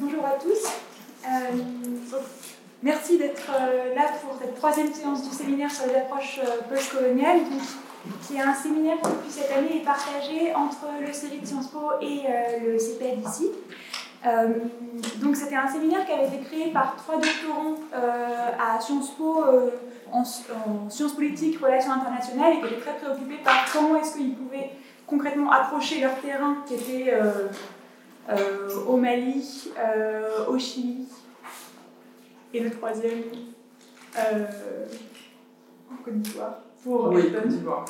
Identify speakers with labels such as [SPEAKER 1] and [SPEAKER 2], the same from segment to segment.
[SPEAKER 1] bonjour à tous. Euh, merci d'être euh, là pour cette troisième séance du séminaire sur les approches postcoloniales, qui est un séminaire qui depuis cette année est partagé entre le série de Sciences Po et le CPL ici. donc c'était un séminaire qui avait été créé par trois doctorants à Sciences Po en, sciences politiques, relations internationales, et qui étaient très préoccupés par comment est-ce qu'ils pouvaient concrètement approcher leur terrain qui était euh, au Mali, euh, au Chili, et le troisième euh, en Côte d'Ivoire. Pour
[SPEAKER 2] oui, Côte d'Ivoire.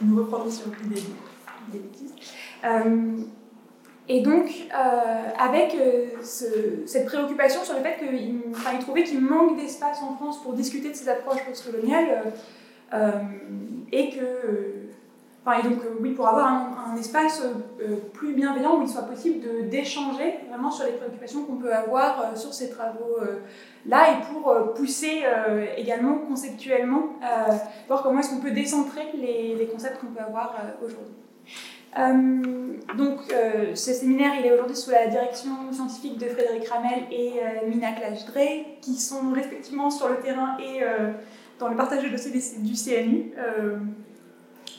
[SPEAKER 1] nous reprendrons sur le des, des bêtises. Et donc, avec cette préoccupation sur le fait qu'il enfin, trouvait qu'il manque d'espace en France pour discuter de ces approches postcoloniales et que et donc, euh, oui, pour avoir un, espace euh, plus bienveillant où il soit possible d'échanger vraiment sur les préoccupations qu'on peut avoir euh, sur ces travaux-là et pour pousser également conceptuellement, voir comment est-ce qu'on peut décentrer les, les concepts qu'on peut avoir aujourd'hui. donc, ce séminaire, il est aujourd'hui sous la direction scientifique de Frédéric Ramel et Mina Klajdrae, qui sont respectivement sur le terrain et dans le partage de dossiers du CNU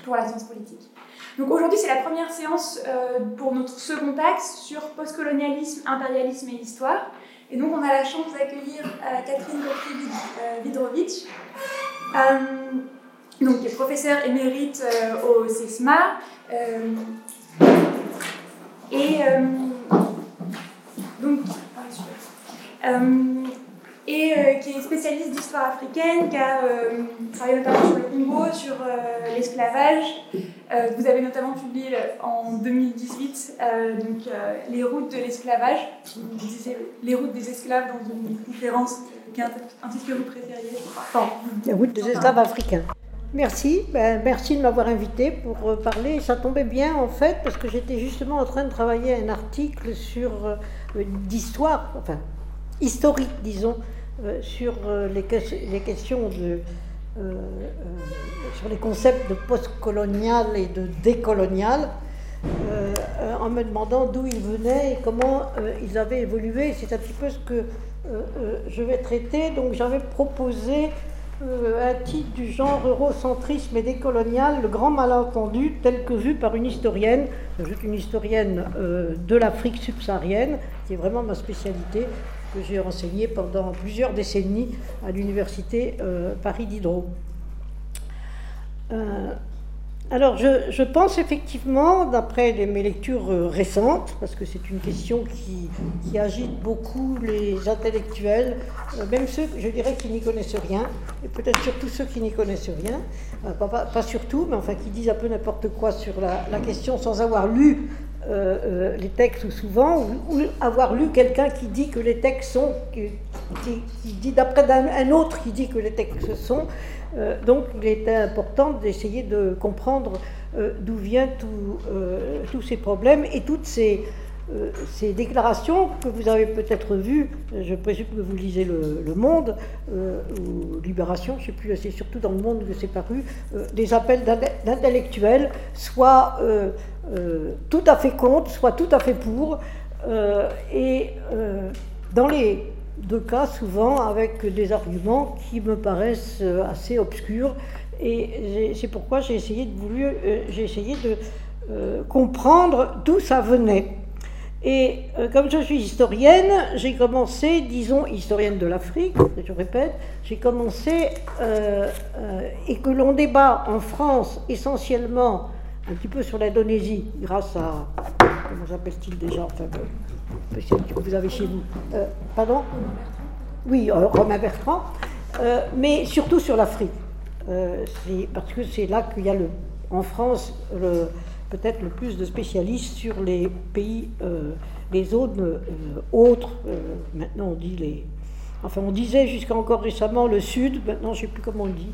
[SPEAKER 1] pour la science politique. Donc aujourd'hui, c'est la première séance euh, pour notre second axe sur postcolonialisme, impérialisme et histoire. Et donc on a la chance d'accueillir euh, Catherine Vidrovitch, euh, donc, qui est professeure émérite au CESMA. et donc, ah, et euh, qui est spécialiste d'histoire africaine, qui a euh, travaillé notamment sur le Congo, sur euh, l'esclavage. vous avez notamment publié en 2018 donc, Les routes de l'esclavage. Les routes des esclaves dans une conférence qui est un titre que vous préfériez,
[SPEAKER 3] Les routes des esclaves africains. Merci, ben, merci de m'avoir invité pour parler. Ça tombait bien en fait parce que j'étais justement en train de travailler un article sur d'histoire, enfin historique disons, sur euh, les, les, questions de, euh, sur les concepts de postcolonial et de décolonial, en me demandant d'où ils venaient et comment ils avaient évolué. C'est un petit peu ce que je vais traiter. Donc j'avais proposé un titre du genre eurocentrisme et décolonial, le grand malentendu, tel que vu par une historienne, une historienne de l'Afrique subsaharienne, qui est vraiment ma spécialité, que j'ai renseigné pendant plusieurs décennies à l'université euh, Paris Diderot. Euh, alors, je, pense effectivement, d'après mes lectures euh, récentes, parce que c'est une question qui, agite beaucoup les intellectuels, même ceux, je dirais, qui n'y connaissent rien, et peut-être surtout ceux qui n'y connaissent rien, pas, surtout, mais enfin qui disent un peu n'importe quoi sur la, question sans avoir lu euh, euh, les textes souvent, ou, avoir lu quelqu'un qui dit que les textes sont, qui, dit d'après un, autre qui dit que les textes sont. Euh, donc il était important d'essayer de comprendre d'où viennent tous ces problèmes et toutes ces, déclarations que vous avez peut-être vues, je présume que vous lisez Le, Monde ou Libération, je ne sais plus, c'est surtout dans Le Monde que c'est paru, des appels d'intellectuels, soit tout à fait contre, soit tout à fait pour, euh, et euh, dans les deux cas, souvent avec des arguments qui me paraissent assez obscurs, et c'est pourquoi j'ai essayé de, j'ai essayé de comprendre d'où ça venait. Et comme je suis historienne, j'ai commencé, disons, historienne de l'Afrique, je répète, j'ai commencé, et que l'on débat en France essentiellement un petit peu sur l'Indonésie, grâce à. Comment s'appelle-t-il déjà Enfin, que vous avez chez vous. Euh, pardon Oui, euh, Romain Bertrand. Euh, mais surtout sur l'Afrique. parce que c'est là qu'il y a, le, en France, peut-être le plus de spécialistes sur les pays, les zones autres. maintenant, on dit les. Enfin, on disait jusqu'à encore récemment le Sud, maintenant, je ne sais plus comment on dit.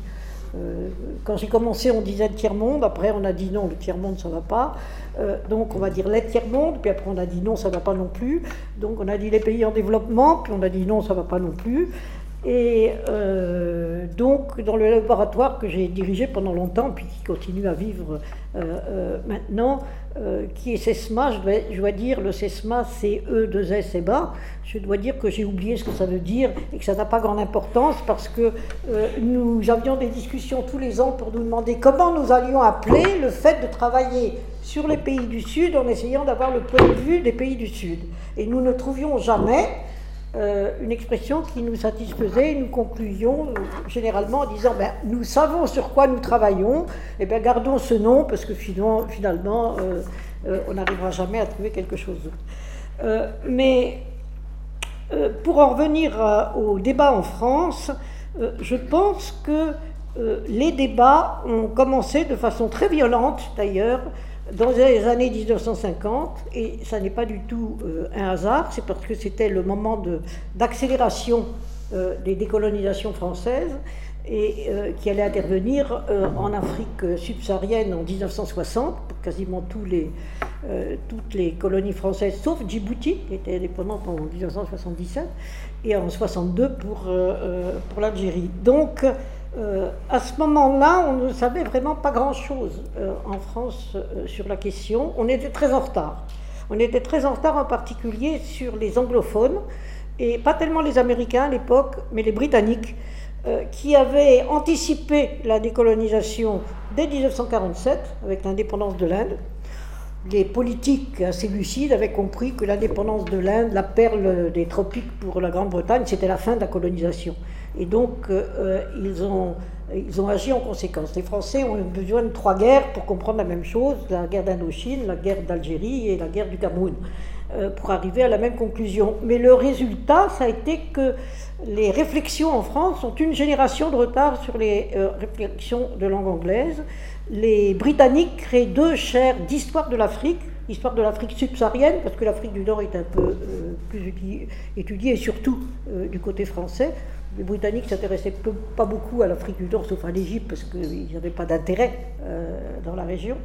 [SPEAKER 3] Euh, quand j'ai commencé, on disait le tiers-monde, après on a dit non, le tiers-monde ça va pas. Euh, donc on va dire les tiers-monde, puis après on a dit non, ça va pas non plus. Donc on a dit les pays en développement, puis on a dit non, ça va pas non plus. Et euh, donc, dans le laboratoire que j'ai dirigé pendant longtemps, puis qui continue à vivre maintenant, qui est CESMA, je dois, je dois, dire le CESMA, c'est E2S et bas. Je dois dire que j'ai oublié ce que ça veut dire et que ça n'a pas grande importance parce que nous avions des discussions tous les ans pour nous demander comment nous allions appeler le fait de travailler sur les pays du Sud en essayant d'avoir le point de vue des pays du Sud. Et nous ne trouvions jamais euh, une expression qui nous satisfaisait nous concluions euh, généralement en disant ben, nous savons sur quoi nous travaillons, et eh bien gardons ce nom parce que finalement, finalement euh, on n'arrivera jamais à trouver quelque chose d'autre. mais pour en revenir au débat en France, je pense que les débats ont commencé de façon très violente d'ailleurs dans les années 1950, et ça n'est pas du tout euh, un hasard, c'est parce que c'était le moment d'accélération euh, des décolonisations françaises et euh, qui allait intervenir en Afrique subsaharienne en 1960 pour quasiment toutes les colonies françaises, sauf Djibouti, qui était indépendante en 1977, et en 62 pour, pour l'Algérie. Donc, euh, à ce moment-là, on ne savait vraiment pas grand-chose euh, en France euh, sur la question. On était très en retard. On était très en retard en particulier sur les anglophones, et pas tellement les Américains à l'époque, mais les Britanniques, qui avaient anticipé la décolonisation dès 1947 avec l'indépendance de l'Inde. Les politiques assez lucides avaient compris que l'indépendance de l'Inde, la perle des tropiques pour la Grande-Bretagne, c'était la fin de la colonisation. Et donc, euh, euh, ils, ont, ils ont agi en conséquence. Les Français ont besoin de trois guerres pour comprendre la même chose, la guerre d'Indochine, la guerre d'Algérie et la guerre du Cameroun, euh, pour arriver à la même conclusion. Mais le résultat, ça a été que les réflexions en France ont une génération de retard sur les réflexions de langue anglaise. Les Britanniques créent deux chaires d'histoire de l'Afrique, histoire de l'Afrique subsaharienne, parce que l'Afrique du Nord est un peu plus étudiée, et surtout du côté français les Britanniques ne s'intéressaient pas beaucoup à l'Afrique du Nord, sauf à l'Égypte, parce qu'ils n'avaient pas d'intérêt euh, dans la région.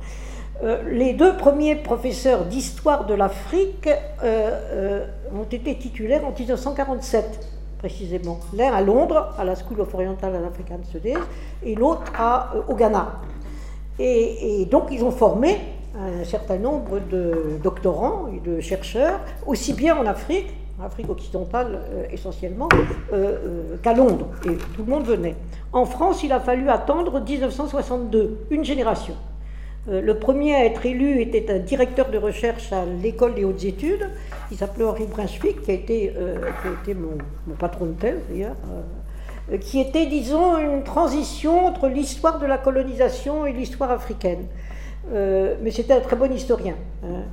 [SPEAKER 3] Euh, les deux premiers professeurs d'histoire de l'Afrique euh, ont été titulaires en 1947, précisément. L'un à Londres, à la School of Oriental and African Studies, et l'autre au Ghana. et, donc, ils ont formé un certain nombre de doctorants et de chercheurs, aussi bien en Afrique Afrique occidentale euh, essentiellement, euh, euh, qu'à Londres. Et tout le monde venait. En France, il a fallu attendre 1962, une génération. le premier à être élu était un directeur de recherche à l'école des hautes études, qui s'appelait Henri Brunswick, qui a été, mon, patron de thèse d'ailleurs, qui était, disons, une transition entre l'histoire de la colonisation et l'histoire africaine. Mais c'était un très bon historien. Hein.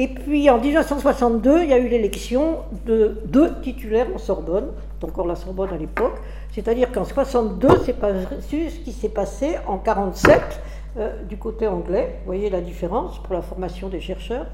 [SPEAKER 3] Et puis en 1962, il y a eu l'élection de deux titulaires en Sorbonne, encore la Sorbonne à l'époque. C'est-à-dire qu'en 62, c'est pas ce qui s'est passé en 47 euh, du côté anglais. Vous voyez la différence pour la formation des chercheurs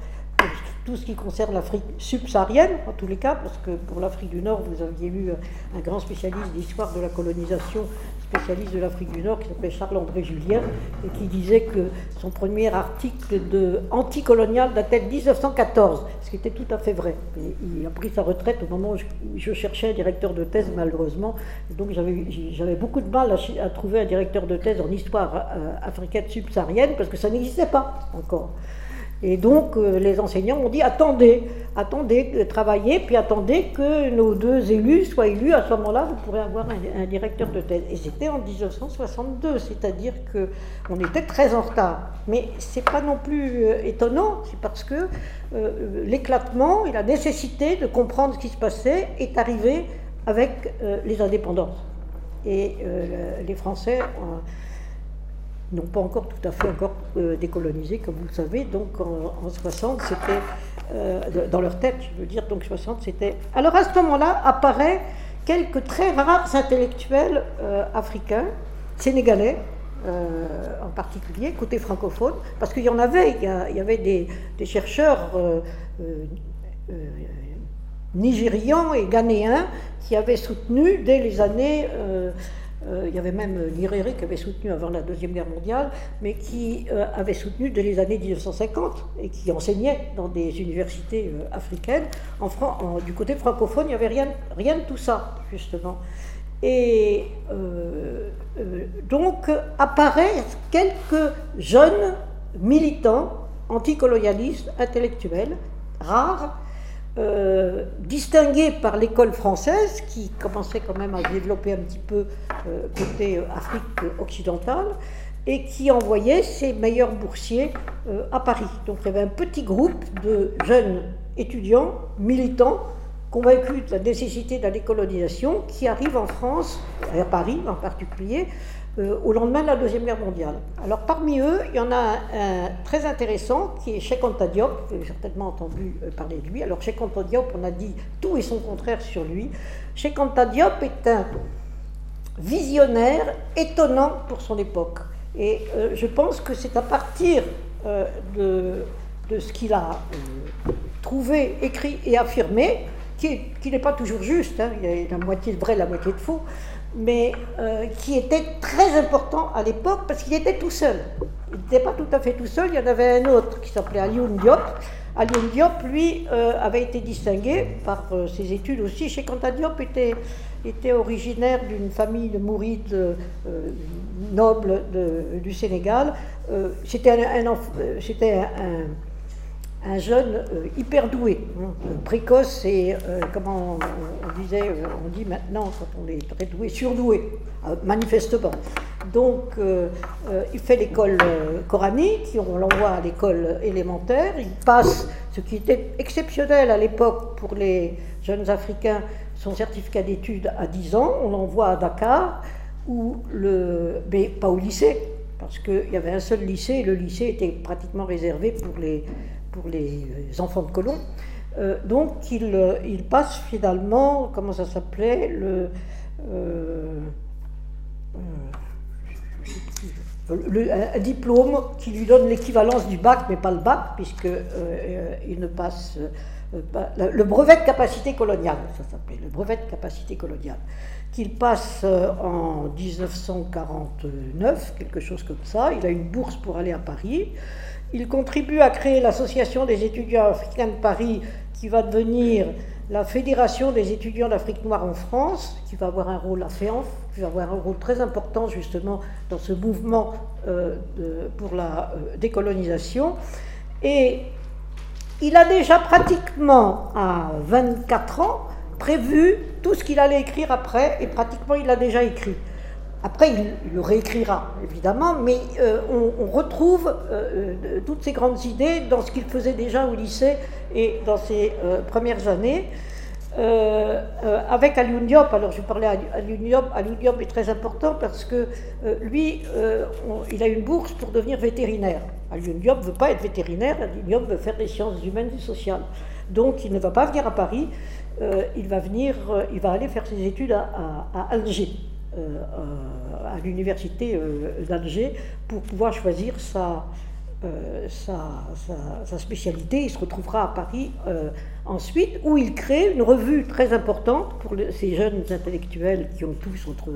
[SPEAKER 3] tout ce qui concerne l'Afrique subsaharienne, en tous les cas, parce que pour l'Afrique du Nord, vous aviez eu un grand spécialiste d'histoire de la colonisation, spécialiste de l'Afrique du Nord, qui s'appelait Charles-André Julien, et qui disait que son premier article de anticolonial datait de 1914, ce qui était tout à fait vrai. il a pris sa retraite au moment où je, cherchais un directeur de thèse, malheureusement, donc j'avais beaucoup de mal à, trouver un directeur de thèse en histoire euh, africaine subsaharienne, parce que ça n'existait pas encore. Et donc euh, les enseignants ont dit attendez, attendez, euh, travaillez, puis attendez que nos deux élus soient élus. À ce moment-là, vous pourrez avoir un, directeur de thèse. Et c'était en 1962, c'est-à-dire qu'on était très en retard. Mais ce n'est pas non plus euh, étonnant, c'est parce que l'éclatement et la nécessité de comprendre ce qui se passait est arrivé avec les indépendances. Et les Français n'ont pas encore tout à fait encore euh, décolonisé, comme vous le savez. Donc en, 60, c'était euh, dans leur tête, je veux dire, donc 60, c'était. Alors à ce moment-là apparaît quelques très rares intellectuels euh, africains, sénégalais. en particulier, côté francophone, parce qu'il y en avait, il y, avait des, chercheurs nigérians et ghanéens qui avaient soutenu dès les années il y avait même Nyerere qui avait soutenu avant la Deuxième Guerre mondiale, mais qui euh, avait soutenu dès les années 1950 et qui enseignait dans des universités euh, africaines. Du côté francophone, il n'y avait rien, de tout ça, justement. Et euh, euh, donc apparaissent quelques jeunes militants anticolonialistes, intellectuels, rares, euh, distingués par l'école française, qui commençait quand même à développer un petit peu côté Afrique occidentale, et qui envoyait ses meilleurs boursiers à Paris. Donc il y avait un petit groupe de jeunes étudiants, militants, convaincus de la nécessité de la décolonisation, qui arrivent en France, à Paris en particulier, euh, au lendemain de la Deuxième Guerre mondiale. Alors parmi eux, il y en a un, très intéressant qui est Cheikh Anta Diop, vous avez certainement entendu euh, parler de lui. Alors Cheikh Anta Diop, on a dit tout et son contraire sur lui. Cheikh Anta Diop est un visionnaire étonnant pour son époque. Et euh, je pense que c'est à partir de, de, ce qu'il a trouvé, écrit et affirmé qui, n'est pas toujours juste, hein, il y a la moitié de vrai, la moitié de faux, mais euh, qui était très important à l'époque parce qu'il était tout seul. Il n'était pas tout à fait tout seul, il y en avait un autre qui s'appelait Alioune Diop. Alioune Diop, lui, euh, avait été distingué par euh, ses études aussi. Chez Kanta Diop était, était originaire d'une famille de mourides nobles du Sénégal. c'était un un jeune euh, hyper doué, hein, précoce et, euh, comment on, disait, euh, on dit maintenant quand on est très doué, surdoué, manifestement. Donc il fait l'école coranique, on l'envoie à l'école élémentaire, il passe, ce qui était exceptionnel à l'époque pour les jeunes Africains, son certificat d'études à 10 ans, on l'envoie à Dakar, où mais pas au lycée, parce qu'il y avait un seul lycée, et le lycée était pratiquement réservé pour les pour les enfants de colons. Euh, donc il, euh, il, passe finalement, comment ça s'appelait, le, euh, un diplôme qui lui donne l'équivalence du bac, mais pas le bac, puisque il ne passe pas, le brevet de capacité coloniale, ça s'appelait, le brevet de capacité coloniale, qu'il passe en 1949, quelque chose comme ça. Il a une bourse pour aller à Paris. Il contribue à créer l'Association des étudiants africains de Paris, qui va devenir la Fédération des étudiants d'Afrique noire en France, qui va avoir un rôle à qui va avoir un rôle très important justement dans ce mouvement euh, pour la euh, décolonisation. Et il a déjà pratiquement à 24 ans prévu tout ce qu'il allait écrire après, et pratiquement il l'a déjà écrit. Après, il, le réécrira, évidemment, mais euh, on, retrouve euh, euh, toutes ces grandes idées dans ce qu'il faisait déjà au lycée et dans ses premières années. avec Alioune Diop, alors je parlais à Diop, Diop est très important parce que lui, il a une bourse pour devenir vétérinaire. Alioune Diop ne veut pas être vétérinaire, Alioune Diop veut faire des sciences humaines et sociales. Donc il ne va pas venir à Paris, il, va venir, il va aller faire ses études à Alger. Euh, à l'université euh, d'Alger pour pouvoir choisir euh, sa, sa, spécialité. Il se retrouvera à Paris ensuite, où il crée une revue très importante pour ces jeunes intellectuels qui ont tous entre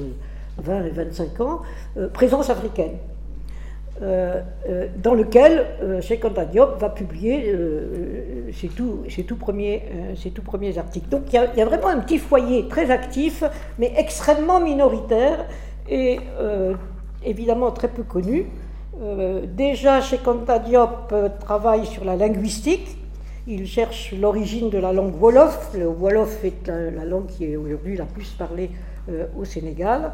[SPEAKER 3] 20 et 25 ans, Présence africaine. Euh, euh, dans lequel euh, Cheikh Anta Diop va publier ses, tout, tout premiers, tout premiers articles. Donc il y, a, vraiment un petit foyer très actif, mais extrêmement minoritaire et évidemment très peu connu. déjà, Cheikh Anta Diop travaille sur la linguistique. Il cherche l'origine de la langue Wolof. Le Wolof est la langue qui est aujourd'hui la plus parlée au Sénégal.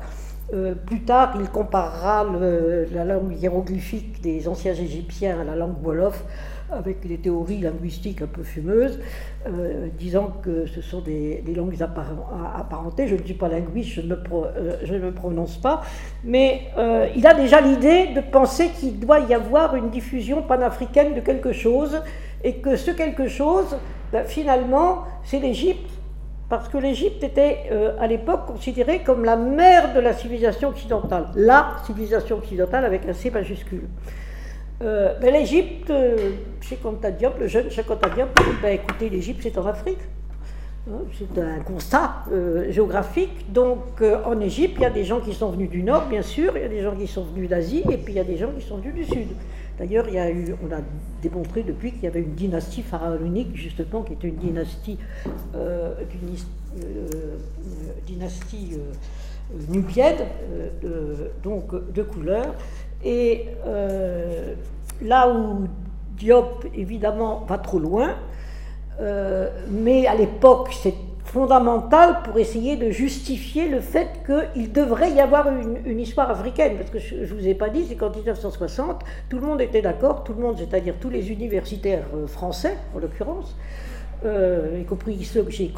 [SPEAKER 3] Euh, plus tard, il comparera la langue hiéroglyphique des anciens Égyptiens à la langue Wolof, avec des théories linguistiques un peu fumeuses, euh, disant que ce sont des, langues apparentées. Je ne suis pas linguiste, je ne me, euh, prononce pas, mais il a déjà l'idée de penser qu'il doit y avoir une diffusion panafricaine de quelque chose, et que ce quelque chose, ben, finalement, c'est l'Égypte parce que l'Égypte était euh, à l'époque considérée comme la mère de la civilisation occidentale, la civilisation occidentale avec un C majuscule. Euh, L'Égypte, euh, chez le jeune Cheikh Diop, ben, écoutez, l'Égypte c'est en Afrique. Hein, c'est un constat géographique. Donc en Égypte, il y a des gens qui sont venus du nord, bien sûr, il y a des gens qui sont venus d'Asie, et puis il y a des gens qui sont venus du sud. D'ailleurs, on a démontré depuis qu'il y avait une dynastie pharaonique, justement, qui était une dynastie, euh, dynastie nubienne, donc de couleur. Et là où Diop, évidemment, va trop loin, mais à l'époque, c'est fondamentale pour essayer de justifier le fait qu'il devrait y avoir une, histoire africaine. Parce que je ne vous ai pas dit, c'est qu'en 1960, tout le monde était d'accord, tout le monde, c'est-à-dire tous les universitaires euh, français, en l'occurrence, euh, y compris ceux que j'ai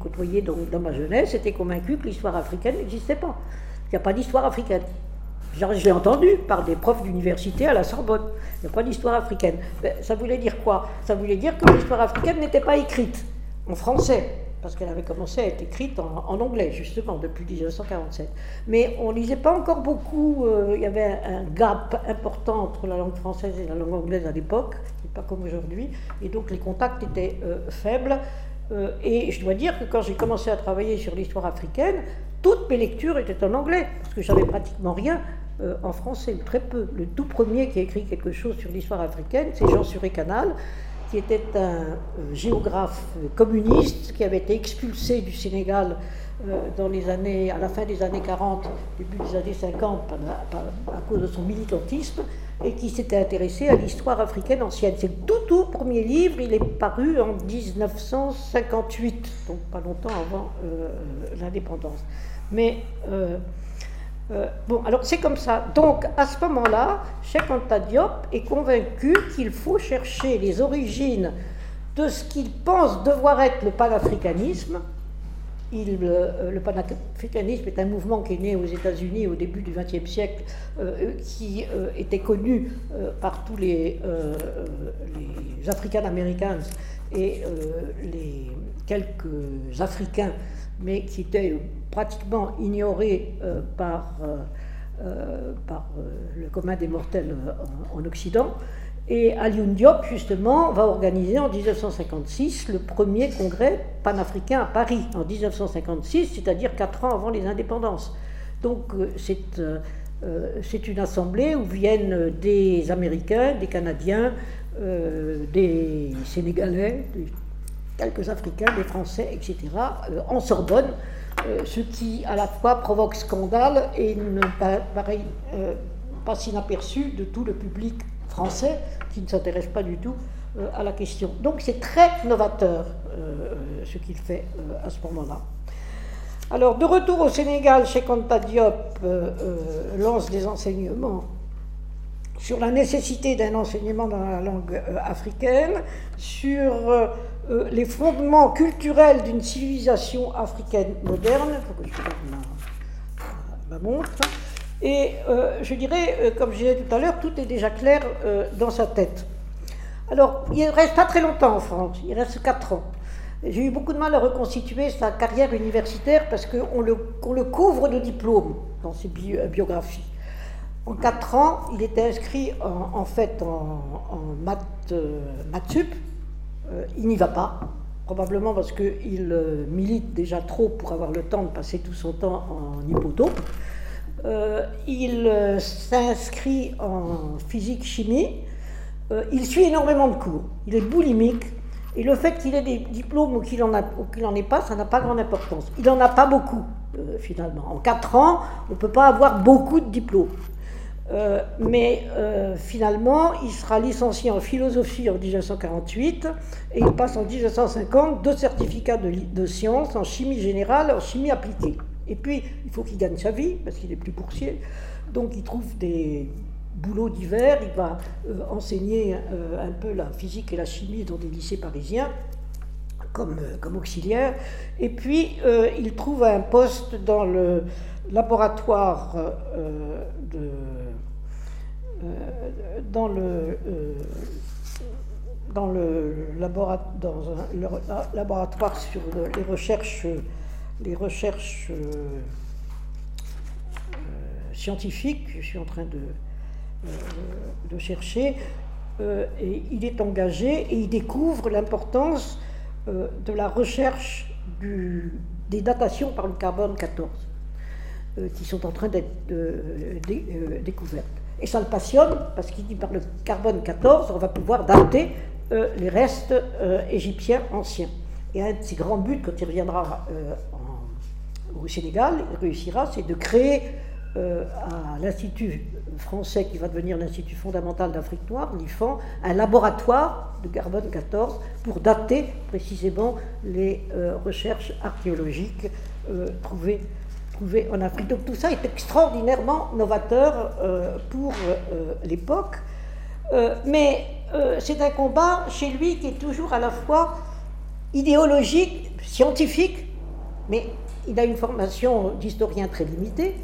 [SPEAKER 3] côtoyés, dans, dans, ma jeunesse, étaient convaincus que l'histoire africaine n'existait pas. Il n'y a pas d'histoire africaine. Je l'ai entendu par des profs d'université à la Sorbonne. Il n'y a pas d'histoire africaine. Ben, ça voulait dire quoi? Ça voulait dire que l'histoire africaine n'était pas écrite en français, parce qu'elle avait commencé à être écrite en, anglais, justement, depuis 1947. Mais on ne lisait pas encore beaucoup, euh, il y avait un, gap important entre la langue française et la langue anglaise à l'époque, pas comme aujourd'hui, et donc les contacts étaient euh, faibles. Euh, et je dois dire que quand j'ai commencé à travailler sur l'histoire africaine, toutes mes lectures étaient en anglais, parce que j'avais pratiquement rien en français, très peu. Le tout premier qui a écrit quelque chose sur l'histoire africaine, c'est Jean Suré-Canal, qui était un euh, géographe communiste qui avait été expulsé du Sénégal euh, dans les années, à la fin des années 40, début des années 50, à cause de son militantisme, et qui s'était intéressé à l'histoire africaine ancienne. C'est le tout, tout premier livre, il est paru en 1958, donc pas longtemps avant euh, l'indépendance. Mais bon, alors c'est comme ça. Donc à ce moment-là, Cheikh Anta Diop est convaincu qu'il faut chercher les origines de ce qu'il pense devoir être le panafricanisme. Il, euh, le panafricanisme est un mouvement qui est né aux États-Unis au début du XXe siècle, euh, qui était connu par tous les, les African Americans et les quelques Africains, mais qui étaient pratiquement ignoré euh, par, euh, euh, le commun des mortels en, Occident. Et Alioune Diop, justement, va organiser en 1956 le premier congrès panafricain à Paris, en 1956, c'est-à-dire quatre ans avant les indépendances. Donc c'est une assemblée où viennent des Américains, des Canadiens, des Sénégalais, quelques Africains, des Français, etc., en Sorbonne, ce qui à la fois provoque scandale et ne paraît euh, pas inaperçu de tout le public français qui ne s'intéresse pas du tout euh, à la question. Donc c'est très novateur ce qu'il fait à ce moment-là. Alors, de retour au Sénégal, chez Kanta Diop lance des enseignements sur la nécessité d'un enseignement dans la langue africaine, sur euh, les fondements culturels d'une civilisation africaine moderne. Que je ma, montre. Et euh, je dirais, euh, comme je disais tout à l'heure, tout est déjà clair dans sa tête. Alors, il ne reste pas très longtemps en France, il reste 4 ans. J'ai eu beaucoup de mal à reconstituer sa carrière universitaire parce qu'on le, couvre de diplômes dans ses biographies. En 4 ans, il était inscrit en, fait en, en maths, sup, il n'y va pas, probablement parce qu'il euh, milite déjà trop pour avoir le temps de passer tout son temps en hypotope. Euh, il s'inscrit en physique-chimie. il suit énormément de cours. Il est boulimique. Et le fait qu'il ait des diplômes ou qu'il n'en en ait pas, ça n'a pas grande importance. Il n'en a pas beaucoup, finalement. En 4 ans, on ne peut pas avoir beaucoup de diplômes. Euh, mais euh, finalement, il sera licencié en philosophie en 1948 et il passe en 1950 deux certificats de, sciences en chimie générale et en chimie appliquée. Et puis, il faut qu'il gagne sa vie parce qu'il est plus boursier. Donc, il trouve des boulots divers. Il va euh, enseigner un peu la physique et la chimie dans des lycées parisiens comme, comme auxiliaire. Et puis, il trouve un poste dans le laboratoire de euh, dans le euh, dans le, laboratoire sur les recherches, les recherches euh, scientifiques, je suis en train de, de chercher, et il est engagé et il découvre l'importance de la recherche du, des datations par le carbone 14, qui sont en train d'être découvertes. Et ça le passionne parce qu'il dit par le carbone 14, on va pouvoir dater les restes égyptiens anciens. Et un de ses grands buts, quand il reviendra au Sénégal, il réussira, c'est de créer à l'Institut français qui va devenir l'Institut fondamental d'Afrique noire, l'IFAN, un laboratoire de carbone 14 pour dater précisément les euh, recherches archéologiques euh, trouvées, en Afrique. Donc tout ça est extraordinairement novateur euh, pour l'époque. mais c'est un combat chez lui qui est toujours à la fois idéologique, scientifique, mais il a une formation d'historien très limitée.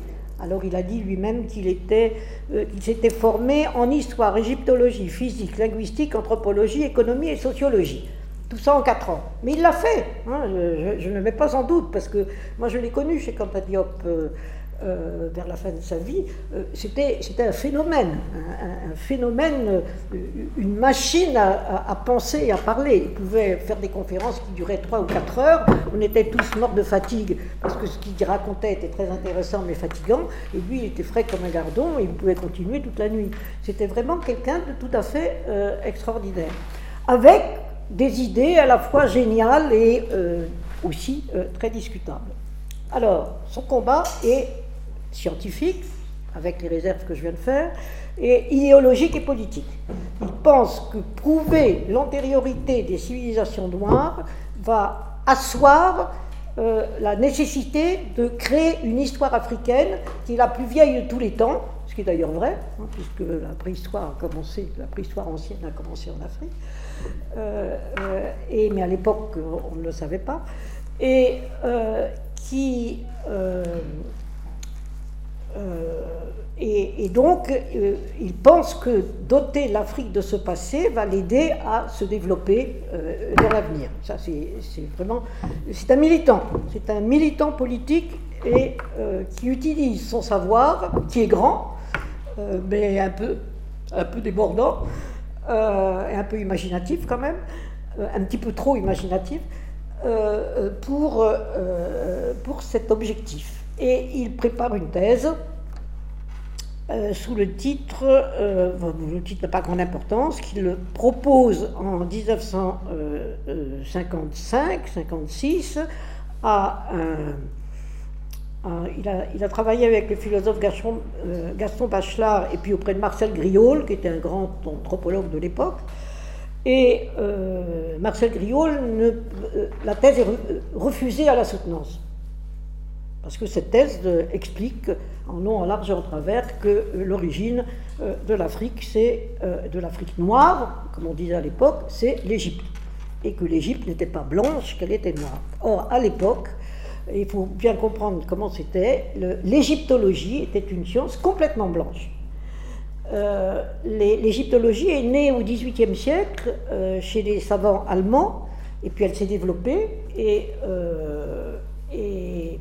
[SPEAKER 3] Alors il a dit lui-même qu'il était, euh, s'était formé en histoire, égyptologie, physique, linguistique, anthropologie, économie et sociologie. Tout ça en quatre ans. Mais il l'a fait. Hein, je, ne mets pas en doute parce que moi je l'ai connu chez Cantadiop. Euh, euh, vers la fin de sa vie, euh, c'était, un phénomène, un, phénomène, euh, une machine à, penser et à parler. Il pouvait faire des conférences qui duraient trois ou quatre heures. On était tous morts de fatigue parce que ce qu'il racontait était très intéressant mais fatigant. Et lui, il était frais comme un gardon il pouvait continuer toute la nuit. C'était vraiment quelqu'un de tout à fait extraordinaire. Avec des idées à la fois géniales et aussi très discutables. Alors, son combat est scientifique, avec les réserves que je viens de faire, et idéologique et politique. Il pense que prouver l'antériorité des civilisations noires va asseoir euh, la nécessité de créer une histoire africaine qui est la plus vieille de tous les temps, ce qui est d'ailleurs vrai, hein, puisque la préhistoire a commencé, la préhistoire ancienne a commencé en Afrique, euh, euh, et, mais à l'époque on ne le savait pas, et qui euh, et, donc, euh, il pense que doter l'Afrique de ce passé va l'aider à se développer euh, dans l'avenir. Ça, c'est vraiment. C'est un militant. C'est un militant politique et qui utilise son savoir, qui est grand, mais un peu, un peu débordant, et un peu imaginatif quand même, un petit peu trop imaginatif, pour, pour cet objectif. Et il prépare une thèse euh, sous le titre, euh, le titre n'a pas grande importance, qu'il propose en 1955-56 à il, a, il, a, travaillé avec le philosophe Gaston, euh, Gaston Bachelard et puis auprès de Marcel Griol, qui était un grand anthropologue de l'époque. Et Marcel Griol, la thèse est refusée à la soutenance. Parce que cette thèse explique en long, en large et en travers que euh, l'origine euh, de l'Afrique, c'est euh, de l'Afrique noire, comme on disait à l'époque, c'est l'Égypte. Et que l'Égypte n'était pas blanche, qu'elle était noire. Or, à l'époque, il faut bien comprendre comment c'était, l'égyptologie était une science complètement blanche. l'égyptologie est née au XVIIIe siècle chez les savants allemands, et puis elle s'est développée, et, et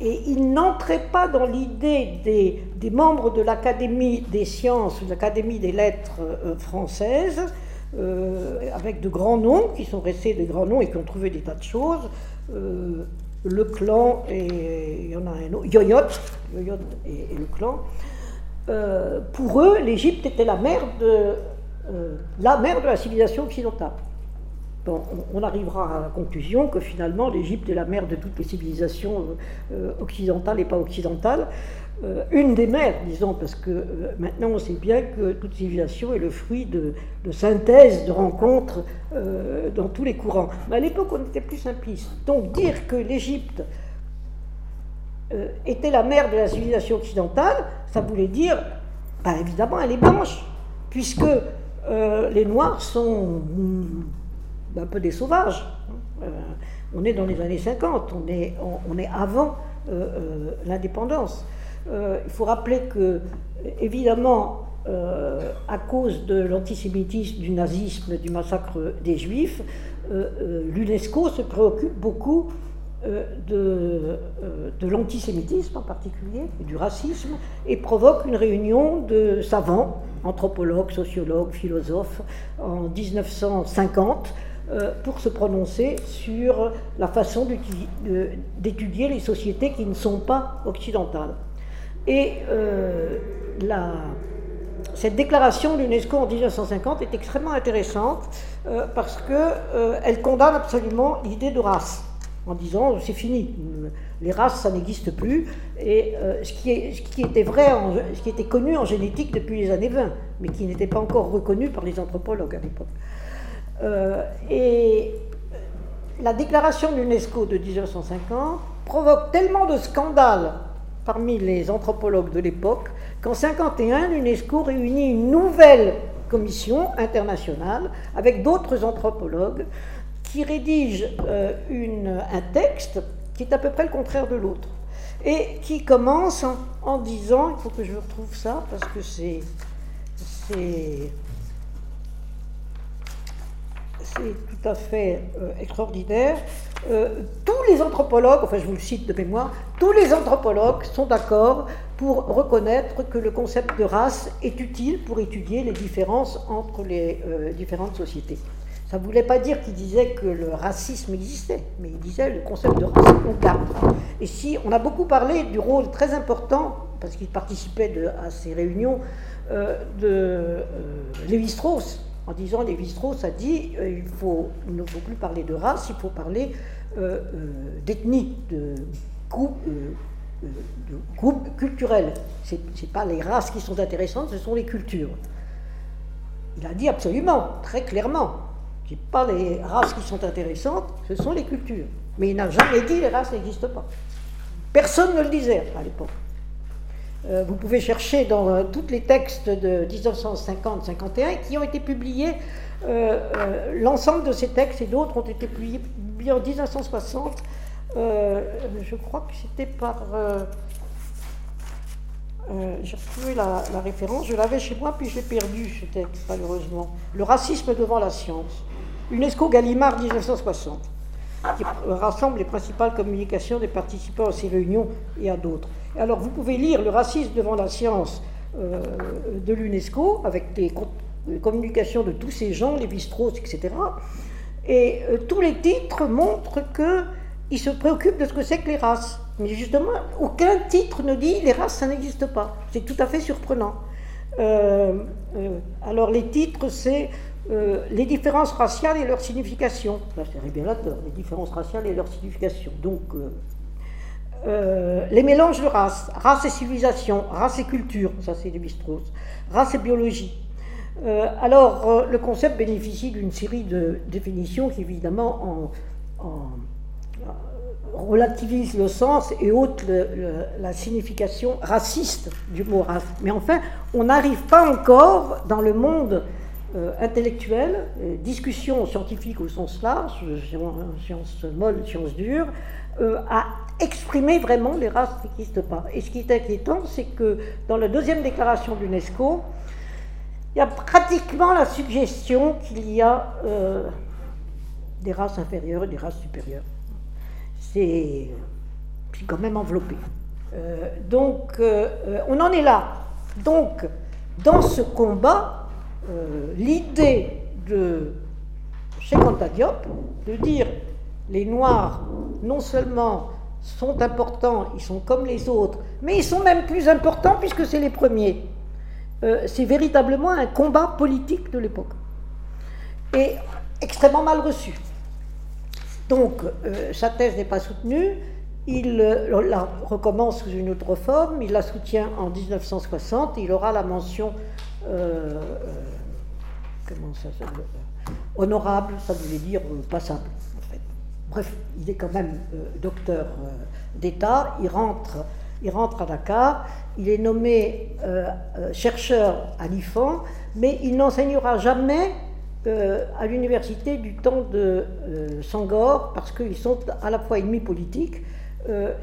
[SPEAKER 3] et il n'entrait pas dans l'idée des, membres de l'Académie des sciences, de l'Académie des lettres euh, françaises, euh, avec de grands noms, qui sont restés des grands noms et qui ont trouvé des tas de choses. Euh, le clan, et il y en a un autre, Yoyot, Yoyot et, le clan. pour eux, l'Égypte était la mère, de, la mère de la civilisation occidentale on, arrivera à la conclusion que finalement l'Égypte est la mère de toutes les civilisations euh, occidentales et pas occidentales. Euh, une des mères, disons, parce que euh, maintenant on sait bien que toute civilisation est le fruit de, synthèse, de rencontres dans tous les courants. Mais à l'époque, on était plus simpliste. Donc dire que l'Égypte était la mère de la civilisation occidentale, ça voulait dire, bah, évidemment, elle est blanche, puisque les Noirs sont un peu des sauvages. Euh, on est dans les années 50, on est, avant euh, euh, il faut rappeler que, évidemment, à cause de l'antisémitisme, du nazisme, du massacre des Juifs, l'UNESCO se préoccupe beaucoup de, de l'antisémitisme en particulier, et du racisme, et provoque une réunion de savants, anthropologues, sociologues, philosophes, en 1950, euh, pour se prononcer sur la façon d'étudier les sociétés qui ne sont pas occidentales. Et euh, cette déclaration de l'UNESCO en 1950 est extrêmement intéressante parce qu'elle condamne absolument l'idée de race en disant c'est fini, les races ça n'existe plus. Et ce, qui était vrai, ce qui était connu en génétique depuis les années 20, mais qui n'était pas encore reconnu par les anthropologues à l'époque. et la déclaration de l'UNESCO de 1950 provoque tellement de scandales parmi les anthropologues de l'époque qu'en 1951, l'UNESCO réunit une nouvelle commission internationale avec d'autres anthropologues qui rédigent euh, un texte qui est à peu près le contraire de l'autre et qui commence en, disant, il faut que je retrouve ça parce que c'est c'est tout à fait euh, extraordinaire. Euh, tous les anthropologues, enfin je vous le cite de mémoire, tous les anthropologues sont d'accord pour reconnaître que le concept de race est utile pour étudier les différences entre les euh, différentes sociétés. Ça ne voulait pas dire qu'il disait que le racisme existait, mais il disait le concept de race, on garde. Et si on a beaucoup parlé du rôle très important, parce qu'il participait à ces réunions, de Lévi-Strauss, en disant Lévi-Strauss a dit euh, il, ne faut plus parler de race, il faut parler euh, euh, d'ethnie, de groupe, de groupe culturel. Ce n'est pas les races qui sont intéressantes, ce sont les cultures. Il a dit absolument, très clairement, ce n'est pas les races qui sont intéressantes, ce sont les cultures. Mais il n'a jamais dit les races n'existent pas. Personne ne le disait à l'époque. Euh, vous pouvez chercher dans euh, tous les textes de 1950-51 qui ont été publiés. Euh, l'ensemble de ces textes et d'autres ont été publiés, en 1960. je crois que c'était par. J'ai retrouvé la, la, référence, je l'avais chez moi, puis j'ai perdu ce texte, malheureusement. Le racisme devant la science. UNESCO Gallimard 1960, qui rassemble les principales communications des participants à ces réunions et à d'autres. Alors vous pouvez lire Le racisme devant la science euh, de l'UNESCO avec des communications de tous ces gens, les strauss etc. Et euh, tous les titres montrent qu'ils se préoccupent de ce que c'est que les races. Mais justement, aucun titre ne dit les races, ça n'existe pas. C'est tout à fait surprenant. Euh, alors les titres, c'est les différences raciales et leur signification. c'est révélateur, les différences raciales et leur signification. Donc euh, les mélanges de races, race et civilisation, race et culture, ça c'est de strauss race et biologie. Euh, alors, euh, le concept bénéficie d'une série de définitions qui, évidemment, en, relativisent le sens et ôtent la signification raciste du mot race. Mais enfin, on n'arrive pas encore dans le monde intellectuel, discussion scientifique au sens large, sciences molles, sciences dures, à exprimer vraiment les races qui n'existent pas. Et ce qui est inquiétant, c'est que dans la deuxième déclaration de l'UNESCO, il y a pratiquement la suggestion qu'il y a euh, des races inférieures et des races supérieures. C'est quand même enveloppé. Euh, donc, euh, on en est là. Donc, dans ce combat, l'idée de Cheikh Diop de dire les Noirs, non seulement sont importants, ils sont comme les autres, mais ils sont même plus importants puisque c'est les premiers. Euh, c'est véritablement un combat politique de l'époque. Et extrêmement mal reçu. Donc, euh, sa thèse n'est pas soutenue, il euh, la recommence sous une autre forme, il la soutient en 1960, il aura la mention comment ça, honorable, ça voulait dire passable. Bref, il est quand même euh, docteur euh, d'État, il rentre, il rentre à Dakar, il est nommé euh, chercheur à l'IFAN, mais il n'enseignera jamais à l'université du temps de Sangor, parce qu'ils sont à la fois ennemis politiques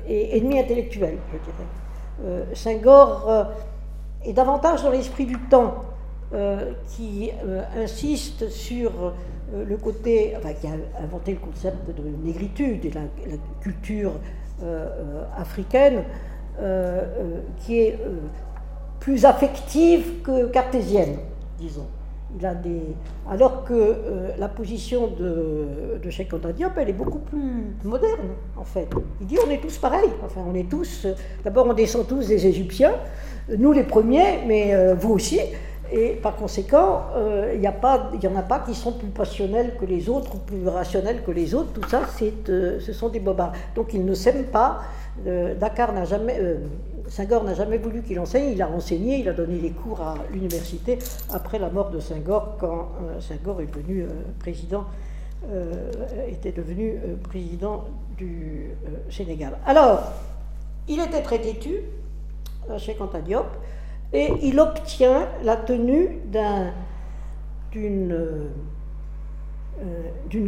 [SPEAKER 3] et ennemis intellectuels, je dirais. Senghor est davantage dans l'esprit du temps, qui insiste sur euh, le côté, enfin, qui a inventé le concept de négritude et la, culture euh, euh, africaine, qui est plus affective que cartésienne, disons. Alors que la position de, de Cheikh Anta Diop, elle est beaucoup plus moderne, en fait. Il dit on est tous pareils. Enfin, on est tous. D'abord, on descend tous des Égyptiens, nous les premiers, mais vous aussi. et par conséquent, il n'y en a pas qui sont plus passionnels que les autres ou plus rationnels que les autres. Tout ça, ce sont des bobards. Donc ils ne s'aiment pas. Dakar n'a jamais, Senghor n'a jamais voulu qu'il enseigne, il a enseigné, il a donné les cours à l'université après la mort de Senghor, quand euh, Senghor est devenu euh, président, euh, était devenu président du Sénégal. Alors, il était très têtu, chez Diop, et il obtient la tenue d'une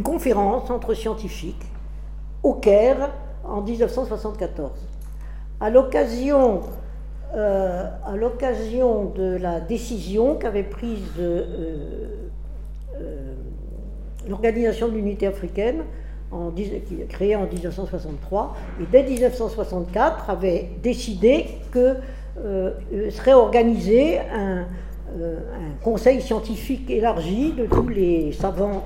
[SPEAKER 3] conférence entre scientifiques au Caire en 1974 à l'occasion euh, à l'occasion de la décision qu'avait prise euh, euh, l'Organisation de l'Unité africaine, créée en 1963, et dès 1964 avait décidé que serait organisé un, conseil scientifique élargi de tous les savants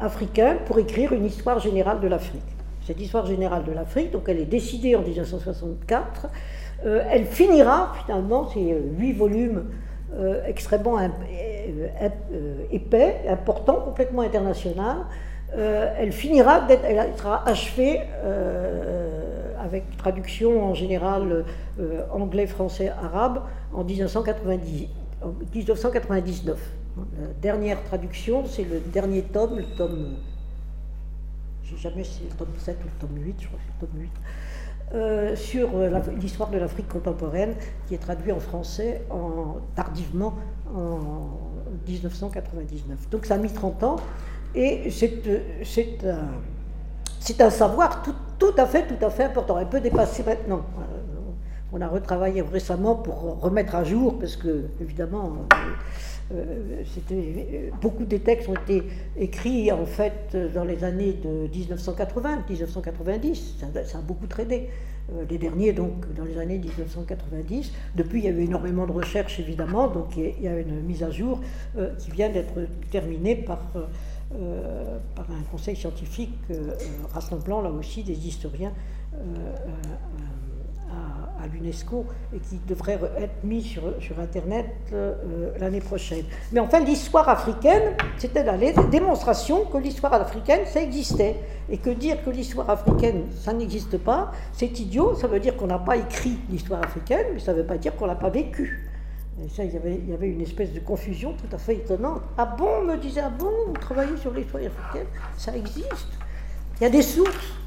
[SPEAKER 3] africains pour écrire une histoire générale de l'Afrique cette histoire générale de l'Afrique, donc elle est décidée en 1964. Euh, elle finira finalement, c'est euh, huit volumes euh, extrêmement épais, importants, complètement international. elle finira, elle sera achevée avec traduction en général anglais, français, arabe en 1990, 1999. La dernière traduction, c'est le dernier tome, le tome jamais si c'est le tome 7 ou le tome 8, je crois que c'est le tome 8, euh, sur euh, l'histoire de l'Afrique contemporaine, qui est traduit en français en, tardivement en 1999. Donc ça a mis 30 ans, et c'est un, savoir tout, à fait, tout à fait important. Elle peut dépasser maintenant. Euh, on a retravaillé récemment pour remettre à jour, parce que, évidemment, euh, euh, beaucoup des textes ont été écrits en fait dans les années de 1980, 1990, ça, a beaucoup traîné. Euh, les derniers donc dans les années 1990. Depuis, il y a eu énormément de recherches évidemment, donc il y a une mise à jour qui vient d'être terminée par, par un conseil scientifique rassemblant là aussi des historiens à, l'UNESCO et qui devrait être mis sur, Internet euh, l'année prochaine. Mais enfin, l'histoire africaine, c'était la démonstration que l'histoire africaine, ça existait. Et que dire que l'histoire africaine, ça n'existe pas, c'est idiot, ça veut dire qu'on n'a pas écrit l'histoire africaine, mais ça ne veut pas dire qu'on l'a pas vécue. Et ça, il y, avait, il y avait une espèce de confusion tout à fait étonnante. Ah bon, me disait, ah bon, vous travaillez sur l'histoire africaine Ça existe. Il y a des sources.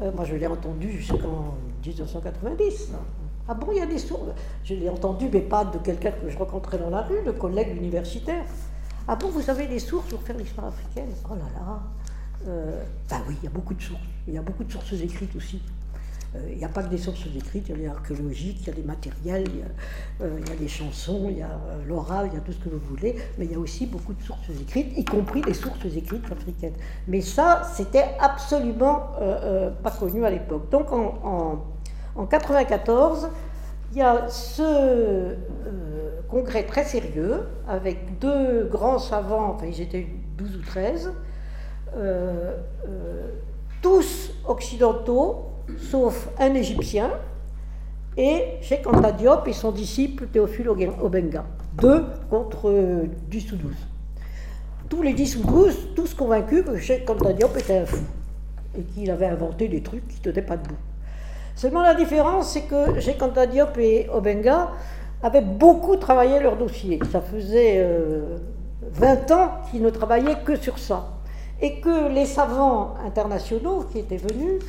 [SPEAKER 3] Euh, moi, je l'ai entendu jusqu'en 1990. Ah bon, il y a des sources Je l'ai entendu, mais pas de quelqu'un que je rencontrais dans la rue, de collègues universitaires. Ah bon, vous avez des sources pour faire l'histoire africaine? Oh là là Ben oui, il y a beaucoup de sources. Il y a beaucoup de sources écrites aussi. Euh, il n'y a pas que des sources écrites, il y a les archéologiques, il y a des matériels, il y a, euh, des chansons, il y a euh, l'oral, il y a tout ce que vous voulez, mais il y a aussi beaucoup de sources écrites, y compris des sources écrites africaines. Mais ça, c'était absolument pas connu à l'époque. Donc en, en, 94, il y a ce congrès très sérieux avec deux grands savants, enfin ils étaient 12 ou 13, tous occidentaux, sauf un Égyptien, et Cheikh Anta Diop et son disciple Théophile Obenga. Deux contre 10 ou 12. Tous les 10 ou 12, tous convaincus que Cheikh Anta Diop était un fou et qu'il avait inventé des trucs qui ne tenaient pas debout. Seulement la différence, c'est que Cheikh Anta Diop et Obenga avaient beaucoup travaillé leur dossier. Ça faisait 20 euh, ans qu'ils ne travaillaient que sur ça. Et que les savants internationaux qui étaient venus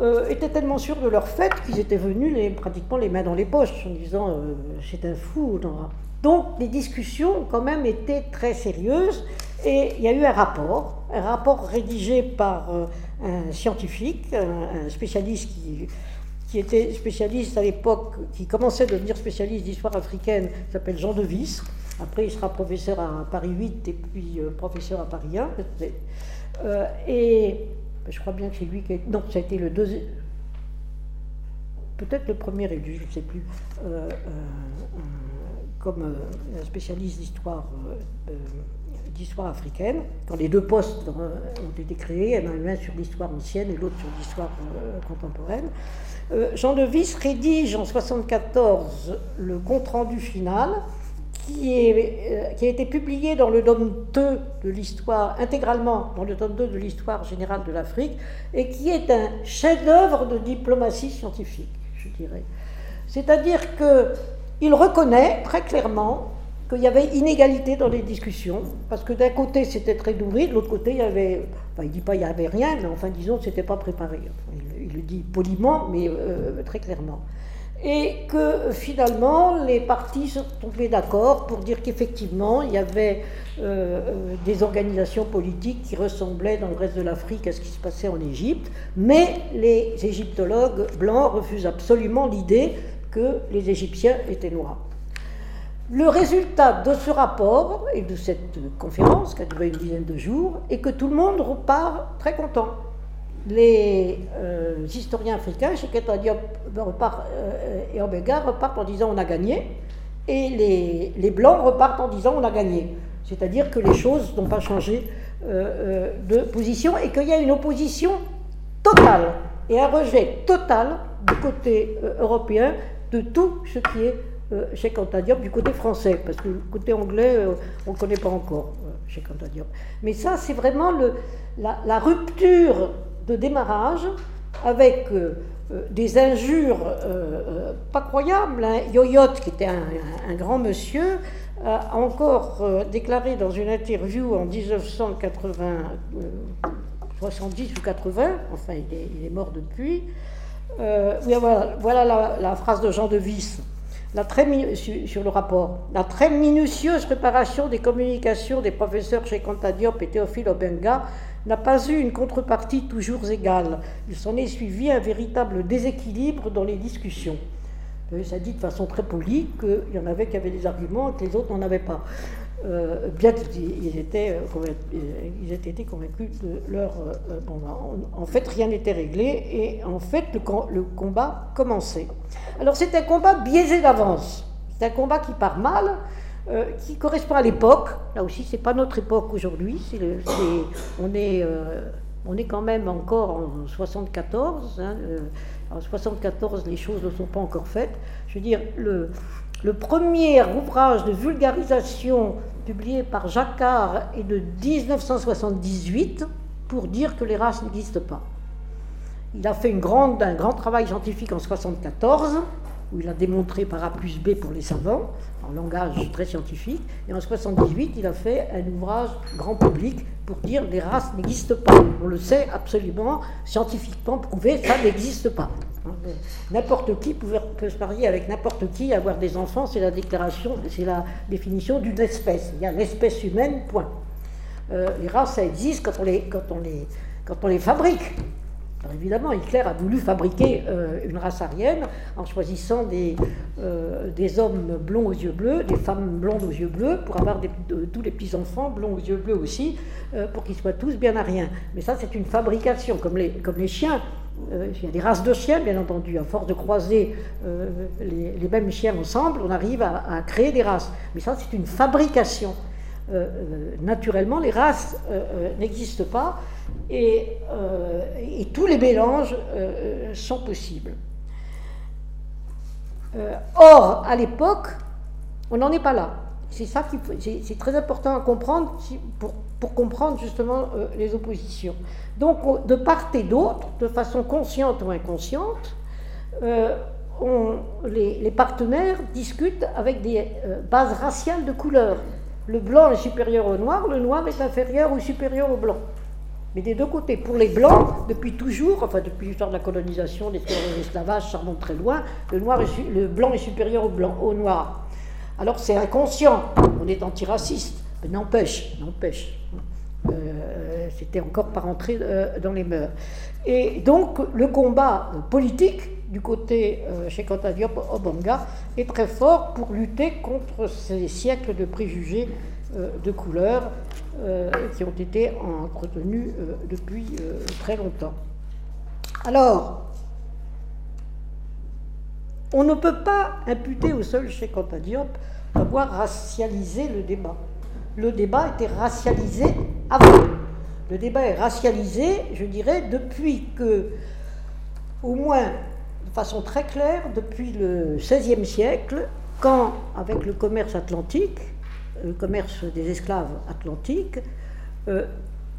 [SPEAKER 3] euh, étaient tellement sûrs de leur fait qu'ils étaient venus pratiquement les mains dans les poches en disant euh, c'est un fou. Donc les discussions quand même été très sérieuses et il y a eu un rapport, un rapport rédigé par euh, un scientifique, un, spécialiste qui, qui, était spécialiste à l'époque, qui commençait à devenir spécialiste d'histoire africaine, s'appelle Jean de Vis. Après, il sera professeur à Paris 8 et puis professeur à Paris 1. et je crois bien que c'est lui qui. Non, ça a été le deuxième. Peut-être le premier élu, je ne sais plus. Euh, euh, comme euh, spécialiste d'histoire d'histoire africaine, quand les deux postes ont été créés, l'un sur l'histoire ancienne et l'autre sur l'histoire contemporaine. Jean de Vis rédige en 1974 le compte-rendu final qui, est, qui a été publié dans le tome 2 de l'histoire, intégralement dans le tome 2 de l'histoire générale de l'Afrique, et qui est un chef-d'œuvre de diplomatie scientifique, je dirais. C'est-à-dire qu'il reconnaît très clairement qu'il y avait inégalité dans les discussions, parce que d'un côté c'était très nourri, de l'autre côté il y avait, enfin il dit pas il y avait rien, mais enfin disons c'était pas préparé. il, le dit poliment, mais euh, très clairement. Et que finalement les partis sont tombés d'accord pour dire qu'effectivement il y avait euh, euh, des organisations politiques qui ressemblaient dans le reste de l'Afrique à ce qui se passait en Égypte, mais les égyptologues blancs refusent absolument l'idée que les Égyptiens étaient noirs. Le résultat de ce rapport et de cette conférence, qui a duré une dizaine de jours, est que tout le monde repart très content. Les euh, historiens africains, Cheketa Diop euh, et Omega, repartent en disant on a gagné, et les, les, Blancs repartent en disant on a gagné. C'est-à-dire que les choses n'ont pas changé euh, de position et qu'il y a une opposition totale et un rejet total du côté européen de tout ce qui est euh, chez Cantadiop du côté français, parce que le côté anglais, euh, on ne connaît pas encore euh, chez Cantadiop. Mais ça, c'est vraiment le, la, rupture de démarrage avec des injures pas croyables. Hein. Yoyot, qui était un, grand monsieur, a encore déclaré dans une interview en 1970 ou 80, enfin il est, mort depuis, voilà, la, phrase de Jean de Vis la très, sur le rapport, la très minutieuse préparation des communications des professeurs chez Diop et Théophile Obenga n'a pas eu une contrepartie toujours égale. Il s'en est suivi un véritable déséquilibre dans les discussions. Euh, ça dit de façon très polie qu'il y en avait qui avaient des arguments et que les autres n'en avaient pas. Euh, bien qu'ils étaient, euh, ils étaient été convaincus de leur... bon, en, fait, rien n'était réglé et en fait, le combat commençait. Alors c'est un combat biaisé d'avance. C'est un combat qui part mal, qui correspond à l'époque. Là aussi, c'est pas notre époque aujourd'hui. on, est, on est quand même encore en 74. Hein, en 74, les choses ne sont pas encore faites. Je veux dire, le, le premier ouvrage de vulgarisation publié par Jacquard est de 1978 pour dire que les races n'existent pas. Il a fait une grande, un grand travail scientifique en 1974, où il a démontré par A plus B pour les savants, en langage très scientifique, et en 1978, il a fait un ouvrage grand public pour dire les races n'existent pas. On le sait absolument, scientifiquement prouvé, ça n'existe pas. N'importe qui peut, se marier avec n'importe qui, avoir des enfants, c'est la déclaration, c'est la définition d'une espèce. Il y a l'espèce humaine, point. Euh, les races, ça existe quand on les fabrique. Évidemment, Hitler a voulu fabriquer euh, une race aryenne en choisissant des, euh, des hommes blonds aux yeux bleus, des femmes blondes aux yeux bleus, pour avoir tous les petits-enfants blonds aux yeux bleus aussi, pour qu'ils soient tous bien aryens. Mais ça, c'est une fabrication, comme les, chiens. Euh, il y a des races de chiens, bien entendu. À force de croiser euh, les, mêmes chiens ensemble, on arrive à, créer des races. Mais ça, c'est une fabrication. Euh, naturellement, les races n'existent pas et, tous les mélanges sont possibles. or, à l'époque, on n'en est pas là. C'est ça qui, c'est très important à comprendre pour, comprendre justement les oppositions. Donc, de part et d'autre, de façon consciente ou inconsciente, euh, les, partenaires discutent avec des euh, bases raciales de couleur. Le blanc est supérieur au noir, le noir est inférieur ou supérieur au blanc. Mais des deux côtés. Pour les blancs, depuis toujours, enfin depuis l'histoire de la colonisation, de l'esclavage, ça remonte très loin, le, noir le blanc est supérieur au, blanc, au noir. Alors c'est inconscient, on est antiraciste, mais n'empêche, n'empêche. Euh, c'était encore pas rentré euh, dans les mœurs. Et donc le combat politique du côté euh, chez Diop Obanga est très fort pour lutter contre ces siècles de préjugés de couleur qui ont été entretenus depuis très longtemps. Alors, on ne peut pas imputer au seul Cheikh Diop d'avoir racialisé le débat le débat était racialisé avant. Le débat est racialisé, je dirais, depuis que, au moins façon très claire, depuis le XVIe siècle, quand, avec le commerce atlantique, le commerce des esclaves atlantiques,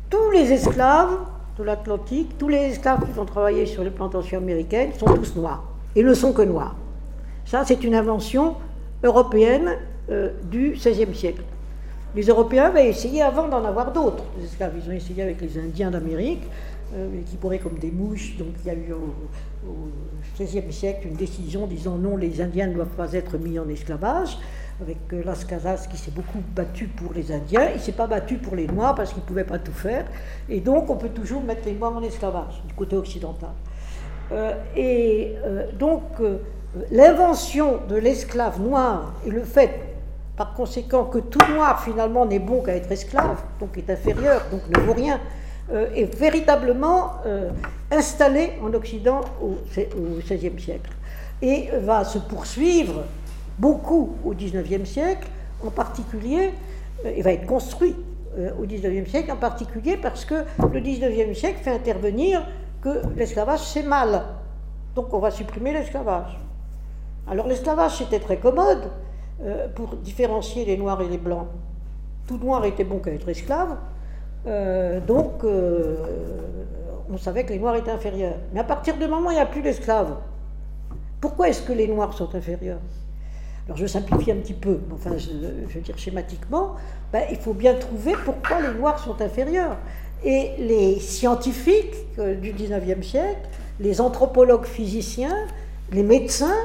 [SPEAKER 3] tous les esclaves de l'Atlantique, tous les esclaves qui vont travailler sur les plantations américaines sont tous noirs, et ne sont que noirs. Ça, c'est une invention européenne euh, du XVIe siècle. Les Européens avaient essayé avant d'en avoir d'autres. Ils ont essayé avec les Indiens d'Amérique, euh, qui pourraient comme des mouches. Donc il y a eu au XVIe siècle une décision disant non, les Indiens ne doivent pas être mis en esclavage avec euh, Las Casas qui s'est beaucoup battu pour les Indiens. Il ne s'est pas battu pour les Noirs parce qu'il ne pouvait pas tout faire. Et donc, on peut toujours mettre les Noirs en esclavage du côté occidental. Euh, et euh, donc, l'invention de l'esclave noir et le fait, par conséquent, que tout noir finalement n'est bon qu'à être esclave, donc est inférieur, donc ne vaut rien, est véritablement installé en Occident au XVIe siècle et va se poursuivre beaucoup au XIXe siècle, en particulier, euh, il va être construit euh, au XIXe siècle, en particulier parce que le XIXe siècle fait intervenir que l'esclavage c'est mal. Donc on va supprimer l'esclavage. Alors l'esclavage c'était très commode euh, pour différencier les noirs et les blancs. Tout noir était bon qu'à être esclave, donc on savait que les noirs étaient inférieurs. Mais à partir du moment où il n'y a plus d'esclaves, pourquoi est-ce que les noirs sont inférieurs? Alors je simplifie un petit peu, enfin je, veux dire schématiquement, ben, il faut bien trouver pourquoi les Noirs sont inférieurs. Et les scientifiques euh, du 19e siècle, les anthropologues physiciens, les médecins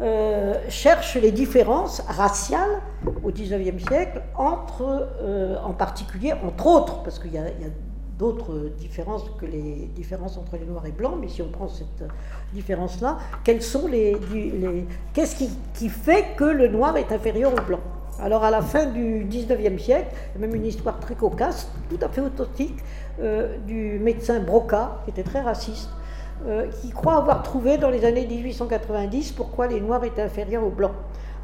[SPEAKER 3] euh, cherchent les différences raciales au 19e siècle entre, euh, en particulier, entre autres, parce qu'il y, a d'autres différences que les différences entre les noirs et blancs, mais si on prend cette différence-là, quelles sont les, qu'est-ce qui, fait que le noir est inférieur au blanc? Alors à la fin du 19e siècle, même une histoire très cocasse, tout à fait authentique, euh, du médecin Broca, qui était très raciste, euh, qui croit avoir trouvé dans les années 1890 pourquoi les noirs étaient inférieurs aux blancs.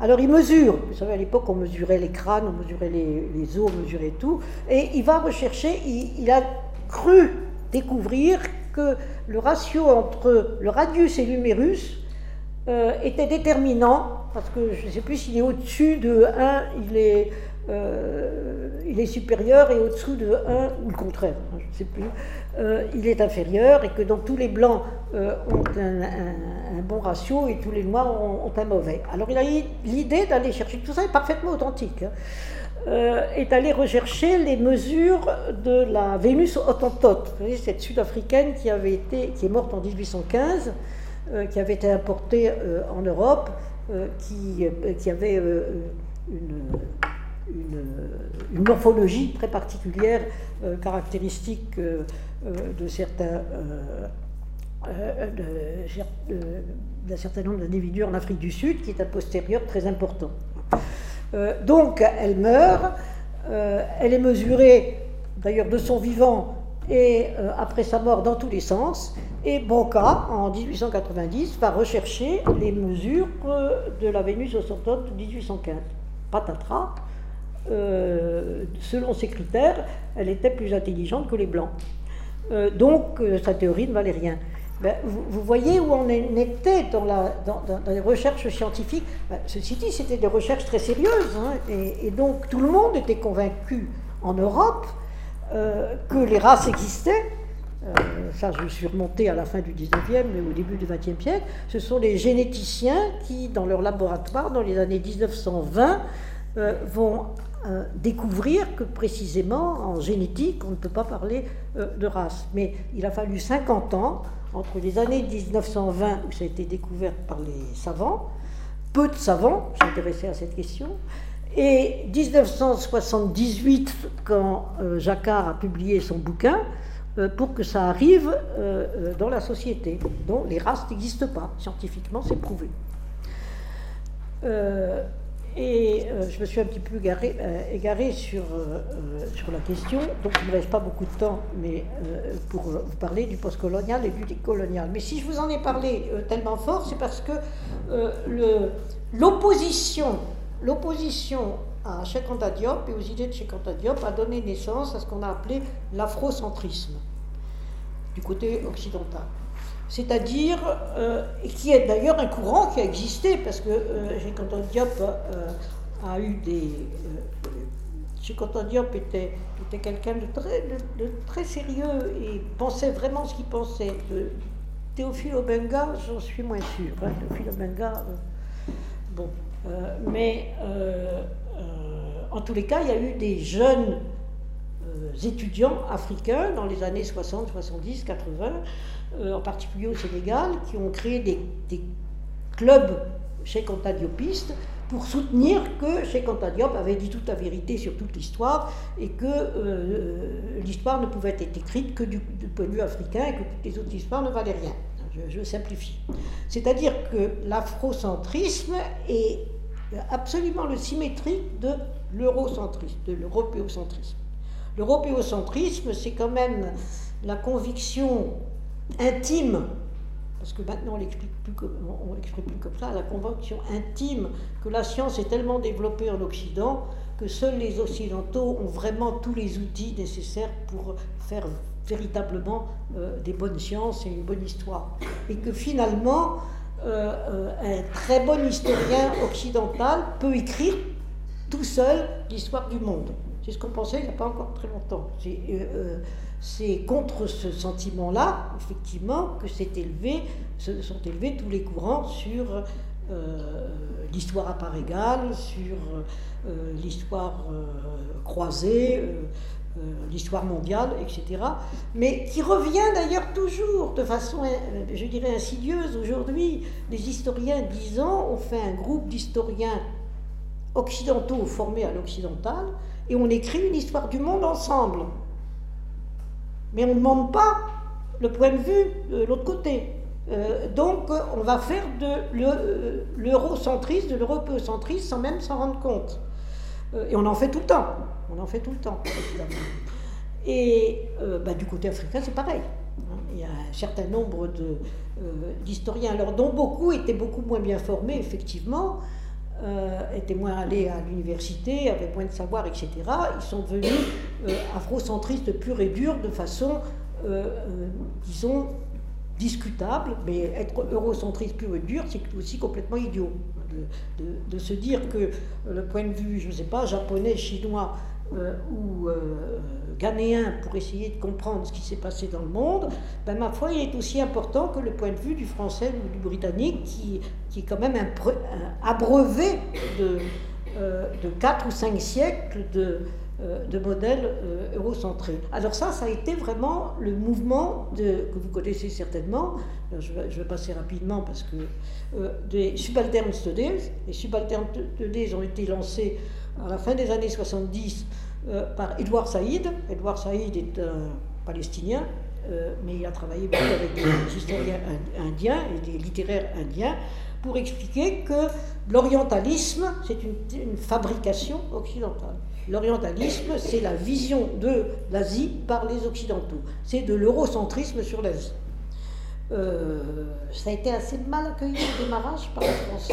[SPEAKER 3] Alors il mesure, vous savez à l'époque on mesurait les crânes, on mesurait les, os, on mesurait tout, et il va rechercher, il, a cru découvrir que le ratio entre le radius et l'humérus euh, était déterminant, parce que je ne sais plus s'il est au-dessus de 1, il est, euh, il est supérieur, et au-dessous de 1, ou le contraire, hein, je ne sais plus. Euh, il est inférieur et que donc tous les blancs euh, ont un, bon ratio et tous les noirs ont, un mauvais. Alors il a l'idée d'aller chercher, tout ça est parfaitement authentique, hein, euh, est d'aller rechercher les mesures de la Vénus voyez, cette sud-africaine qui, avait été, qui est morte en 1815, qui avait été importée en Europe, qui, qui, avait une une, morphologie très particulière, caractéristique euh, certains, euh, euh, d'un certain nombre d'individus en Afrique du Sud, qui est un postérieur très important. donc elle meurt, elle est mesurée d'ailleurs de son vivant et après sa mort dans tous les sens. Et Broca, en 1890, va rechercher les mesures de la Vénus au de 1815. Patatras, selon ses critères, elle était plus intelligente que les Blancs. Euh, donc euh, sa théorie ne valait rien. Ben, vous, voyez où on était dans, la, dans, les recherches scientifiques. Ben, ceci dit, c'était des recherches très sérieuses, hein, et, donc tout le monde était convaincu en Europe euh, que les races existaient. ça, je suis remonté à la fin du 19e, mais au début du 20e siècle. Ce sont les généticiens qui, dans leur laboratoire, dans les années 1920, vont euh, découvrir que précisément en génétique, on ne peut pas parler euh, de race. Mais il a fallu 50 ans, entre les années 1920, où ça a été découvert par les savants, peu de savants s'intéressaient à cette question, et 1978, quand euh, Jacquard a publié son bouquin, pour que ça arrive dans la société, dont les races n'existent pas. Scientifiquement, c'est prouvé. Et euh, je me suis un petit peu égaré, euh, égaré sur, euh, sur la question, donc il ne me reste pas beaucoup de temps mais, pour vous parler du postcolonial et du décolonial. Mais si je vous en ai parlé tellement fort, c'est parce que l'opposition, l'opposition à Cheikh Anta Diop et aux idées de Cheikh Anta Diop a donné naissance à ce qu'on a appelé l'afrocentrisme. du côté occidental. C'est-à-dire, qui est d'ailleurs un courant qui a existé, parce que Cheikh Diop a eu des. Cheikh Diop était, était quelqu'un de très, sérieux et pensait vraiment ce qu'il pensait. Théophile Obenga, j'en suis moins sûr. Hein. Théophile Obenga, bon. mais en tous les cas, il y a eu des jeunes euh, étudiants africains dans les années 60, 70, 80, en particulier au Sénégal, qui ont créé des, clubs chez Cantadiopistes pour soutenir que chez Cantadiop avait dit toute la vérité sur toute l'histoire et que euh, l'histoire ne pouvait être écrite que du, point de vue africain et que toutes les autres histoires ne valaient rien. Je, je simplifie. C'est-à-dire que l'afrocentrisme est absolument le symétrique de l'eurocentrisme, de l'européocentrisme. L'européocentrisme, c'est quand même la conviction intime, parce que maintenant on l'explique plus comme, ça, la conviction intime que la science est tellement développée en Occident que seuls les Occidentaux ont vraiment tous les outils nécessaires pour faire véritablement euh, des bonnes sciences et une bonne histoire. Et que finalement, euh, euh, un très bon historien occidental peut écrire tout seul l'histoire du monde. C'est ce qu'on pensait il n'y a pas encore très longtemps. Euh, contre ce sentiment-là, effectivement, que s'est élevé, se sont élevés tous les courants sur l'histoire à part égale, sur l'histoire croisée, euh, l'histoire mondiale, etc. Mais qui revient d'ailleurs toujours de façon, euh, je dirais, insidieuse. Aujourd'hui, les historiens, disant, ont fait un groupe d'historiens occidentaux formés à l'occidental, et on écrit une histoire du monde ensemble. Mais on ne demande pas le point de vue de l'autre côté. Euh, donc on va faire de l'eurocentrisme, de l'européocentrisme sans même s'en rendre compte. et on en fait tout le temps. On en fait tout le temps, Et euh, bah, du côté africain, c'est pareil. Il y a un certain nombre euh, d'historiens, dont beaucoup étaient beaucoup moins bien formés, effectivement, euh, étaient moins allés à l'université, avaient moins de savoir, etc. Ils sont devenus afrocentristes purs et durs de façon, disons, discutable, mais être eurocentriste pur et dur, c'est aussi complètement idiot. De, se dire que le point de vue, je ne sais pas, japonais, chinois, euh, ou euh, ghanéen pour essayer de comprendre ce qui s'est passé dans le monde, ben, ma foi, il est aussi important que le point de vue du français ou du britannique, qui, qui est quand même un, abreuvé de, euh, de 4 ou 5 siècles de, de modèles eurocentrés. Alors ça, ça a été vraiment le mouvement que vous connaissez certainement, je vais, passer rapidement parce que des subaltern studies, les subaltern studies ont été lancés à la fin des années 70 euh, par Edouard Saïd. Edouard Saïd est un Palestinien, euh, mais il a travaillé beaucoup avec des historiens indiens et des littéraires indiens pour expliquer que l'orientalisme, c'est une, fabrication occidentale. L'orientalisme, c'est la vision de l'Asie par les Occidentaux. C'est de l'eurocentrisme sur l'Asie. Euh, ça a été assez mal accueilli au démarrage par la France.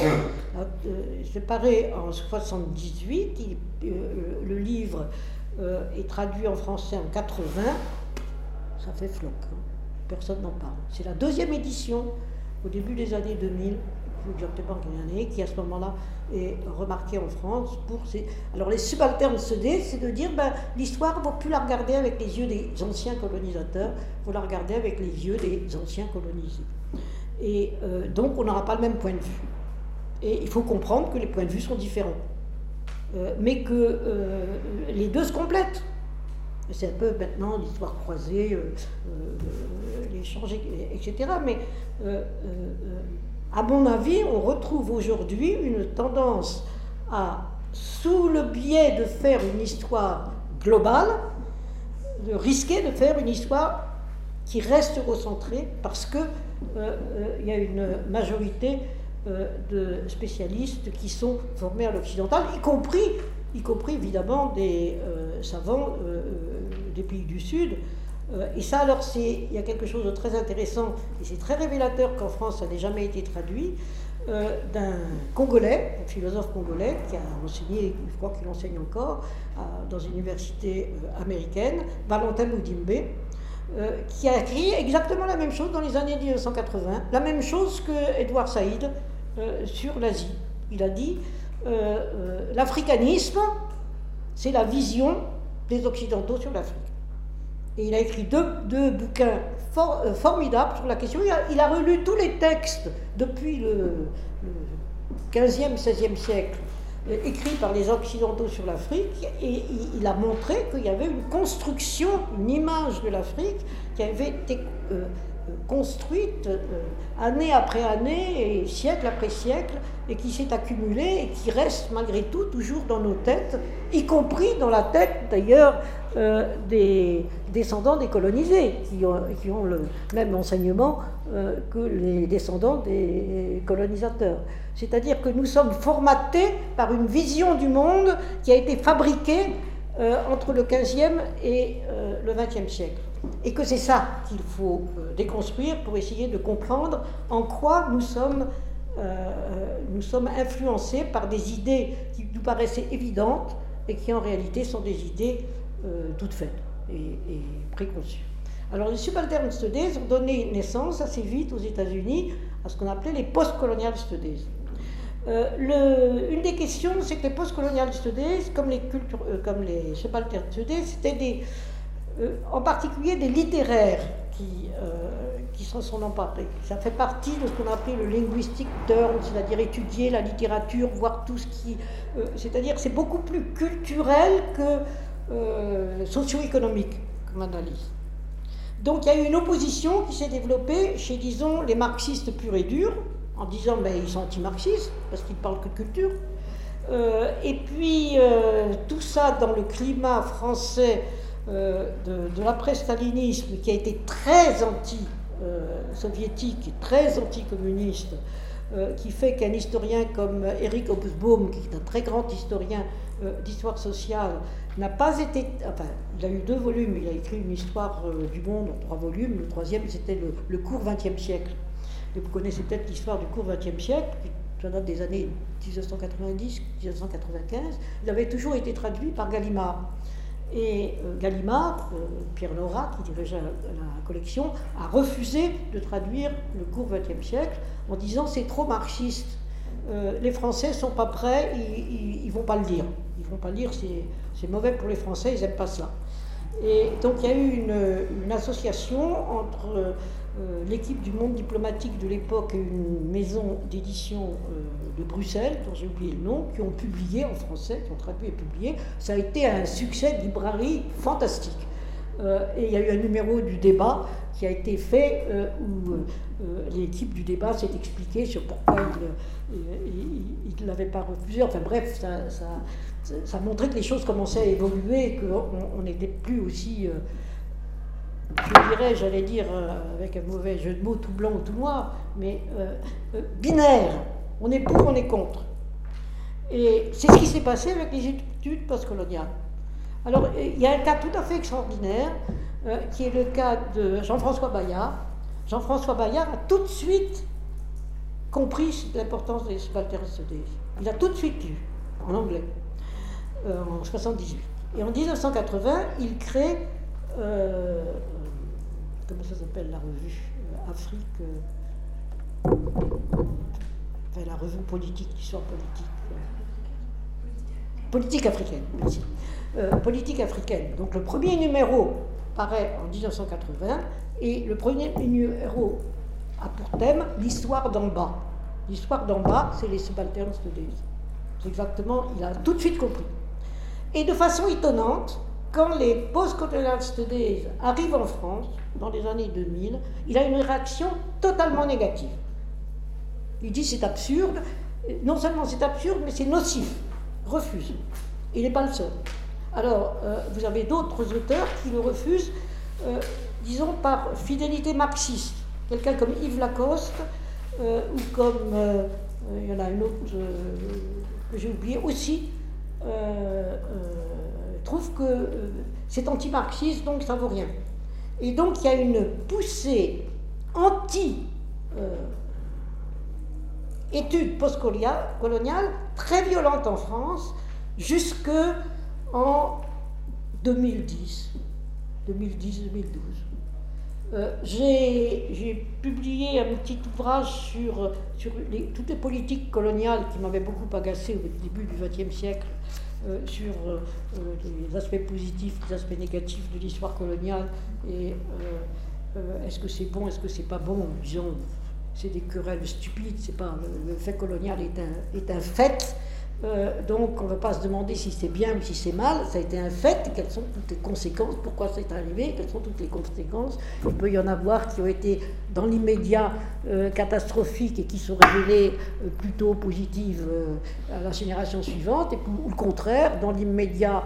[SPEAKER 3] je parais en 78, euh, le livre euh, est traduit en français en 80, ça fait floc, hein. personne n'en parle. C'est la deuxième édition au début des années 2000 qui à ce moment-là est remarqué en France pour ces... Alors les subalternes se c'est de dire ben, l'histoire, il ne faut plus la regarder avec les yeux des anciens colonisateurs, il faut la regarder avec les yeux des anciens colonisés. Et euh, donc on n'aura pas le même point de vue. Et il faut comprendre que les points de vue sont différents. Euh, mais que euh, les deux se complètent. C'est un peu maintenant l'histoire croisée, l'échange, etc. Mais à mon avis, on retrouve aujourd'hui une tendance à, sous le biais de faire une histoire globale, de risquer de faire une histoire qui reste eurocentrée parce qu'il euh, euh, y a une majorité euh, de spécialistes qui sont formés à l'occidental, y compris, évidemment des savants des pays du Sud, euh, et ça, alors, il y a quelque chose de très intéressant, et c'est très révélateur qu'en France, ça n'ait jamais été traduit, euh, d'un Congolais, un philosophe congolais, qui a enseigné, je crois qu'il enseigne encore, dans une université euh, américaine, Valentin Moudimbe, qui a écrit exactement la même chose dans les années 1980, la même chose que Edouard Saïd sur l'Asie. Il a dit l'africanisme, c'est la vision des Occidentaux sur l'Afrique. Et il a écrit deux, bouquins formidables sur la question. Il a, relu tous les textes depuis le, le 15e, 16e siècle euh, écrit par les Occidentaux sur l'Afrique, et il a montré qu'il y avait une construction, une image de l'Afrique qui avait été euh, euh, construite année après année et siècle après siècle, et qui s'est accumulée et qui reste malgré tout toujours dans nos têtes, y compris dans la tête d'ailleurs des descendants des colonisés, qui ont, le même enseignement que les descendants des colonisateurs. C'est-à-dire que nous sommes formatés par une vision du monde qui a été fabriquée euh, entre le 15e et euh, le 20e siècle. Et que c'est ça qu'il faut euh, déconstruire pour essayer de comprendre en quoi nous sommes, nous sommes influencés par des idées qui nous paraissaient évidentes et qui en réalité sont des idées toutes faites et, préconçues. Alors les subaltern studies ont donné naissance assez vite aux États-Unis à ce qu'on appelait les post-colonial studies. Euh, une des questions, c'est que les post-colonial studies, comme les, culture, euh, comme les subaltern studies, c'était des, euh, en particulier des littéraires qui, qui s'en sont emparés. Ça fait partie de ce qu'on appelle le linguistic term, c'est-à-dire étudier la littérature, voir tout ce qui. c'est-à-dire c'est beaucoup plus culturel que socio-économique comme analyse. Donc il y a eu une opposition qui s'est développée chez, disons, les marxistes purs et durs, en disant ben, ils sont anti-marxistes, parce qu'ils parlent que de culture. Euh, et puis euh, tout ça dans le climat français euh, de, l'après-stalinisme qui a été très anti-soviétique et très anti-communiste, qui fait qu'un historien comme Eric Hobsbawm, qui est un très grand historien d'histoire sociale, n'a pas été. Enfin, il a eu deux volumes, il a écrit une histoire du monde en trois volumes, le troisième c'était le, le court XXe siècle vous connaissez peut-être l'histoire du court XXe siècle, qui date des années 1990-1995. Il avait toujours été traduit par Gallimard. Et euh, Gallimard, euh, Pierre Laura, qui dirigeait la, collection, a refusé de traduire le court XXe siècle en disant c'est trop marxiste. Euh, les Français sont pas prêts, ils, ne vont pas le lire. Ils vont pas le lire, c'est mauvais pour les Français, ils n'aiment pas ça. Et donc il y a eu une association entre euh, l'équipe du monde diplomatique de l'époque et une maison d'édition euh, de Bruxelles, dont j'ai oublié le nom, qui ont publié en français, qui ont traduit et publié. Ça a été un succès de librairie fantastique. Euh, et il y a eu un numéro du débat qui a été fait où l'équipe du débat s'est expliquée sur pourquoi il ne l'avait pas refusé. Enfin bref, ça, ça, ça, montrait que les choses commençaient à évoluer, qu'on n'était plus aussi je dirais, j'allais dire euh, avec un mauvais jeu de mots, tout blanc ou tout noir, mais euh, euh, binaire. On est pour, on est contre. Et c'est ce qui s'est passé avec les études postcoloniales. Alors, il y a un cas tout à fait extraordinaire, qui est le cas de Jean-François Bayard. Jean-François Bayard a tout de suite compris l'importance des subalternes. Il a tout de suite lu, en anglais, en 1978. Et en 1980, il crée comment ça s'appelle la revue euh, Afrique, euh, enfin la revue politique, l'histoire politique. Politique africaine, merci. Euh, politique africaine. Donc le premier numéro paraît en 1980 et le premier numéro a pour thème l'histoire d'en bas. L'histoire d'en bas, c'est les subalternes studies. C'est exactement, il a tout de suite compris. Et de façon étonnante, quand les post-colonial studies arrivent en France, dans les années 2000, il a une réaction totalement négative. Il dit c'est absurde, non seulement c'est absurde, mais c'est nocif, refuse. Il n'est pas le seul. Alors, euh, vous avez d'autres auteurs qui le refusent, euh, disons par fidélité marxiste. Quelqu'un comme Yves Lacoste, euh, ou comme, il y en a une autre que j'ai oublié aussi, trouve que c'est anti-marxiste, donc ça vaut rien. Et donc il y a une poussée anti euh, postcoloniales très violente en France jusque en 2010, 2010-2012. Euh, j'ai publié un petit ouvrage sur toutes les politiques coloniales qui m'avaient beaucoup agacé au début du XXe siècle, euh, sur euh, les aspects positifs, les aspects négatifs de l'histoire coloniale, et est-ce que c'est bon, est-ce que c'est pas bon, disons, c'est des querelles stupides, c'est pas, le, fait colonial est un, est un fait, euh, donc on ne va pas se demander si c'est bien ou si c'est mal, ça a été un fait, quelles sont toutes les conséquences, pourquoi c'est arrivé, quelles sont toutes les conséquences? Il peut y en avoir qui ont été dans l'immédiat euh, catastrophiques et qui sont révélées euh, plutôt positives à la génération suivante, et ou le contraire, dans l'immédiat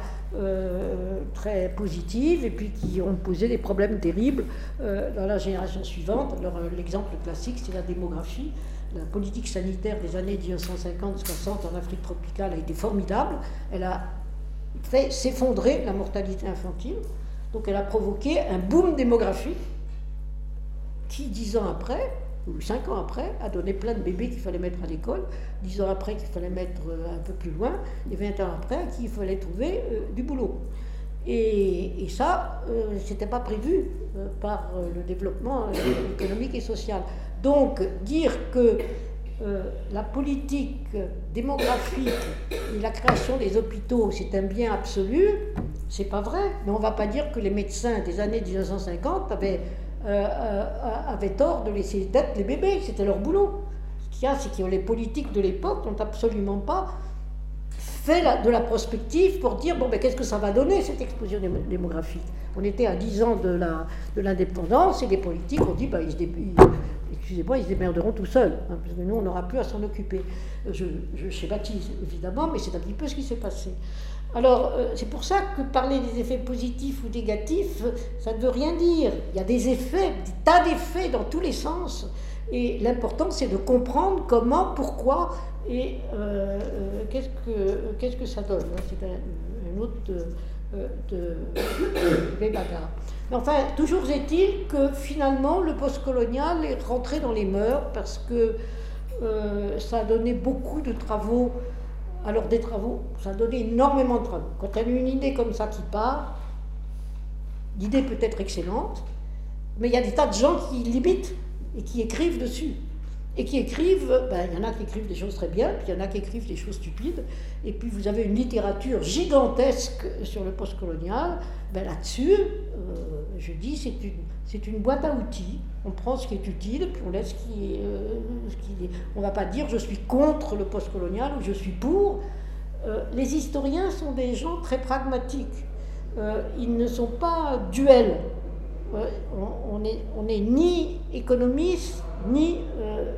[SPEAKER 3] très positives, et puis qui ont posé des problèmes terribles dans la génération suivante. L'exemple classique, c'est la démographie la politique sanitaire des années 1950-60 en Afrique tropicale a été formidable. Elle a fait s'effondrer la mortalité infantile. Donc elle a provoqué un boom démographique qui, dix ans après, ou cinq ans après, a donné plein de bébés qu'il fallait mettre à l'école, dix ans après qu'il fallait mettre euh, un peu plus loin, et vingt ans après qu'il fallait trouver euh, du boulot. Et, ça, euh, ce n'était pas prévu par le développement économique et social. Donc, dire que euh, la politique démographique et la création des hôpitaux, c'est un bien absolu, c'est pas vrai. Mais on va pas dire que les médecins des années 1950 avaient, euh, euh, avaient tort de laisser d'être les bébés, c'était leur boulot. Ce qu'il y a, c'est que les politiques de l'époque n'ont absolument pas fait de la prospective pour dire bon, ben, qu'est-ce que ça va donner cette explosion démographique? On était à 10 ans de l'indépendance de et les politiques ont dit ben, ils se excusez-moi, ils se démerderont tout seuls, hein, parce que nous, on n'aura plus à s'en occuper. Je, je schématise, évidemment, mais c'est un petit peu ce qui s'est passé. Alors, euh, c'est pour ça que parler des effets positifs ou négatifs, ça ne veut rien dire. Il y a des effets, des tas d'effets dans tous les sens. Et l'important, c'est de comprendre comment, pourquoi et euh, euh, qu'est-ce, que, que ça donne. C'est un, autre de, de, enfin, toujours est-il que finalement, le postcolonial est rentré dans les mœurs parce que euh, ça a donné beaucoup de travaux. Alors, des travaux, ça a donné énormément de travaux. Quand y a une idée comme ça qui part, l'idée peut être excellente, mais il y a des tas de gens qui l'imitent et qui écrivent dessus et qui écrivent, ben, il y en a qui écrivent des choses très bien, puis il y en a qui écrivent des choses stupides, et puis vous avez une littérature gigantesque sur le postcolonial, ben, là-dessus, euh, je dis, c'est une, c'est une boîte à outils, on prend ce qui est utile, puis on laisse ce qui est... Euh, ce qui est on ne va pas dire je suis contre le postcolonial ou je suis pour. Euh, les historiens sont des gens très pragmatiques, ils ne sont pas duels. On n'est on est ni économiste, ni, euh,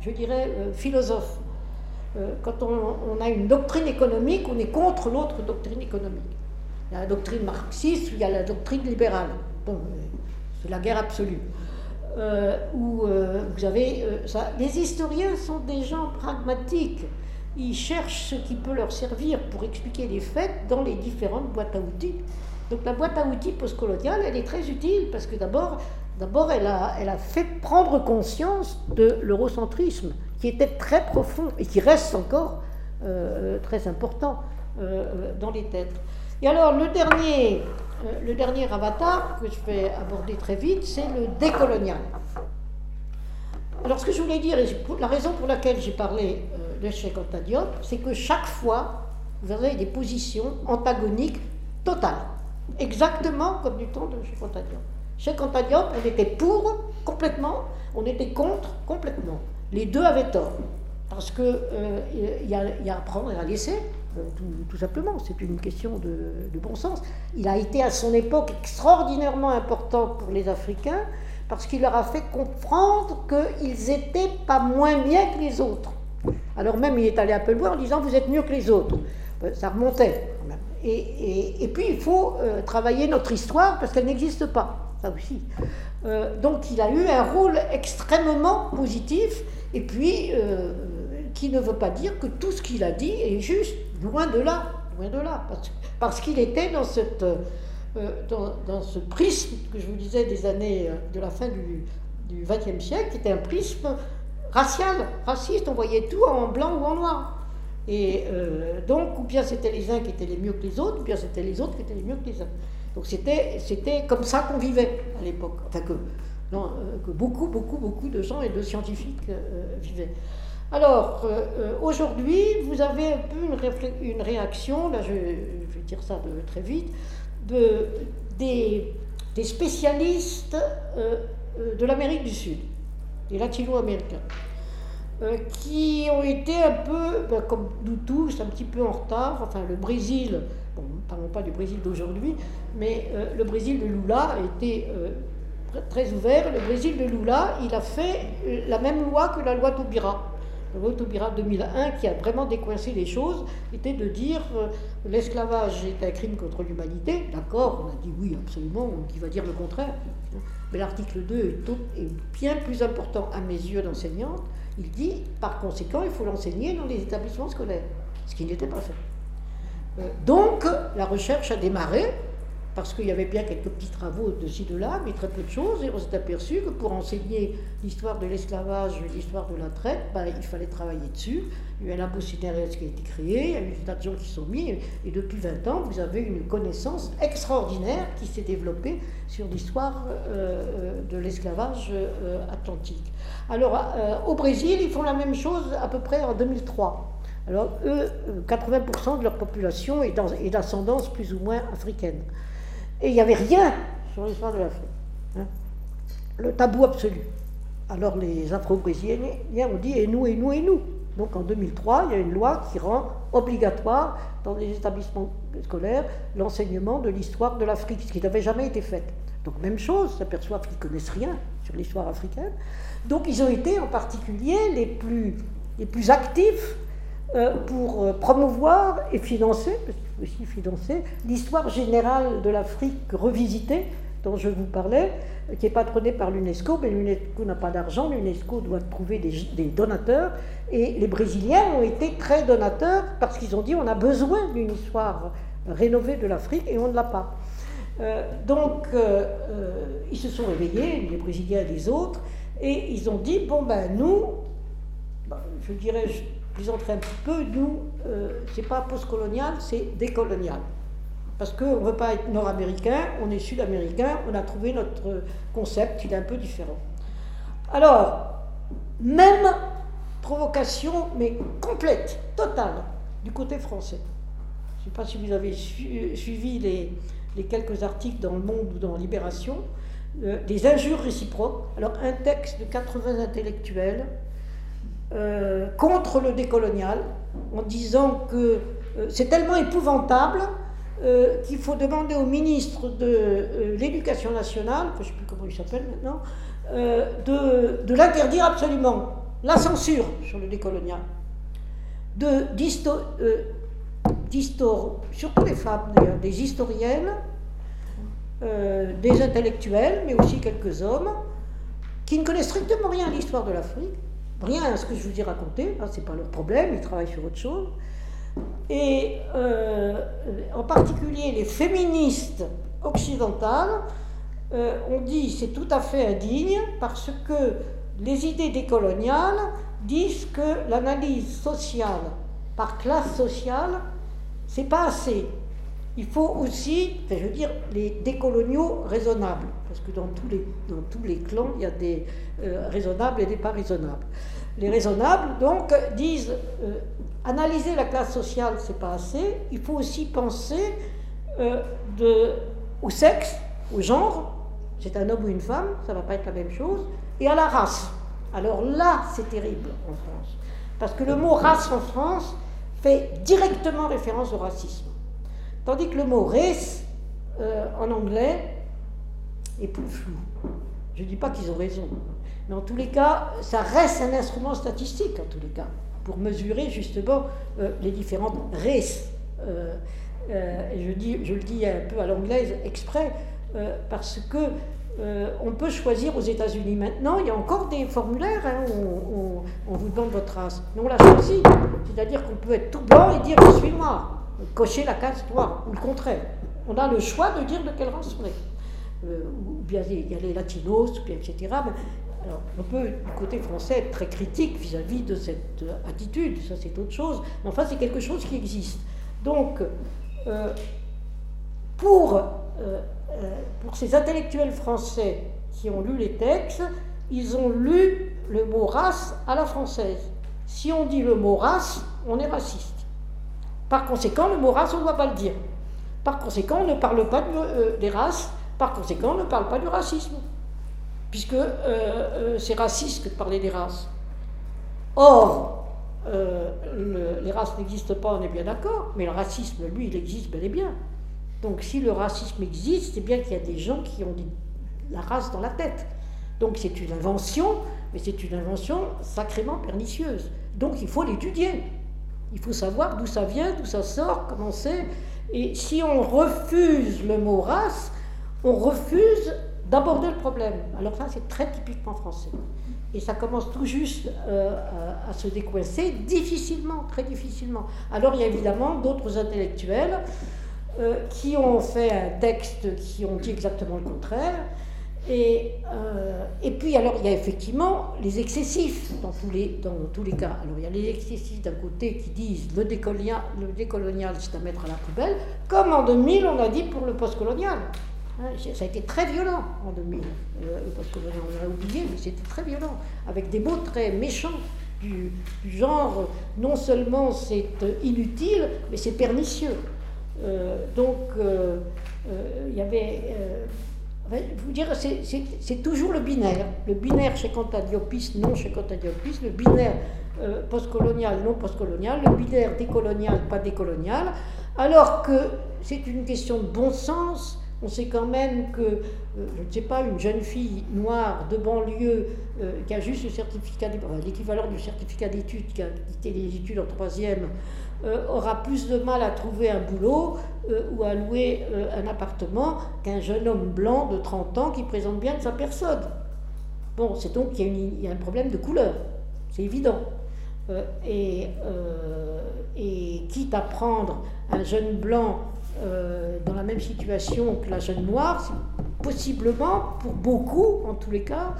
[SPEAKER 3] je dirais, euh, philosophe. Euh, quand on, a une doctrine économique, on est contre l'autre doctrine économique. Il y a la doctrine marxiste, il y a la doctrine libérale. c'est la guerre absolue. où vous avez ça. Les historiens sont des gens pragmatiques. Ils cherchent ce qui peut leur servir pour expliquer les faits dans les différentes boîtes à outils. Donc la boîte à outils postcoloniale, elle est très utile parce que d'abord, D'abord, elle a, fait prendre conscience de l'eurocentrisme, qui était très profond et qui reste encore euh, très important euh, dans les têtes. Et alors, le dernier, euh, le dernier avatar que je vais aborder très vite, c'est le décolonial. Alors, ce que je voulais dire, et la raison pour laquelle j'ai parlé de Cheikh Anta c'est que chaque fois, vous avez des positions antagoniques totales, exactement comme du temps de Cheikh Anta chez Cantadiop, on était pour complètement, on était contre complètement. Les deux avaient tort. Parce qu'il euh, y, a, à prendre et à laisser, euh, tout, simplement. C'est une question de, bon sens. Il a été à son époque extraordinairement important pour les Africains parce qu'il leur a fait comprendre qu'ils n'étaient pas moins bien que les autres. Alors même, il est allé un peu loin en disant Vous êtes mieux que les autres. Euh, ça remontait. Et, puis, il faut travailler notre histoire parce qu'elle n'existe pas. Ça aussi. Euh, donc il a eu un rôle extrêmement positif, et puis euh, qui ne veut pas dire que tout ce qu'il a dit est juste, loin de là, loin de là, parce, qu'il était dans, euh, dans, ce prisme que je vous disais des années de la fin du XXe siècle, qui était un prisme racial, raciste, on voyait tout en blanc ou en noir. Et donc, ou bien c'était les uns qui étaient les mieux que les autres, ou bien c'était les autres qui étaient les mieux que les uns. Donc c'était comme ça qu'on vivait à l'époque. Enfin que, que, beaucoup, beaucoup, beaucoup de gens et de scientifiques vivaient. Alors, aujourd'hui, vous avez un peu une, réaction, là je, vais dire ça très vite, de, des spécialistes de l'Amérique du Sud, des latino-américains. Euh, qui ont été un peu, ben, comme nous tous, un petit peu en retard. Enfin, le Brésil, bon, parlons pas du Brésil d'aujourd'hui, mais euh, le Brésil de Lula a été euh, très ouvert. Le Brésil de Lula, il a fait la même loi que la loi Taubira. La loi Taubira 2001, qui a vraiment décoincé les choses, était de dire l'esclavage est un crime contre l'humanité. D'accord, on a dit oui, absolument, qui va dire le contraire. Mais l'article 2 est, est bien plus important à mes yeux d'enseignante il dit, par conséquent, il faut l'enseigner dans les établissements scolaires, ce qui n'était pas fait. Euh, donc, la recherche a démarré, parce qu'il y avait bien quelques petits travaux de ci, de là, mais très peu de choses, et on s'est aperçu que pour enseigner l'histoire de l'esclavage l'histoire de la traite, ben, il fallait travailler dessus. Il y a eu un labo qui a été créé, il y a eu des tas de gens qui sont mis, et depuis 20 ans, vous avez une connaissance extraordinaire qui s'est développée sur l'histoire euh, euh, de l'esclavage atlantique. Alors, euh, au Brésil, ils font la même chose à peu près en 2003. Alors, eux, 80% de leur population est d'ascendance plus ou moins africaine. Et il n'y avait rien sur l'histoire de l'Afrique. Hein. Le tabou absolu. Alors, les Afro-Brésiliens ont dit et nous, et nous, et nous. Donc, en 2003, il y a une loi qui rend obligatoire dans les établissements scolaires l'enseignement de l'histoire de l'Afrique, ce qui n'avait jamais été fait. Donc, même chose, s'aperçoivent qu'ils ne connaissent rien sur l'histoire africaine. Donc ils ont été en particulier les plus, les plus actifs euh, pour euh, promouvoir et financer, aussi financer, l'histoire générale de l'Afrique revisitée, dont je vous parlais, qui est patronnée par l'UNESCO, mais l'UNESCO n'a pas d'argent, l'UNESCO doit trouver des, donateurs, et les Brésiliens ont été très donateurs parce qu'ils ont dit on a besoin d'une histoire rénovée de l'Afrique et on ne l'a pas. Euh, donc ils se sont réveillés, les Brésiliens et les autres, et ils ont dit, bon ben nous, ben, je dirais, je plaisanterai un petit peu, nous, euh, c'est pas postcolonial, c'est décolonial. Parce qu'on ne veut pas être nord-américain, on est sud-américain, on a trouvé notre concept, il est un peu différent. Alors, même provocation, mais complète, totale, du côté français. Je ne sais pas si vous avez suivi les, les quelques articles dans Le Monde ou dans Libération euh, des injures réciproques. Alors un texte de 80 intellectuels euh, contre le décolonial, en disant que euh, c'est tellement épouvantable qu'il faut demander au ministre de l'Éducation nationale, je ne sais plus comment il s'appelle maintenant, de, l'interdire absolument, la censure sur le décolonial, de, surtout les femmes d'ailleurs, des historiennes, euh, des intellectuels, mais aussi quelques hommes, qui ne connaissent strictement rien à l'histoire de l'Afrique, rien à ce que je vous ai raconté, hein, ce n'est pas leur problème, ils travaillent sur autre chose. Et euh, en particulier les féministes occidentales euh, ont dit c'est tout à fait indigne parce que les idées décoloniales disent que l'analyse sociale par classe sociale, c'est pas assez il faut aussi, je veux dire, les décoloniaux raisonnables, parce que dans tous les, dans tous les clans, il y a des euh, raisonnables et des pas raisonnables. Les raisonnables, donc, disent euh, analyser la classe sociale, c'est pas assez, il faut aussi penser euh, au sexe, au genre, c'est un homme ou une femme, ça va pas être la même chose, et à la race. Alors là, c'est terrible en France, parce que le mot race en France fait directement référence au racisme. Tandis que le mot race euh, en anglais est plus flou. Je ne dis pas qu'ils ont raison, mais en tous les cas, ça reste un instrument statistique, en tous les cas, pour mesurer justement euh, les différentes races. Euh, et je, le dis un peu à l'anglaise exprès, parce que on peut choisir aux États-Unis maintenant, il y a encore des formulaires hein, où on, vous demande votre race. Mais on l'a choisi. C'est-à-dire qu'on peut être tout blanc et dire je suis noir cocher la case 3, ou le contraire. On a le choix de dire de quelle race on est. Euh, ou bien il y a les latinos, etc. on peut, du côté français, être très critique vis-à-vis de cette euh, attitude, ça c'est autre chose, mais enfin c'est quelque chose qui existe. Donc, euh, pour ces intellectuels français qui ont lu les textes, ils ont lu le mot race à la française. Si on dit le mot race, on est raciste. Par conséquent, le mot race, on ne doit pas le dire. Par conséquent, on ne parle pas euh, des races, par conséquent, on ne parle pas du racisme. Puisque euh, euh, c'est raciste que de parler des races. Or, les races n'existent pas, on est bien d'accord, mais le racisme, lui, il existe bel et bien. Donc si le racisme existe, c'est bien qu'il y a des gens qui ont la race dans la tête. Donc c'est une invention, mais c'est une invention sacrément pernicieuse. Donc il faut l'étudier. Il faut savoir d'où ça vient, d'où ça sort, comment c'est. Et si on refuse le mot race, on refuse d'aborder le problème. Alors ça, c'est très typiquement français. Et ça commence tout juste euh, à, se décoincer, difficilement, très difficilement. Alors il y a évidemment d'autres intellectuels euh, qui ont fait un texte qui ont dit exactement le contraire et, euh, et, puis, alors, il y a effectivement les excessifs dans tous les, dans tous les cas. Alors, il y a les excessifs d'un côté qui disent le décolonial, le décolonial c'est à mettre à la poubelle, comme en 2000, on a dit pour le postcolonial. Hein, ça a été très violent en 2000, euh, le postcolonial, on l'a oublié, mais c'était très violent, avec des mots très méchants. Du, genre, non seulement c'est inutile, mais c'est pernicieux. Euh, donc, il y avait vous dire, c'est toujours le binaire. Le binaire chez Cantadiopis, non chez Cantadiopis, le binaire euh, postcolonial, non postcolonial, le binaire décolonial, pas décolonial, alors que c'est une question de bon sens. On sait quand même que, euh, je ne sais pas, une jeune fille noire de banlieue euh, qui a juste le certificat, l'équivalent du certificat d'études, qui a quitté les études en troisième, euh, aura plus de mal à trouver un boulot euh, ou à louer euh, un appartement qu'un jeune homme blanc de 30 ans qui présente bien de sa personne. Bon, c'est donc qu'il y, a un problème de couleur, c'est évident. Et, et, quitte à prendre un jeune blanc dans la même situation que la jeune noire, possiblement, pour beaucoup en tous les cas,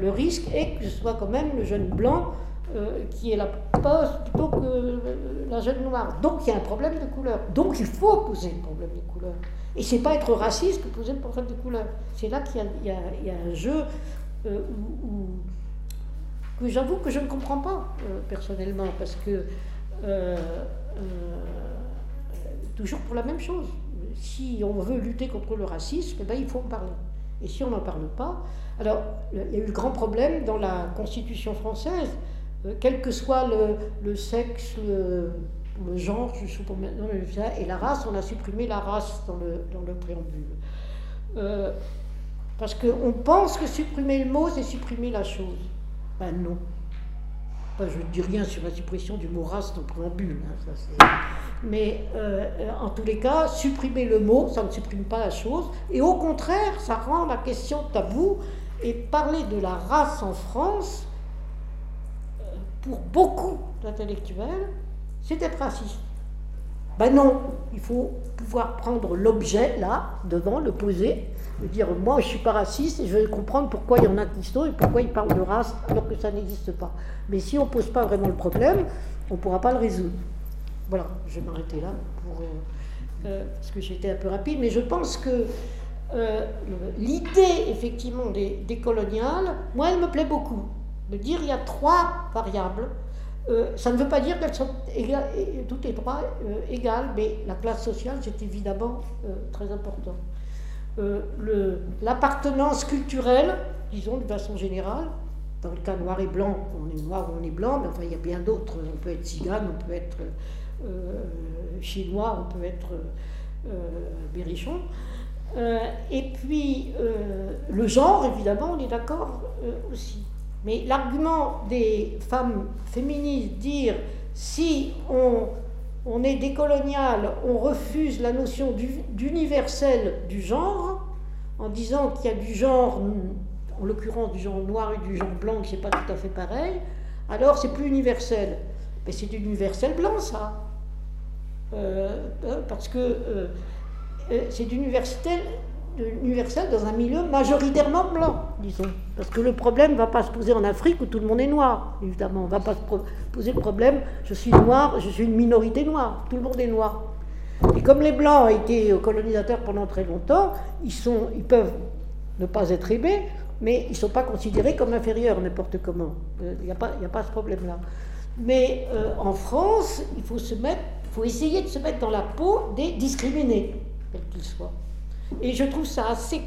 [SPEAKER 3] le risque est que ce soit quand même le jeune blanc euh, qui est la poste plutôt que euh, la jeune noire. Donc il y a un problème de couleur. Donc il faut poser le problème de couleur. Et c'est pas être raciste que poser le problème de couleur. C'est là qu'il y, a un jeu euh, où, que j'avoue que je ne comprends pas personnellement, parce que toujours pour la même chose. Si on veut lutter contre le racisme, eh ben, il faut en parler. Et si on n'en parle pas, alors il y a eu le grand problème dans la Constitution française quel que soit le, sexe, le, genre, et la race, on a supprimé la race dans le, dans le préambule. Euh, parce qu'on pense que supprimer le mot, c'est supprimer la chose. Ben non. je ne dis rien sur la suppression du mot race dans le préambule. Hein, mais euh, en tous les cas, supprimer le mot, ça ne supprime pas la chose. Et au contraire, ça rend la question tabou. Et parler de la race en France, pour beaucoup d'intellectuels, être raciste. Ben non, il faut pouvoir prendre l'objet là, devant, le poser, et dire moi je ne suis pas raciste et je vais comprendre pourquoi il y en a qui sont et pourquoi ils parlent de race alors que ça n'existe pas. Mais si on ne pose pas vraiment le problème, on ne pourra pas le résoudre. Voilà, je vais m'arrêter là pour, euh, euh, parce que j'étais un peu rapide, mais je pense que euh, l'idée effectivement des, des coloniales, moi elle me plaît beaucoup de dire il y a trois variables. Euh, ça ne veut pas dire qu'elles sont toutes les trois euh, égales, mais la classe sociale, c'est évidemment euh, très important. L'appartenance culturelle, disons de façon générale, dans le cas noir et blanc, on est noir ou on est blanc, mais enfin il y a bien d'autres. On peut être cigane, on peut être chinois, on peut être berrichon. et puis le genre, évidemment, on est d'accord aussi. Mais l'argument des femmes féministes, dire si on, est décolonial, on refuse la notion d'universel du genre, en disant qu'il y a du genre, en l'occurrence du genre noir et du genre blanc, qui n'est pas tout à fait pareil, alors c'est plus universel. Mais c'est universel blanc, ça. Euh, euh, parce que euh, c'est universel universel dans un milieu majoritairement blanc, disons. Parce que le problème ne va pas se poser en Afrique où tout le monde est noir, évidemment. On ne va pas se poser le problème, je suis noir, je suis une minorité noire, tout le monde est noir. Et comme les Blancs ont été colonisateurs pendant très longtemps, ils, sont, ils peuvent ne pas être aimés, mais ils ne sont pas considérés comme inférieurs n'importe comment. Il n'y a, a, pas ce problème-là. Mais euh, en France, il faut, se mettre, faut essayer de se mettre dans la peau des discriminés, quels qu'ils soient. Et je trouve ça assez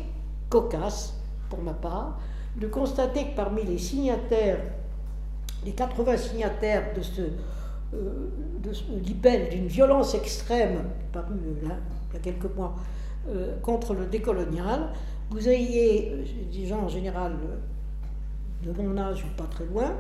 [SPEAKER 3] cocasse, pour ma part, de constater que parmi les signataires, les 80 signataires de ce, euh, d'une violence extrême, paru euh, là, il y a quelques mois, euh, contre le décolonial, vous ayez des gens en général de mon âge ou pas très loin,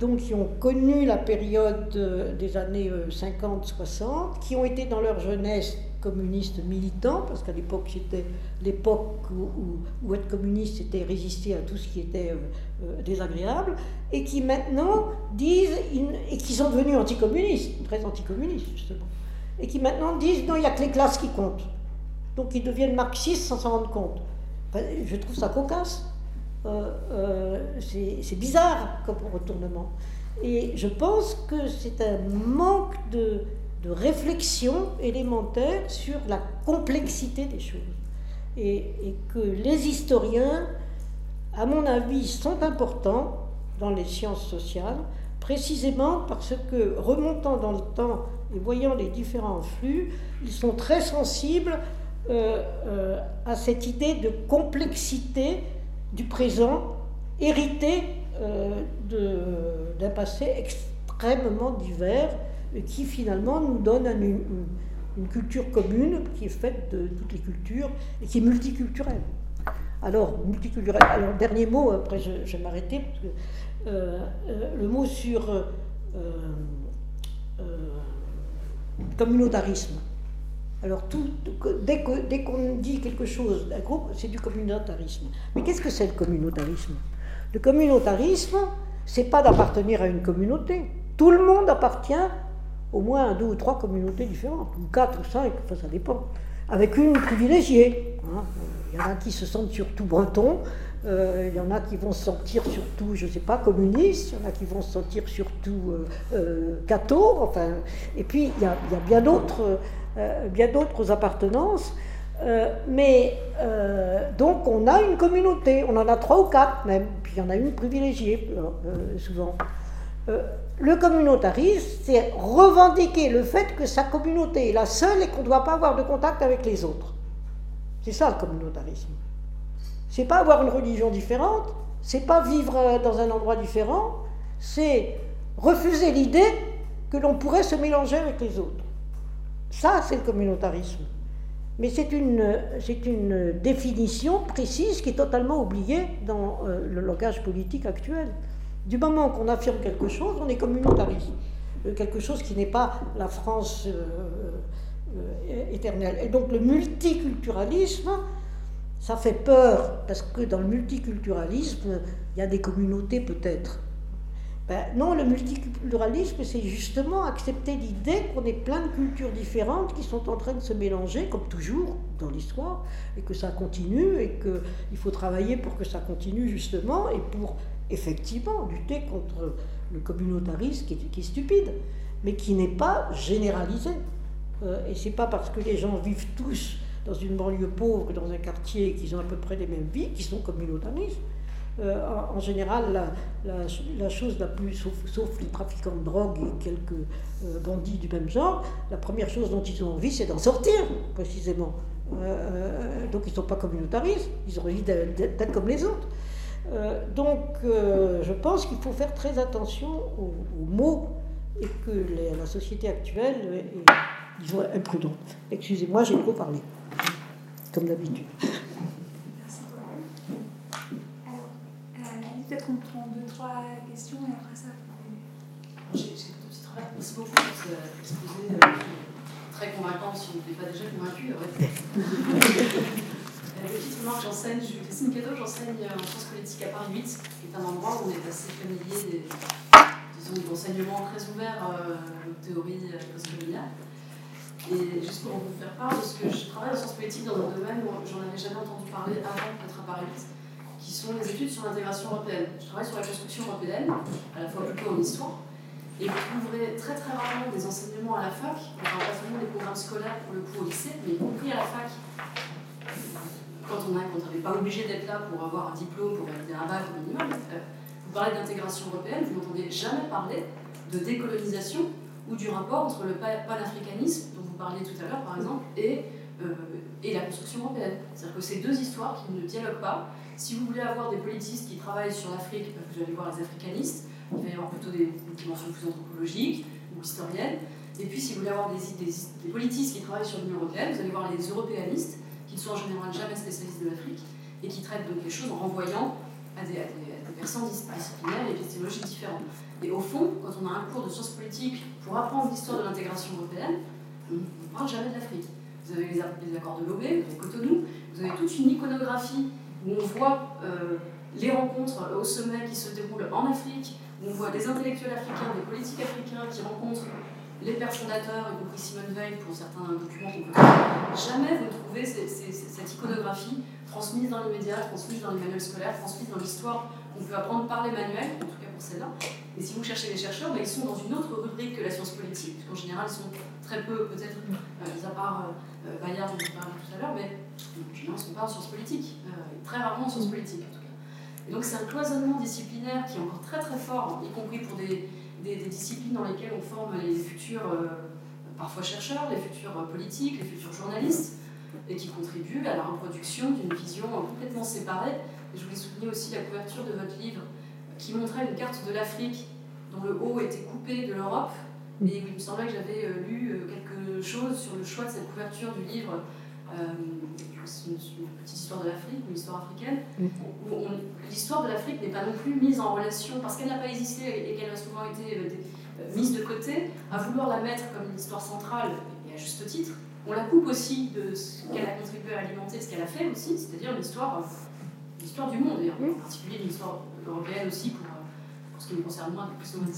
[SPEAKER 3] donc qui ont connu la période des années 50-60, qui ont été dans leur jeunesse communistes militants, parce qu'à l'époque c'était l'époque où, être communiste c'était résister à tout ce qui était euh, euh, désagréable, et qui maintenant disent, et qui sont devenus anticommunistes, très anticommunistes justement, et qui maintenant disent non, il n'y a que les classes qui comptent. Donc ils deviennent marxistes sans s'en rendre compte. je trouve ça cocasse. Euh, c'est bizarre comme retournement. Et je pense que c'est un manque de, de réflexion élémentaire sur la complexité des choses. Et, que les historiens, à mon avis, sont importants dans les sciences sociales, précisément parce que, remontant dans le temps et voyant les différents flux, ils sont très sensibles euh, euh, à cette idée de complexité du présent hérité euh, d'un passé extrêmement divers qui finalement nous donne une, culture commune qui est faite de toutes les cultures et qui est multiculturelle. Alors, dernier mot, après je, vais m'arrêter, euh, euh, le mot sur euh, communautarisme. Alors, dès qu'on dit quelque chose d'un groupe, c'est du communautarisme. Mais qu'est-ce que c'est le communautarisme? Le communautarisme, c'est pas d'appartenir à une communauté. Tout le monde appartient au moins deux ou trois communautés différentes, ou quatre ou cinq, enfin, ça dépend, avec une privilégiée. Hein. Il y en a qui se sentent surtout bretons, euh, il y en a qui vont se sentir surtout, je ne sais pas, communistes, il y en a qui vont se sentir surtout euh, euh enfin, et puis il y a, il y a bien d'autres euh, bien d'autres appartenances. mais donc on a une communauté, on en a trois ou quatre même, puis il y en a une privilégiée souvent. Le communautarisme, c'est revendiquer le fait que sa communauté est la seule et qu'on ne doit pas avoir de contact avec les autres. C'est ça le communautarisme. C'est pas avoir une religion différente, c'est pas vivre euh, dans un endroit différent, c'est refuser l'idée que l'on pourrait se mélanger avec les autres. Ça, c'est le communautarisme. Mais c'est une, c'est une définition précise qui est totalement oubliée dans euh, le langage politique actuel. Du moment qu'on affirme quelque chose, on est communautariste. Euh, quelque chose qui n'est pas la France euh, euh, éternelle. Et donc le multiculturalisme, ça fait peur, parce que dans le multiculturalisme, il y a des communautés peut-être. Ben, non, le multiculturalisme, c'est justement accepter l'idée qu'on est plein de cultures différentes qui sont en train de se mélanger, comme toujours dans l'histoire, et que ça continue, et qu'il faut travailler pour que ça continue justement, et pour effectivement lutter contre le communautarisme qui est, stupide, mais qui n'est pas généralisé. Euh, et c'est pas parce que les gens vivent tous dans une banlieue pauvre, dans un quartier, qu'ils ont à peu près les mêmes vies, qu'ils sont communautaristes. Euh, en, général, la, chose la plus, sauf, les trafiquants de drogue et quelques euh, bandits du même genre, la première chose dont ils ont envie, c'est d'en sortir, précisément. donc ils ne sont pas communautaristes, ils ont envie d'être comme les autres. Euh, donc, euh, je pense qu'il faut faire très attention aux, mots et que la société actuelle est, disons, imprudente. Excusez-moi, j'ai trop parlé, comme d'habitude.
[SPEAKER 1] Merci beaucoup. Alors, euh, peut-être qu'on prend deux, trois questions et après ça.
[SPEAKER 2] J'ai deux. Merci beaucoup pour exposé très convaincant si on n'était pas déjà convaincu. Ouais. Euh, remarque, j'enseigne, je suis Christine Cadeau, j'enseigne en sciences politiques à Paris 8, qui est un endroit où on est assez familier des, d'enseignements très ouverts euh, aux théories euh, postcoloniales. Et juste pour vous faire part de ce que je travaille en sciences politiques dans un domaine où j'en avais jamais entendu parler avant d'être à Paris 8, qui sont les études sur l'intégration européenne. Je travaille sur la construction européenne, à la fois plutôt en histoire, Et vous trouverez très très rarement des enseignements à la fac, enfin pas seulement des programmes scolaires pour le coup au lycée, mais y compris à la fac. Quand on n'est pas obligé d'être là pour avoir un diplôme, pour valider un bac au minimum, euh, vous parlez d'intégration européenne, vous n'entendez jamais parler de décolonisation ou du rapport entre le panafricanisme, dont vous parliez tout à l'heure par exemple, et, euh, et la construction européenne. C'est-à-dire que c'est deux histoires qui ne dialoguent pas. Si vous voulez avoir des politistes qui travaillent sur l'Afrique, bah, vous allez voir les africanistes, il va y avoir plutôt des, dimensions plus anthropologiques ou historiennes. Et puis, si vous voulez avoir des, des, politistes qui travaillent sur l'Union européenne, vous allez voir les européanistes, ne sont en général jamais spécialistes de l'Afrique, et qui traitent donc les choses en renvoyant à des, personnes disciplinaires et épistémologiques différentes. Et au fond, quand on a un cours de sciences politiques pour apprendre l'histoire de l'intégration européenne, on ne parle jamais de l'Afrique. Vous avez les, accords de Lobé, vous avez Cotonou, vous avez toute une iconographie où on voit euh, les rencontres au sommet qui se déroulent en Afrique, on voit des intellectuels africains, des politiques africains qui rencontrent les pères fondateurs, y compris Simone Veil pour certains documents qu'on peut Jamais vous trouvez cette iconographie transmise dans les médias, transmise dans les manuels scolaires, transmise dans l'histoire qu'on peut apprendre par les manuels, en tout cas pour celle-là. Et si vous cherchez les chercheurs, ben, ils sont dans une autre rubrique que la science politique, parce qu'en général, ils sont très peu, peut-être, euh, mis à part euh, euh Bayard, dont on parlait tout à l'heure, mais en général, ils sont pas en sciences politiques, euh, très rarement en sciences politiques donc c'est un cloisonnement disciplinaire qui est encore très très fort, y compris pour des, disciplines dans lesquelles on forme les futurs, euh, parfois chercheurs, les futurs politiques, les futurs journalistes, et qui contribuent à la reproduction d'une vision complètement séparée. Je voulais souligner aussi la couverture de votre livre, qui montrait une carte de l'Afrique dont le haut était coupé de l'Europe. Et il me semblait que j'avais euh, lu euh, quelque chose sur le choix de cette couverture du livre c'est une, petite histoire de l'Afrique, une histoire africaine, où l'histoire de l'Afrique n'est pas non plus mise en relation, parce qu'elle n'a pas existé et qu'elle a souvent été euh, euh, mise de côté, à vouloir la mettre comme une histoire centrale, et à juste titre. On la coupe aussi de ce qu'elle a contribué à alimenter, ce qu'elle a fait aussi, c'est-à-dire une histoire, histoire du monde, et en particulier une histoire européenne aussi, pour, pour ce qui me concerne moi, plus au. Donc,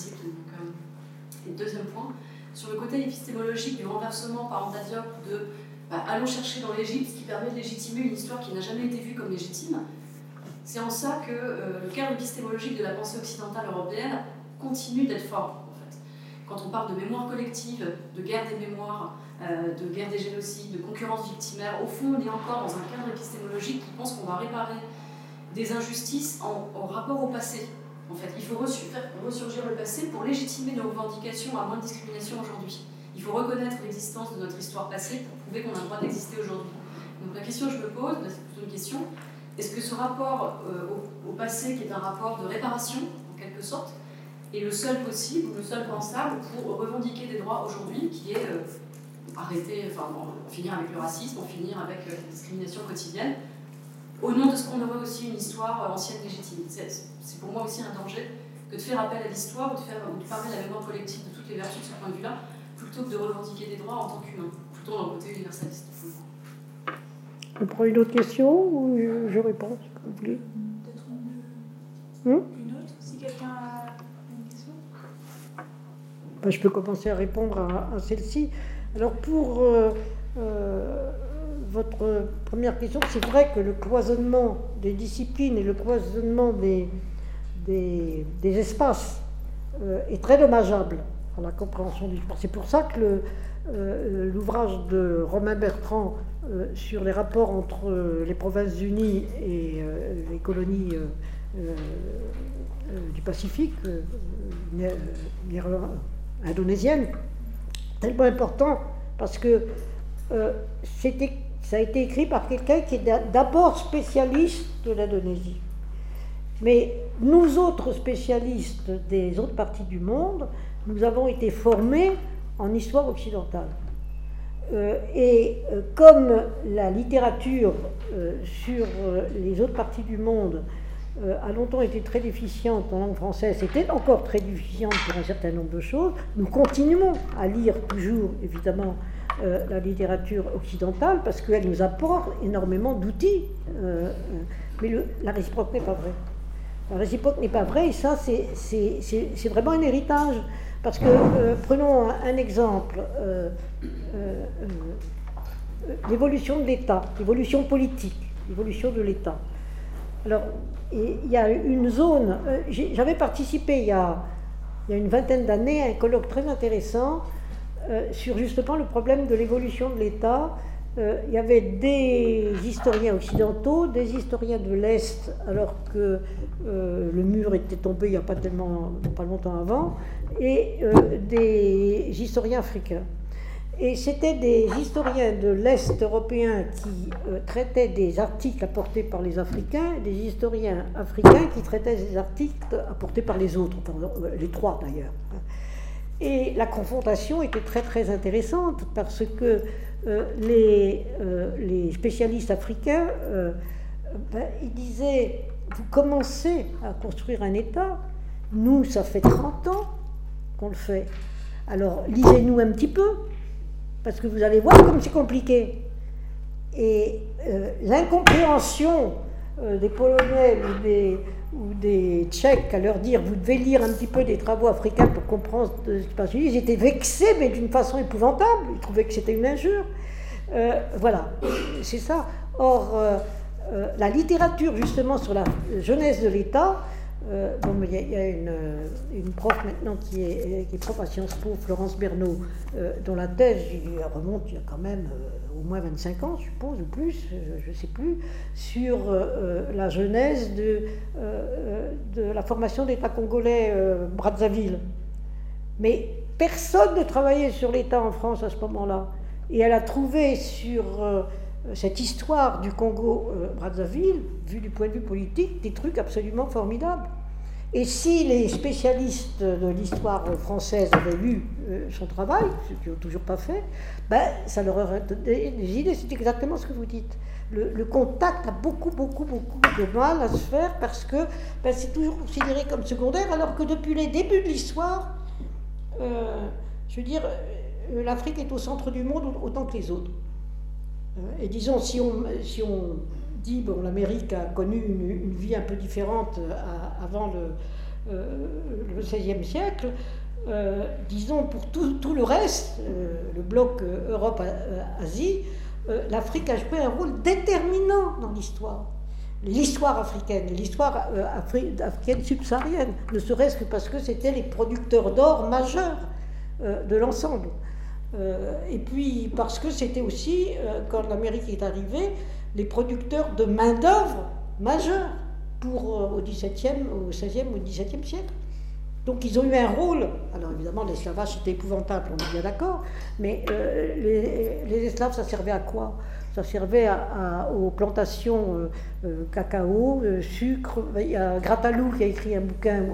[SPEAKER 2] et deuxième point, sur le côté épistémologique du renversement par Antadiope de bah, allons chercher dans l'Égypte ce qui permet de légitimer une histoire qui n'a jamais été vue comme légitime. C'est en ça que euh, le cadre épistémologique de la pensée occidentale européenne continue d'être fort. En fait. Quand on parle de mémoire collective, de guerre des mémoires, euh, de guerre des génocides, de concurrence victimaire, au fond, on est encore dans un cadre épistémologique qui pense qu'on va réparer des injustices en, rapport au passé. En fait, il faut faire ressurgir le passé pour légitimer nos revendications à moins de discrimination aujourd'hui. Il faut reconnaître l'existence de notre histoire passée pour prouver qu'on a le droit d'exister aujourd'hui. Donc la question que je me pose, bah, c'est plutôt une question, est-ce que ce rapport euh, au, passé, qui est un rapport de réparation, en quelque sorte, est le seul possible, le seul pensable pour revendiquer des droits aujourd'hui, qui est euh, arrêter, enfin, en finir avec le racisme, en finir avec euh, la discrimination quotidienne, au nom de ce qu'on aurait aussi une histoire ancienne légitime? C'est pour moi aussi un danger que de faire appel à l'histoire ou de, faire, ou de parler de la mémoire collective de toutes les versions de ce point de vue-là, plutôt que de revendiquer des droits en tant qu'humain, plutôt dans le côté universaliste.
[SPEAKER 3] On prend une autre question ou je réponds, si vous voulez
[SPEAKER 1] Peut-être une, une autre, si quelqu'un a une question
[SPEAKER 3] ben, Je peux commencer à répondre à, celle-ci. Alors pour euh, euh, votre première question, c'est vrai que le cloisonnement des disciplines et le cloisonnement des, des, espaces euh, est très dommageable la compréhension du sport. C'est pour ça que euh, l'ouvrage de Romain Bertrand euh, sur les rapports entre euh, les provinces-unies et les colonies du Pacifique, indonésiennes, tellement important parce que ça a été écrit par quelqu'un qui est d'abord spécialiste de l'Indonésie. Mais nous autres spécialistes des autres parties du monde, nous avons été formés en histoire occidentale. Euh, et euh, comme la littérature euh, sur les autres parties du monde a longtemps été très déficiente en langue française, était encore très déficiente pour un certain nombre de choses, nous continuons à lire toujours, évidemment, la littérature occidentale parce qu'elle nous apporte énormément d'outils. mais la réciproque n'est pas vraie. La réciproque n'est pas vraie et ça, c'est vraiment un héritage. Parce que, euh, prenons un, exemple, euh, euh, l'évolution de l'État, l'évolution politique, l'évolution de l'État. Alors, il y a une zone, j'avais participé il y, a, il y a une vingtaine d'années, un colloque très intéressant sur justement le problème de l'évolution de l'État euh, il y avait des historiens occidentaux, des historiens de l'Est, alors que euh, le mur était tombé il n'y a pas tellement pas longtemps avant, et euh, des historiens africains. Et c'était des historiens de l'Est européen qui traitaient des articles apportés par les Africains, des historiens africains qui traitaient des articles apportés par les autres, les trois d'ailleurs. Et la confrontation était très très intéressante parce que euh, les, euh, les, spécialistes africains, euh, ben, ils disaient, vous commencez à construire un État, nous, ça fait 30 ans qu'on le fait. Alors, lisez-nous un petit peu, parce que vous allez voir comme c'est compliqué. Et l'incompréhension des Polonais ou des, ou des Tchèques à leur dire vous devez lire un petit peu des travaux africains pour comprendre ce qui se passe. Ils étaient vexés, mais d'une façon épouvantable. Ils trouvaient que c'était une injure. Euh, voilà, c'est ça. Or, euh, euh, la littérature justement sur la jeunesse de l'État, il y, a, une, une, prof maintenant qui est, qui est, prof à Sciences Po, Florence Bernot, dont la thèse remonte il y a quand même au moins 25 ans, je suppose, ou plus, je ne sais plus, sur la genèse de, de la formation d'État congolais Brazzaville. Mais personne ne travaillait sur l'État en France à ce moment-là. Et elle a trouvé sur euh, cette histoire du Congo-Brazzaville, vu du point de vue politique, des trucs absolument formidables. Et si les spécialistes de l'histoire française avaient lu euh, son travail, ce qu'ils n'ont toujours pas fait, ben, ça leur aurait donné des idées. C'est exactement ce que vous dites. Le, contact a beaucoup, beaucoup, beaucoup de mal à se faire parce que ben, c'est toujours considéré comme secondaire, alors que depuis les débuts de l'histoire, euh, je veux dire, euh, l'Afrique est au centre du monde autant que les autres. Euh, et disons, si on, dit, bon, l'Amérique a connu une, vie un peu différente euh, avant le, XVIe siècle, disons, pour tout, tout le reste, le bloc Europe-Asie, l'Afrique a joué un rôle déterminant dans l'histoire. L'histoire africaine, l'histoire africaine subsaharienne, ne serait-ce que parce que c'était les producteurs d'or majeurs de l'ensemble. Euh, et puis parce que c'était aussi, euh, quand l'Amérique est arrivée, les producteurs de main-d'œuvre majeurs pour, euh, au XVIIe, au XVIe, au XVIIe siècle. Donc ils ont eu un rôle. Alors évidemment, l'esclavage c'était épouvantable, on est bien d'accord, mais les, esclaves, ça servait à quoi? Ça servait aux plantations cacao, sucre. Il y a Gratalou qui a écrit un bouquin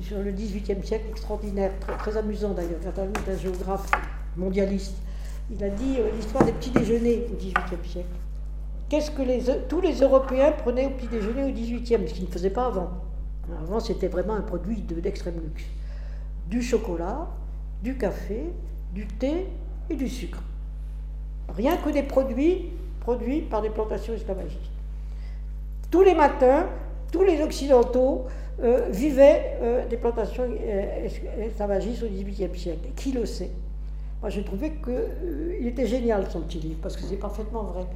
[SPEAKER 3] sur le XVIIIe siècle extraordinaire, très, très amusant d'ailleurs. Gratalou est un géographe mondialiste. Il a dit euh, l'histoire des petits déjeuners au XVIIIe siècle. Qu'est-ce que tous les Européens prenaient au petit déjeuner au XVIIIe, ce qu'ils ne faisaient pas avant. Avant, c'était vraiment un produit d'extrême luxe. Du chocolat, du café, du thé et du sucre. Rien que des produits produits par des plantations esclavagistes. Tous les matins, tous les Occidentaux euh, vivaient euh, des plantations esclavagistes au XVIIIe siècle. Qui le sait? Moi, j'ai trouvé qu'il euh, était génial son petit livre, parce que c'est parfaitement vrai.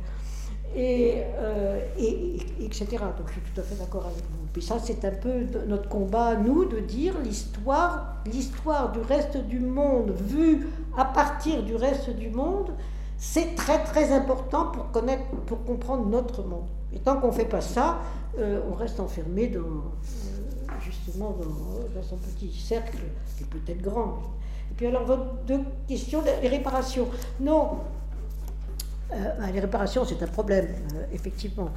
[SPEAKER 3] Et, euh, et, etc. Donc je suis tout à fait d'accord avec vous. Puis ça, c'est un peu notre combat, nous, de dire l'histoire, l'histoire du reste du monde, vue à partir du reste du monde, c'est très très important pour connaître, pour comprendre notre monde. Et tant qu'on ne fait pas ça, euh, on reste enfermé dans, justement dans, son petit cercle, qui est peut-être grand, puis alors, votre deux questions, les réparations. Non, euh, ben, les réparations, c'est un problème, euh, effectivement.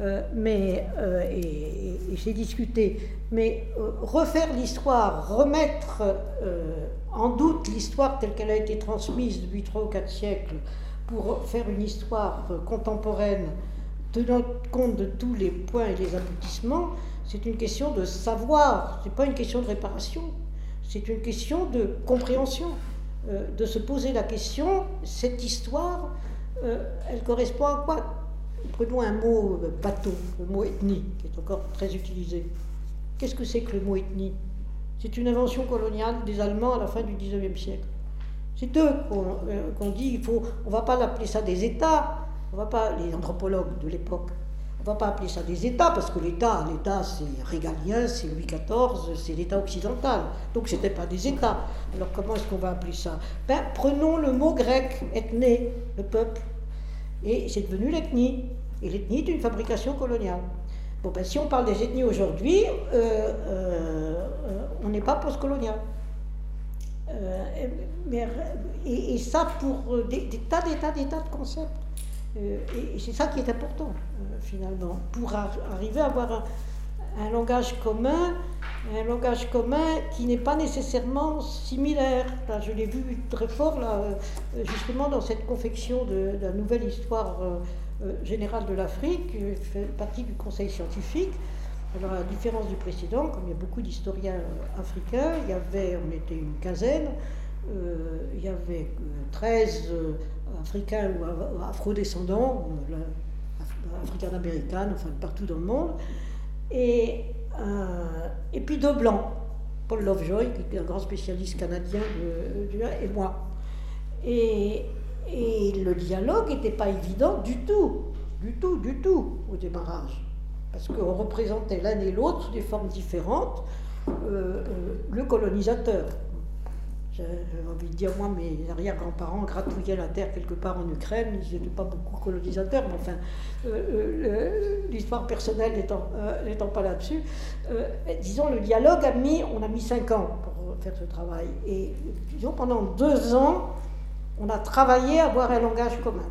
[SPEAKER 3] Euh, mais, et, c'est discuté. Mais refaire l'histoire, remettre en doute l'histoire telle qu'elle a été transmise depuis trois ou quatre siècles, pour faire une histoire contemporaine, tenant compte de tous les points et les aboutissements, c'est une question de savoir, c'est pas une question de réparation. C'est une question de compréhension, euh, de se poser la question, cette histoire, euh, elle correspond à quoi? Prenons un mot euh, bateau, le mot ethnie, qui est encore très utilisé. Qu'est-ce que c'est que le mot ethnie? C'est une invention coloniale des Allemands à la fin du XIXe siècle. C'est eux qu'on dit, on ne va pas l'appeler ça des États, on va pas, les anthropologues de l'époque, On ne va pas appeler ça des États, parce que l'État, l'État c'est régalien, c'est Louis XIV, c'est l'État occidental. Donc ce n'était pas des États. Alors comment est-ce qu'on va appeler ça? Ben, Prenons le mot grec, ethné, le peuple. Et c'est devenu l'ethnie. Et l'ethnie est une fabrication coloniale. Bon, ben, si on parle des ethnies aujourd'hui, euh, euh, on n'est pas postcolonial. Euh, et, ça pour des, tas, des tas, des tas de concepts. Et c'est ça qui est important, finalement, pour arriver à avoir un, langage commun, un langage commun qui n'est pas nécessairement similaire. je l'ai vu très fort, là, justement, dans cette confection de, de la nouvelle histoire euh, général de l'Afrique, je fais partie du conseil scientifique. Alors, à la différence du précédent, comme il y a beaucoup d'historiens euh, africains, il y avait, on était une quinzaine, euh, il y avait 13 africains ou afro-descendants, africains-américains, enfin partout dans le monde, et, et puis deux blancs, Paul Lovejoy, qui est un grand spécialiste canadien, et moi. Et, et le dialogue n'était pas évident du tout, du tout, du tout au démarrage. Parce qu'on représentait l'un et l'autre sous des formes différentes euh, euh, le colonisateur. J'ai envie de dire, moi, mes arrière-grands-parents gratouillaient la terre quelque part en Ukraine, ils n'étaient pas beaucoup colonisateurs, mais enfin, euh, l'histoire personnelle n'étant pas là-dessus, disons, le dialogue a mis, on a mis cinq ans pour faire ce travail. Et disons, pendant deux ans, on a travaillé à avoir un langage commun.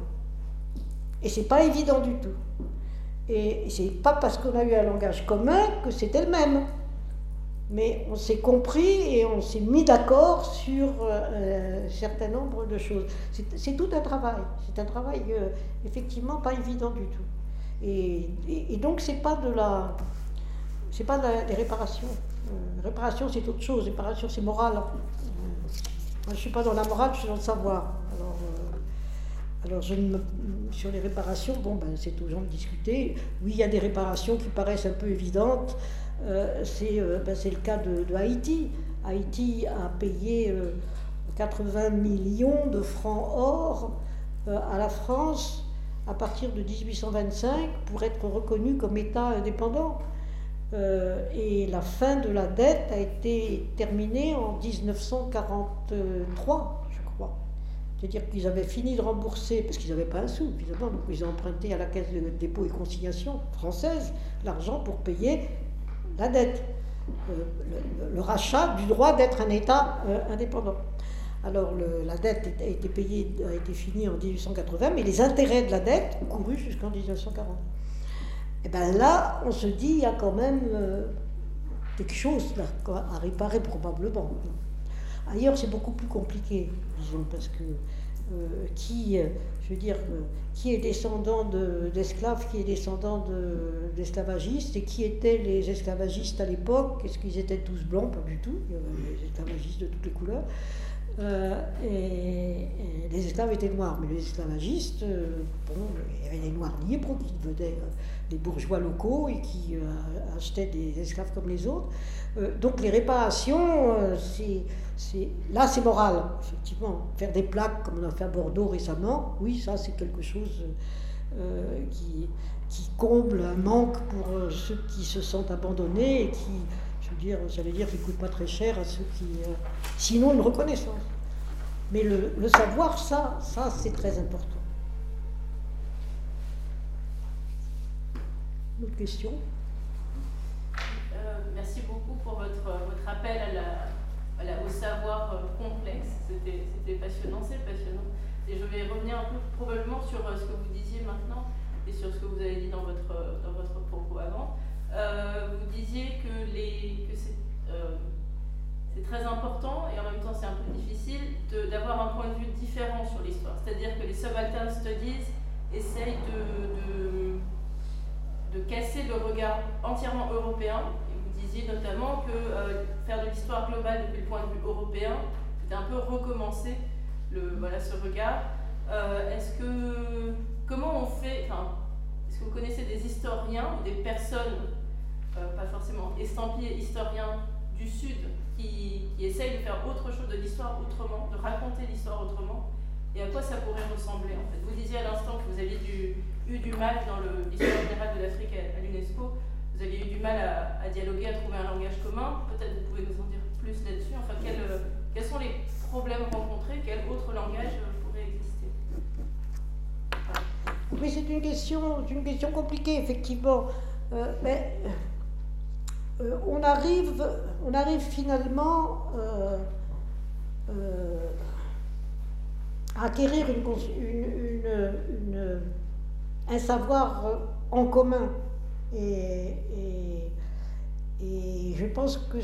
[SPEAKER 3] Et c'est pas évident du tout. Et c'est pas parce qu'on a eu un langage commun que c'était le même. Mais on s'est compris et on s'est mis d'accord sur euh, un certain nombre de choses. C'est tout un travail. C'est un travail euh, effectivement pas évident du tout. Et, donc c'est pas de la, c'est pas des réparations. Euh, réparation c'est autre chose. Réparation c'est moral. Moi, je suis pas dans la morale, je suis dans le savoir. Alors, euh, alors sur les réparations, bon, ben, c'est aux gens de discuter. Oui, il y a des réparations qui paraissent un peu évidentes. Euh, euh, ben, c'est le cas de, Haïti. Haïti a payé 80 millions de francs or à la France à partir de 1825 pour être reconnu comme État indépendant. Euh, et la fin de la dette a été terminée en 1943, je crois. C'est-à-dire qu'ils avaient fini de rembourser, parce qu'ils n'avaient pas un sou, évidemment, donc ils ont emprunté à la Caisse de dépôt et consignation française l'argent pour payer la dette, euh, le, rachat du droit d'être un État euh, indépendant. Alors la dette a été payée, a été finie en 1880, mais les intérêts de la dette ont couru jusqu'en 1940 et bien là, on se dit, il y a quand même euh, quelque chose à réparer probablement. Ailleurs, c'est beaucoup plus compliqué, disons, parce que qui, veux dire, qui est descendant d'esclaves, qui est descendant d'esclavagistes, et qui étaient les esclavagistes à l'époque Est-ce qu'ils étaient tous blancs? Pas du tout, il y avait des esclavagistes de toutes les couleurs. Et, les esclaves étaient noirs, mais les esclavagistes, bon, il y avait les noirs libres qui venaient des bourgeois locaux et qui euh, achetaient des esclaves comme les autres. Euh, donc les réparations, euh, c'est, là c'est moral, effectivement. Faire des plaques comme on a fait à Bordeaux récemment, oui, ça c'est quelque chose qui, qui, comble un manque pour ceux qui se sentent abandonnés et qui, dire, j'allais dire, qui ne coûtent pas très cher à ceux qui... sinon une reconnaissance. Mais le, savoir, ça, ça c'est très important. D'autres questions?
[SPEAKER 4] Euh, Merci beaucoup pour votre, votre appel au savoir euh, complexe. C'était passionnant, c'est passionnant. Et je vais revenir un peu probablement sur euh, ce que vous disiez maintenant et sur ce que vous avez dit dans votre, dans votre propos avant. Vous disiez que, que c'est très important et en même temps c'est un peu difficile d'avoir un point de vue différent sur l'histoire. C'est-à-dire que les subaltern studies essayent de casser le regard entièrement européen. Vous disiez notamment que euh, faire de l'histoire globale depuis le point de vue européen, c'était un peu recommencer le, voilà, ce regard. Euh, est-ce que, comment on fait, est-ce que vous connaissez des historiens ou des personnes, euh, pas forcément estampillés historiens du Sud, qui, qui essayent de faire autre chose de l'histoire autrement, de raconter l'histoire autrement et à quoi ça pourrait ressembler en fait? Vous disiez à l'instant que vous aviez eu du mal dans l'histoire générale de l'Afrique à, l'UNESCO. Vous aviez eu du mal à, dialoguer, à trouver un langage commun. Peut-être vous pouvez nous en dire plus là-dessus. Enfin, quels sont les problèmes rencontrés? Quel autre langage pourrait exister?
[SPEAKER 3] Oui, c'est une question, une question compliquée, effectivement. Euh, mais euh, on, arrive, on arrive finalement euh, à acquérir un savoir en commun. Et, je pense que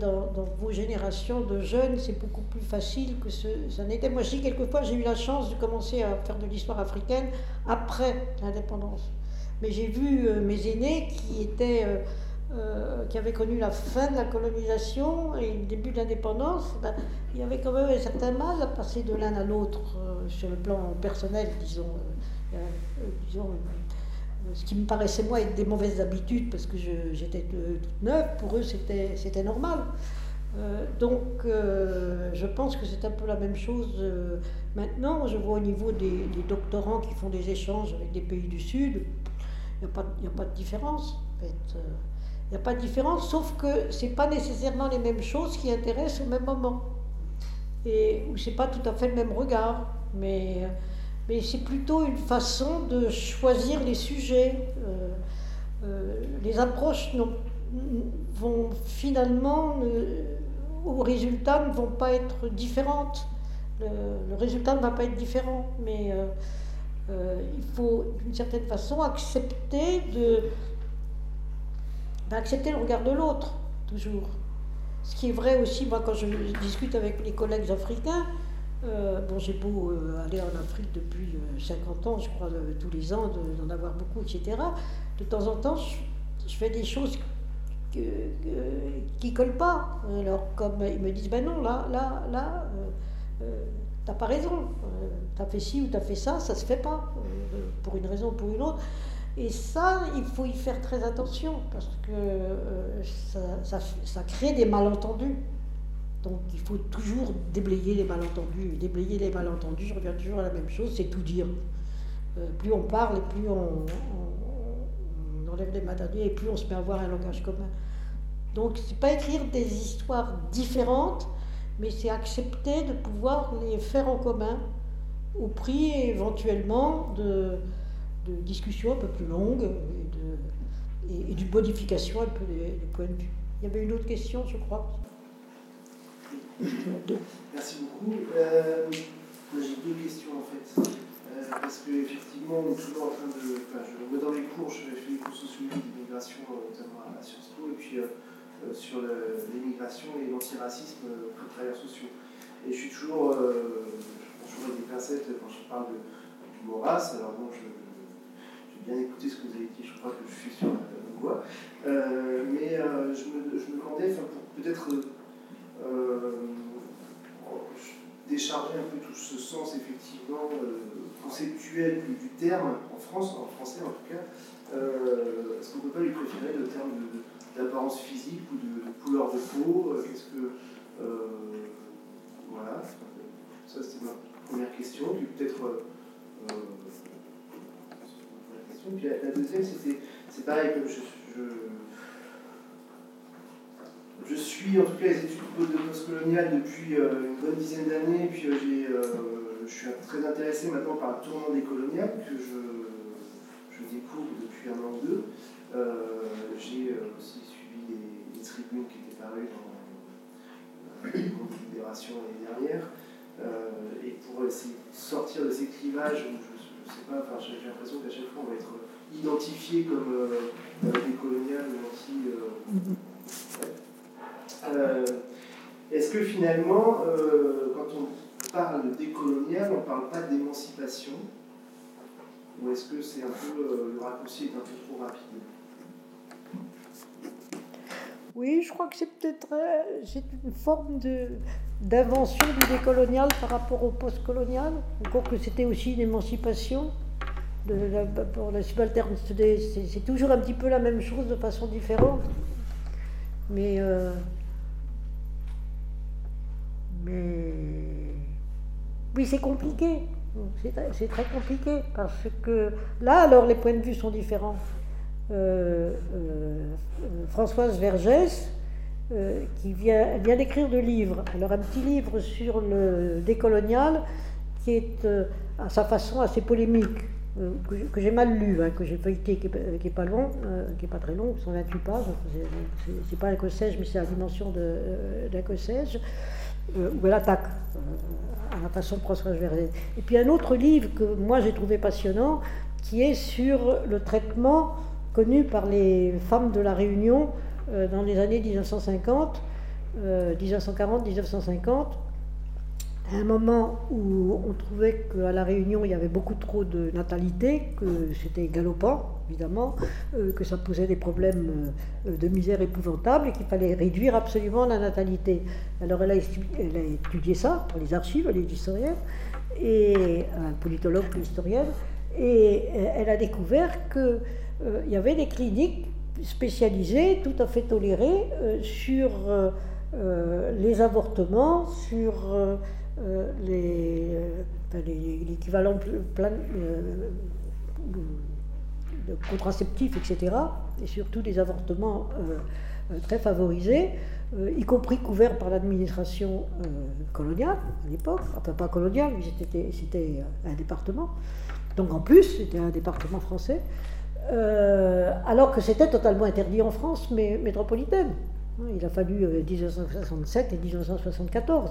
[SPEAKER 3] dans, vos générations de jeunes, c'est beaucoup plus facile que ça n'était. Moi, dis quelquefois, j'ai eu la chance de commencer à faire de l'histoire africaine après l'indépendance. Mais j'ai vu mes aînés qui étaient euh, qui avait connu la fin de la colonisation et le début de l'indépendance, ben, il y avait quand même un certain mal à passer de l'un à l'autre euh, sur le plan personnel, disons. Euh, disons ce qui me paraissait moi être des mauvaises habitudes parce que j'étais toute neuve, pour eux c'était normal. donc je pense que c'est un peu la même chose maintenant. Je vois au niveau des, doctorants qui font des échanges avec des pays du Sud, il n'y a, a, pas de différence. En. N'y a pas de différence, sauf que ce n'est pas nécessairement les mêmes choses qui intéressent au même moment. Et ce n'est pas tout à fait le même regard, mais, mais c'est plutôt une façon de choisir les sujets. Euh, euh, les approches vont finalement, au résultat, ne vont pas être différentes. Le, résultat ne va pas être différent, mais euh, il faut d'une certaine façon accepter de accepter le regard de l'autre, toujours. Ce qui est vrai aussi, moi, quand je discute avec les collègues africains, euh, bon, j'ai beau euh, aller en Afrique depuis 50 euh, ans, je crois, tous les ans, d'en avoir beaucoup, etc. De temps en temps, je, fais des choses qui ne collent pas. Alors, comme ils me disent, ben non, là, là, là, t'as pas raison. t'as fait ci ou t'as fait ça, ça se fait pas, pour une raison ou pour une autre. Et ça, il faut y faire très attention parce que euh, ça, crée des malentendus. Donc il faut toujours déblayer les malentendus. Déblayer les malentendus, je reviens toujours à la même chose, c'est tout dire. Euh, plus on parle et plus on, enlève les malentendus et plus on se met à avoir un langage commun. Donc c'est pas écrire des histoires différentes, mais c'est accepter de pouvoir les faire en commun au prix éventuellement de de discussion un peu plus longue et, de, et, d'une modification un peu des, points de vue. Il y avait une autre question, je crois.
[SPEAKER 5] Merci beaucoup. Euh, j'ai deux questions en fait. Euh, parce qu'effectivement, on est toujours en train de. Enfin, je, dans les cours, je fais des cours sociologiques d'immigration, notamment à Sciences Po, et puis euh, sur l'immigration et l'antiracisme pour les travailleurs sociaux. Et je suis toujours. je prends toujours des pincettes quand je parle de, du Maurras. Alors bon, je bien écouté ce que vous avez dit, je crois que je suis sur la voie. Euh, mais euh, je, me, je, me, demandais, enfin, pour peut-être euh, décharger un peu tout ce sens effectivement conceptuel du, terme en France, en français en tout cas, est-ce qu'on ne peut pas lui préférer le terme d'apparence physique ou de, couleur de peau Qu'est-ce que. voilà, ça c'était ma première question. Puis peut-être la, deuxième, c'est pareil, je, suis en tout cas les études de postcoloniales depuis euh, une bonne dizaine d'années, puis euh, j'ai, euh, je suis très intéressé maintenant par le tournant des coloniales que je, découvre depuis un an ou deux. j'ai aussi suivi les, tribunes qui étaient parues dans le monde l'année dernière. et pour essayer de sortir de ces clivages pas, enfin, j'ai l'impression qu'à chaque fois on va être identifié comme euh, euh des coloniales ou anti. Euh, euh, Est-ce que finalement, quand on parle de décolonial, on ne parle pas d'émancipation? Ou est-ce que c'est un peu le raccourci est un peu trop rapide?
[SPEAKER 3] Oui, je crois que c'est peut-être une forme de, d'invention du décolonial par rapport au postcolonial, encore que c'était aussi une émancipation. La, pour la c'est toujours un petit peu la même chose de façon différente. Mais, euh, mais oui, c'est compliqué. C'est très compliqué parce que là, alors, les points de vue sont différents. Euh, euh, Françoise Vergès, qui vient, d'écrire deux livres. Alors, un petit livre sur le décolonial qui est à sa façon assez polémique. que j'ai mal lu, hein, que j'ai feuilleté, qui n'est pas long, qui est pas très long, 128 pages, c'est pas un cossège, mais c'est la dimension d'un cossège, où elle attaque à la façon de François Vergès. Et puis un autre livre que moi j'ai trouvé passionnant, qui est sur le traitement connu par les femmes de la Réunion euh, dans les années 1950, 1940-1950, à un moment où on trouvait qu'à La Réunion, il y avait beaucoup trop de natalité, que c'était galopant, évidemment, euh, que ça posait des problèmes euh, de misère épouvantable et qu'il fallait réduire absolument la natalité. Alors elle a, étudié ça pour les archives, elle est et un politologue, historienne, et elle a découvert qu'il y avait des cliniques spécialisées, tout à fait tolérées, sur les avortements, sur euh, l'équivalent plein euh, de etc., et surtout des avortements euh, très favorisés, y compris couverts par l'administration coloniale à l'époque, enfin pas coloniale, mais c'était un département. Donc en plus, c'était un département français, alors que c'était totalement interdit en France mais métropolitaine. Il a fallu 1967 et 1974.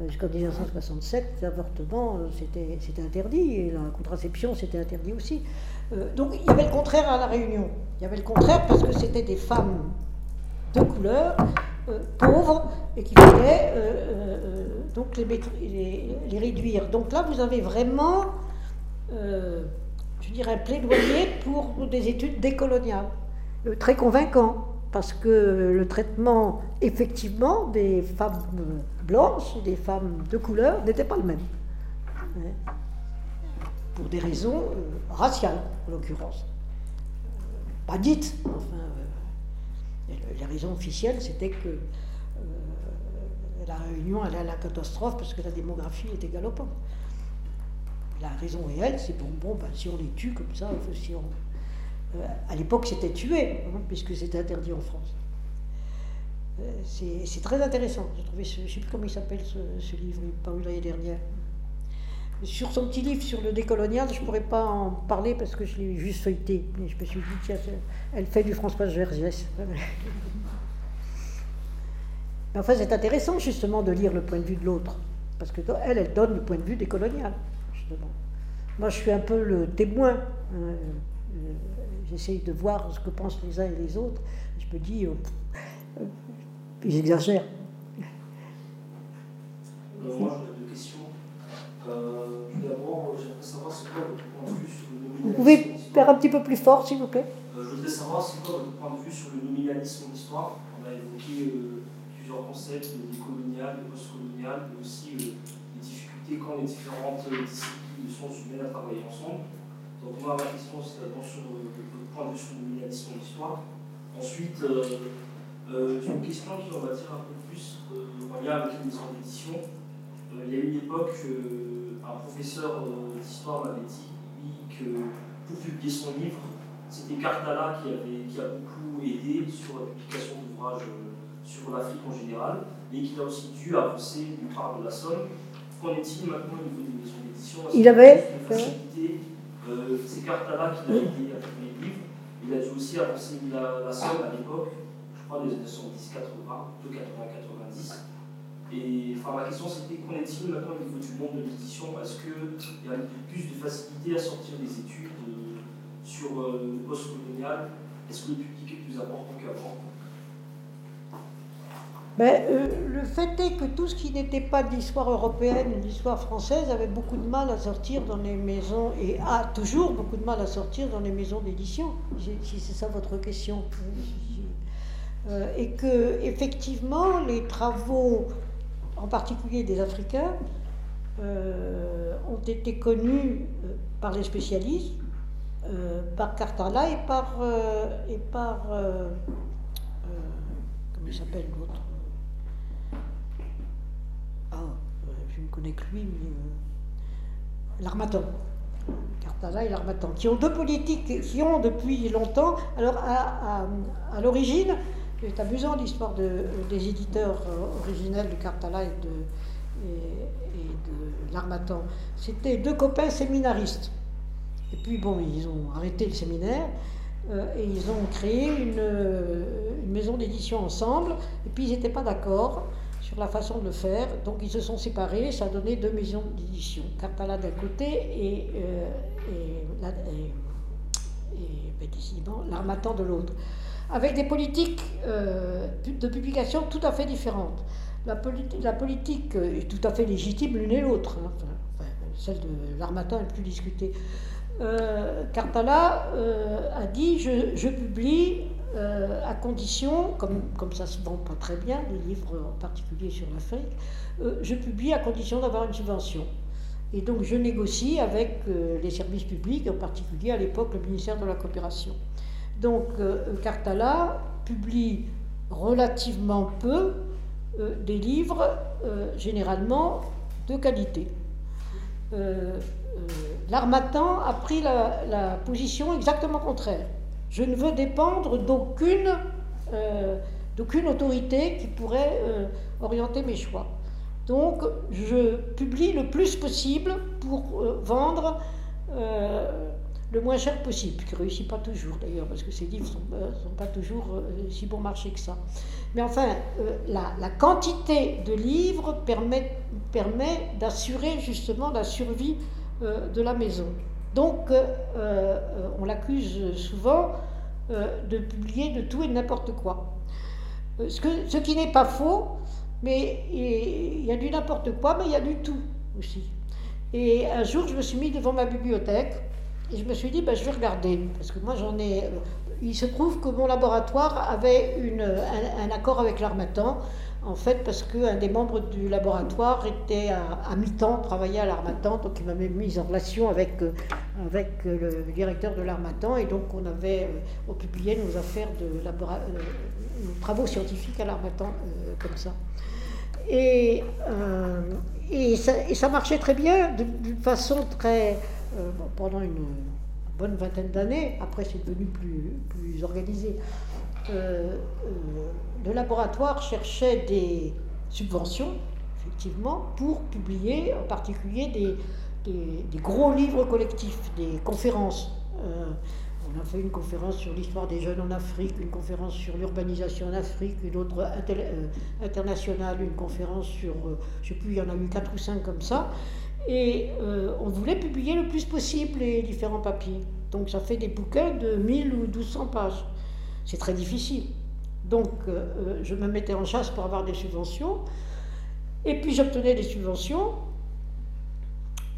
[SPEAKER 3] Euh, jusqu'en 1967, l'avortement, euh, c'était interdit, et la contraception, c'était interdit aussi. Euh, donc il y avait le contraire à La Réunion. Il y avait le contraire parce que c'était des femmes de couleur, pauvres, et qu'il fallait donc les, réduire. Donc là, vous avez vraiment, je dirais, plaidoyer pour des études décoloniales, très convaincant parce que le traitement, effectivement, des femmes blanches, des femmes de couleur, n'était pas le même. Pour des raisons euh, raciales, en l'occurrence. Euh, pas dites, enfin. Euh, les raisons officielles, c'était que la Réunion allait à la catastrophe parce que la démographie était galopante. La raison réelle, c'est bon, bon ben, si on les tue comme ça, si euh, à l'époque, c'était tué, hein, puisque c'était interdit en France. Euh, c'est très intéressant. J'ai trouvé, je ne sais plus comment il s'appelle ce, livre, il est paru l'année dernière. Sur son petit livre sur le décolonial, je ne pourrais pas en parler parce que je l'ai juste feuilleté. Mais je me suis dit, tiens, elle fait du François Vergès. enfin, c'est intéressant justement de lire le point de vue de l'autre. Parce que elle, elle donne le point de vue décolonial, justement. Moi, je suis un peu le témoin. Hein, euh, j'essaye de voir ce que pensent les uns et les autres. Je me dis, euh, euh, ils exagèrent.
[SPEAKER 6] Euh, moi, j'ai deux questions. Euh, D'abord, j'aimerais savoir c'est quoi votre point de vue sur le nominalisme.
[SPEAKER 3] Vous pouvez faire un petit peu plus fort, s'il vous plaît
[SPEAKER 6] euh, Je voudrais savoir c'est quoi votre point de vue sur le nominalisme en histoire. On a évoqué euh, plusieurs concepts, le décolonial, le postcolonial, mais aussi quand les différentes disciplines de sciences humaines à travailler ensemble. Donc moi, ma question, c'est d'abord sur point de vue sur le nominalisme en histoire. Ensuite, euh, euh, une question qui, on va dire, un peu plus euh, en lien avec les maisons d'édition. il y a une époque, un professeur d'histoire m'avait dit que pour publier son livre, c'était Cartala qui, avait, qui a beaucoup aidé sur la publication d'ouvrages sur l'Afrique en général, et qu'il a aussi dû avancer une part de la somme. Qu'en est-il maintenant au niveau des maisons d'édition
[SPEAKER 3] Il avait.
[SPEAKER 6] C'est Cartala qui l'a aidé à publier le livre. Il a dû aussi avancer la, somme à l'époque, je crois des années 70-80, plutôt 80-90. Et enfin, ma question c'était qu'en est-il maintenant au niveau du monde de l'édition Est-ce qu'il y a plus de facilité à sortir des études euh, sur euh, le post-colonial? Est-ce que le public est plus important qu'avant?
[SPEAKER 3] Ben, euh, le fait est que tout ce qui n'était pas d'histoire européenne ou d'histoire française avait beaucoup de mal à sortir dans les maisons, et a toujours beaucoup de mal à sortir dans les maisons d'édition, si c'est ça votre question. Euh, et que, effectivement, les travaux, en particulier des Africains, euh, ont été connus par les spécialistes, par Cartala et par. et par comment il s'appelle l'autre ah, je ne connais que lui, mais. Euh, l'Armatan. Cartala et l'Armatan, qui ont deux politiques, qui ont depuis longtemps. Alors, à, l'origine, c'est amusant l'histoire de, des éditeurs originels de Cartala et de, et, l'Armatan. C'était deux copains séminaristes. Et puis, bon, ils ont arrêté le séminaire. et ils ont créé une, une maison d'édition ensemble, et puis ils n'étaient pas d'accord la façon de le faire. Donc ils se sont séparés, ça a donné deux maisons d'édition, Cartala d'un côté et, euh, et, l'Armatan de l'autre, avec des politiques euh, de publication tout à fait différentes. La, la, politique est tout à fait légitime l'une et l'autre, hein. celle de l'Armatan est plus discutée. Euh, Cartala a dit je, je publie euh, à condition, comme, comme ça se vend pas très bien, les livres en particulier sur l'Afrique, euh, je publie à condition d'avoir une subvention. Et donc je négocie avec euh, les services publics, en particulier à l'époque le ministère de la Coopération. Donc Cartala publie relativement peu des livres généralement de qualité. L'Armatan a pris la position exactement contraire. Je ne veux dépendre d'aucune euh, d'aucune autorité qui pourrait euh, orienter mes choix. Donc je publie le plus possible pour euh, vendre le moins cher possible, qui ne réussit pas toujours d'ailleurs, parce que ces livres ne sont, pas toujours si bon marché que ça. Mais enfin, la, la, quantité de livres permet d'assurer justement la survie de la maison. Donc, euh, euh, on l'accuse souvent euh, de publier de tout et de n'importe quoi. Ce, qui n'est pas faux, mais il y a du n'importe quoi, mais il y a du tout aussi. Et un jour, je me suis mis devant ma bibliothèque et je me suis dit, ben, je vais regarder, parce que moi j'en ai... Il se trouve que mon laboratoire avait un, accord avec l'Armatan en fait, parce qu'un des membres du laboratoire était à, mi-temps, travaillait à l'Armatan, donc il m'avait mis en relation avec, euh, euh, le directeur de l'Armatan, et donc on avait euh, publié nos affaires de nos travaux scientifiques à l'Armatan comme ça. Et, ça, marchait très bien, d'une façon très. pendant une bonne vingtaine d'années, après c'est devenu plus, organisé. Le laboratoire cherchait des subventions, effectivement, pour publier en particulier des, gros livres collectifs, des conférences. Euh, on a fait une conférence sur l'histoire des jeunes en Afrique, une conférence sur l'urbanisation en Afrique, une autre euh, internationale, une conférence sur, je ne sais plus, il y en a eu quatre ou cinq comme ça. Et on voulait publier le plus possible les différents papiers. Donc ça fait des bouquins de 1000 ou 1200 pages. C'est très difficile. Donc, euh, euh, je me mettais en chasse pour avoir des subventions. Et puis, j'obtenais des subventions.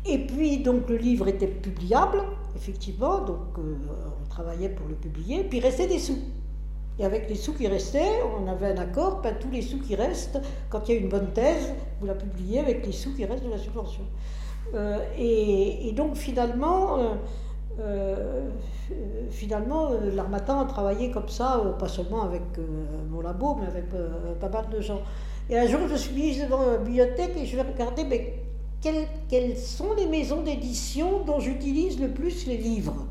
[SPEAKER 3] Et puis, donc, le livre était publiable, effectivement. Donc, euh, on travaillait pour le publier. Puis, il restait des sous. Et avec les sous qui restaient, on avait un accord, pas tous les sous qui restent, quand il y a une bonne thèse, vous la publiez avec les sous qui restent de la subvention. et, donc, finalement, euh, finalement, euh, l'Armatan a travaillé comme ça, euh, pas seulement avec mon labo, mais avec pas mal de gens. Et un jour, je suis mise devant la bibliothèque et je vais regarder mais quelles, sont les maisons d'édition dont j'utilise le plus les livres?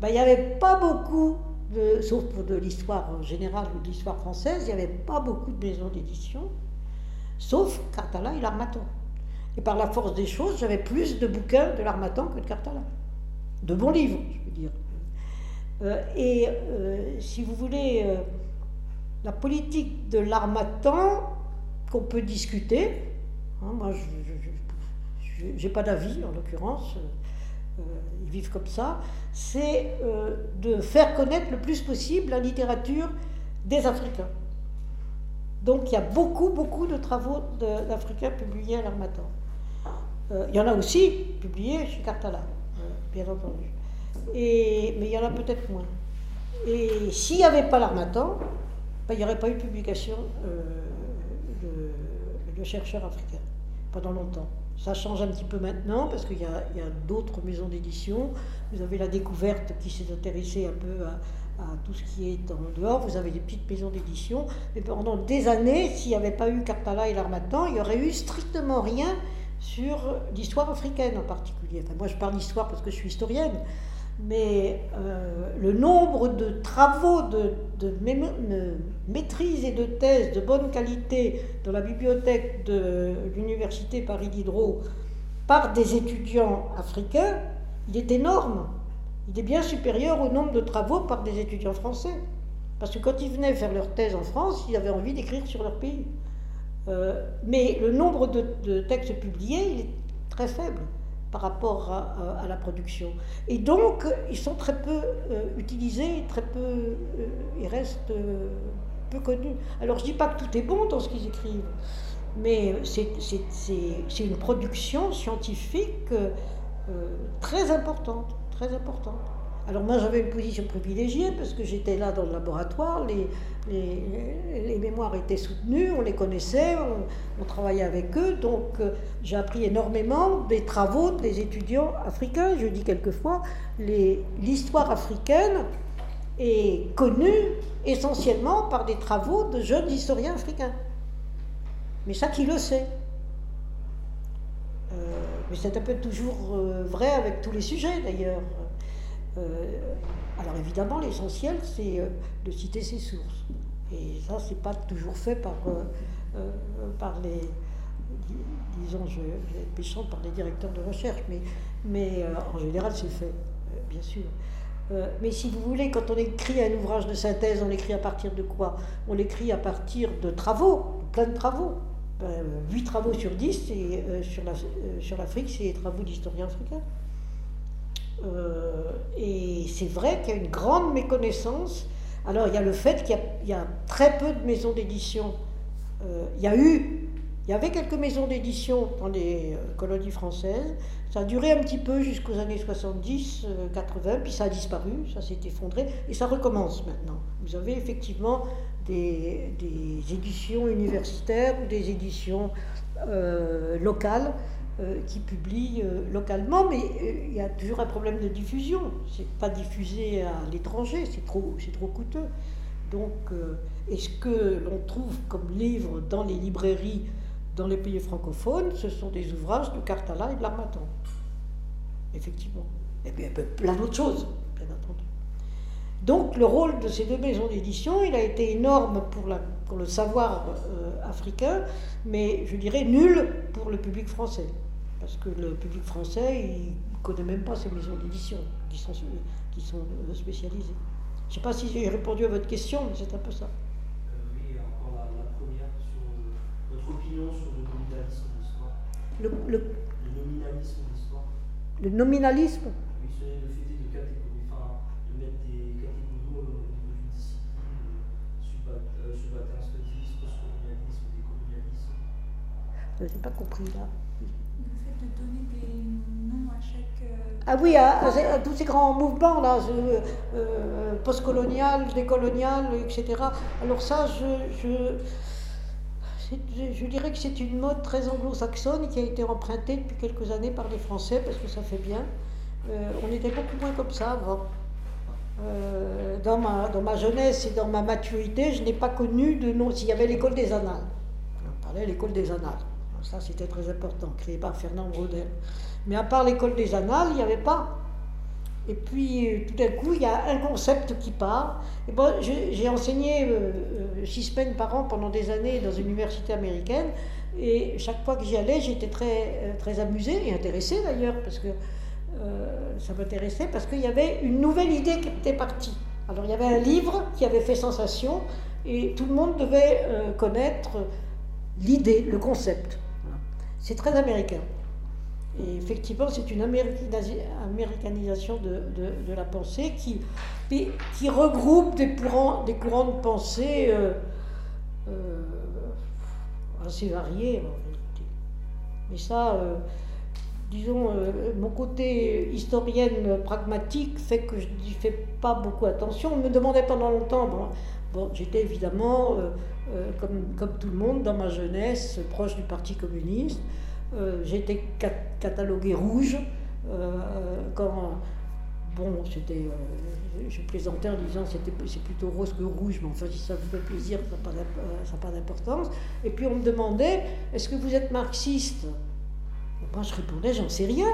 [SPEAKER 3] Ben, il n'y avait pas beaucoup, sauf pour de l'histoire en général ou de l'histoire française, il n'y avait pas beaucoup de maisons d'édition, sauf Cartala et l'Armatan. Et par la force des choses, j'avais plus de bouquins de l'Armatan que de Cartala de bons livres, je veux dire. Euh, et euh, si vous voulez, euh, la politique de l'armatan qu'on peut discuter, hein, moi je n'ai pas d'avis en l'occurrence, ils vivent comme ça, c'est de faire connaître le plus possible la littérature des Africains. Donc il y a beaucoup, beaucoup de travaux d'Africains publiés à l'Armatan. il y en a aussi publiés chez Cartala bien entendu. Mais il y en a peut-être moins. Et s'il n'y avait pas l'Armatan, ben, il n'y aurait pas eu de publication euh, de, chercheurs africains pendant longtemps. Ça change un petit peu maintenant parce qu'il y a, a d'autres maisons d'édition. Vous avez la découverte qui s'est intéressée un peu à, tout ce qui est en dehors. Vous avez des petites maisons d'édition. Mais pendant des années, s'il n'y avait pas eu Cartala et l'Armatan, il n'y aurait eu strictement rien sur l'histoire africaine en particulier. Enfin, moi, je parle d'histoire parce que je suis historienne, mais euh, le nombre de travaux de, de, maîtrise et de thèse de bonne qualité dans la bibliothèque de l'université Paris Diderot par des étudiants africains, il est énorme. Il est bien supérieur au nombre de travaux par des étudiants français. Parce que quand ils venaient faire leur thèse en France, ils avaient envie d'écrire sur leur pays. Euh, mais le nombre de, textes publiés, est très faible par rapport à, la production. Et donc, ils sont très peu euh, utilisés, très peu, euh, ils restent peu connus. Alors, je ne dis pas que tout est bon dans ce qu'ils écrivent, mais c'est une production scientifique très importante, très importante. Alors moi j'avais une position privilégiée parce que j'étais là dans le laboratoire, les, mémoires étaient soutenues, on les connaissait, on, travaillait avec eux, donc euh, j'ai appris énormément des travaux des étudiants africains. Je dis quelquefois, l'histoire africaine est connue essentiellement par des travaux de jeunes historiens africains. Mais ça qui le sait? Euh, mais c'est un peu toujours euh, vrai avec tous les sujets d'ailleurs. Euh, alors évidemment, l'essentiel, c'est euh, de citer ses sources. Et ça, c'est pas toujours fait par, euh, par les, disons, je, par les directeurs de recherche, mais, mais en général, c'est fait, bien sûr. mais si vous voulez, quand on écrit un ouvrage de synthèse, on l'écrit à partir de quoi? On l'écrit à partir de travaux, plein de travaux. Ben, 8 travaux sur 10 et, sur l'Afrique, c'est les travaux d'historiens africains. Euh, et c'est vrai qu'il y a une grande méconnaissance. Alors il y a le fait qu'il y, a très peu de maisons d'édition. Euh, il y a eu, il y avait quelques maisons d'édition dans les euh, colonies françaises. Ça a duré un petit peu jusqu'aux années 70, 80, puis ça a disparu, ça s'est effondré, et ça recommence maintenant. Vous avez effectivement des, éditions universitaires ou des éditions locales qui publient euh, localement, mais euh, il y a toujours un problème de diffusion. C'est pas diffusé à l'étranger, c'est trop, c'est trop coûteux. Donc, est ce que l'on trouve comme livres dans les librairies dans les pays francophones, ce sont des ouvrages de Cartala et de L'Armatan? Effectivement. Et bien plein d'autres choses, bien entendu. Donc le rôle de ces deux maisons d'édition, il a été énorme pour, la, pour le savoir africain, mais je dirais nul pour le public français parce que le public français, il ne connaît même pas ces maisons d'édition qui sont, qui sont euh, spécialisées. Je ne sais pas si j'ai répondu à votre question, mais c'est un peu ça.
[SPEAKER 6] Euh, oui, encore la, la, première, sur euh, votre opinion sur le nominalisme de l'histoire.
[SPEAKER 3] Le, le,
[SPEAKER 6] le, nominalisme de l'histoire.
[SPEAKER 3] Le nominalisme?
[SPEAKER 6] Oui, c'est le fait de, catégorie, enfin, de mettre des catégories au niveau d'une discipline, subalternisme, postcolonialisme, décolonialisme.
[SPEAKER 3] Je n'ai pas compris là
[SPEAKER 1] donner des noms à chaque. Euh,
[SPEAKER 3] ah oui, à, tous ces grands mouvements là, euh, euh, postcolonial, décolonial, etc. Alors ça, je, je, je dirais que c'est une mode très anglo-saxonne qui a été empruntée depuis quelques années par les Français parce que ça fait bien. on était beaucoup moins comme ça avant. dans, ma, dans ma jeunesse et dans ma maturité, je n'ai pas connu de nom. S'il y avait l'école des annales, on parlait l'école des annales. Ça, c'était très important, créé par Fernand Braudel. Mais à part l'école des annales, il n'y avait pas. Et puis, tout d'un coup, il y a un concept qui part. Et bon, j'ai enseigné euh, euh, six semaines par an pendant des années dans une université américaine. Et chaque fois que j'y allais, j'étais très, euh, très amusée et intéressée d'ailleurs, parce que ça m'intéressait, parce qu'il y avait une nouvelle idée qui était partie. Alors, il y avait un livre qui avait fait sensation, et tout le monde devait connaître l'idée, le concept. C'est très américain. Et effectivement, c'est une américanisation de, de, la pensée qui, qui regroupe des courants, des courants de pensée euh, euh, assez variés en réalité. Mais ça, euh, disons, mon côté historienne pragmatique fait que je n'y fais pas beaucoup attention. On me demandait pendant longtemps, bon, bon j'étais évidemment euh, comme, tout le monde dans ma jeunesse, proche du Parti communiste. Euh, J'étais catalogué rouge euh, bon, c'était, je plaisantais en disant c'était c'est plutôt rose que rouge, mais enfin si ça vous fait plaisir, ça n'a pas d'importance. Et puis on me demandait, est-ce que vous êtes marxiste? Moi, je répondais, j'en sais rien.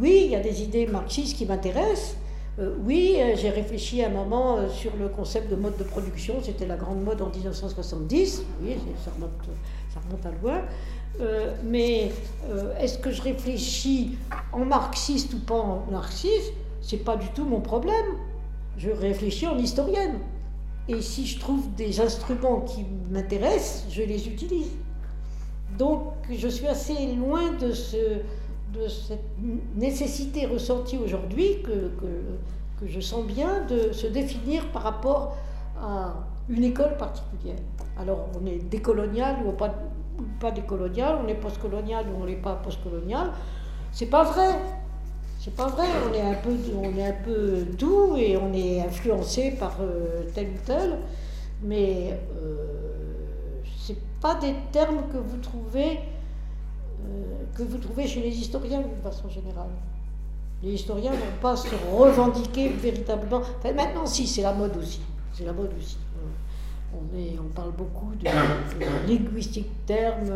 [SPEAKER 3] Oui, il y a des idées marxistes qui m'intéressent. Euh, oui, euh, j'ai réfléchi un moment euh, sur le concept de mode de production. C'était la grande mode en 1970. Oui, ça remonte, ça remonte à loin. mais est-ce que je réfléchis en marxiste ou pas en marxiste? C'est pas du tout mon problème. Je réfléchis en historienne. Et si je trouve des instruments qui m'intéressent, je les utilise. Donc je suis assez loin de, ce, de cette nécessité ressentie aujourd'hui que, que, je sens bien de se définir par rapport à une école particulière. Alors on est décolonial ou pas, pas décolonial, on est postcolonial ou on n'est pas postcolonial. C'est pas vrai. C'est pas vrai, on est un peu, on est un peu doux et on est influencé par euh, tel ou tel, mais euh, c'est pas des termes que vous trouvez que vous trouvez chez les historiens d'une façon générale. Les historiens ne vont pas se revendiquer véritablement. Enfin, maintenant, si, c'est la mode aussi. C'est la mode aussi. On, est, on parle beaucoup de, linguistique terme,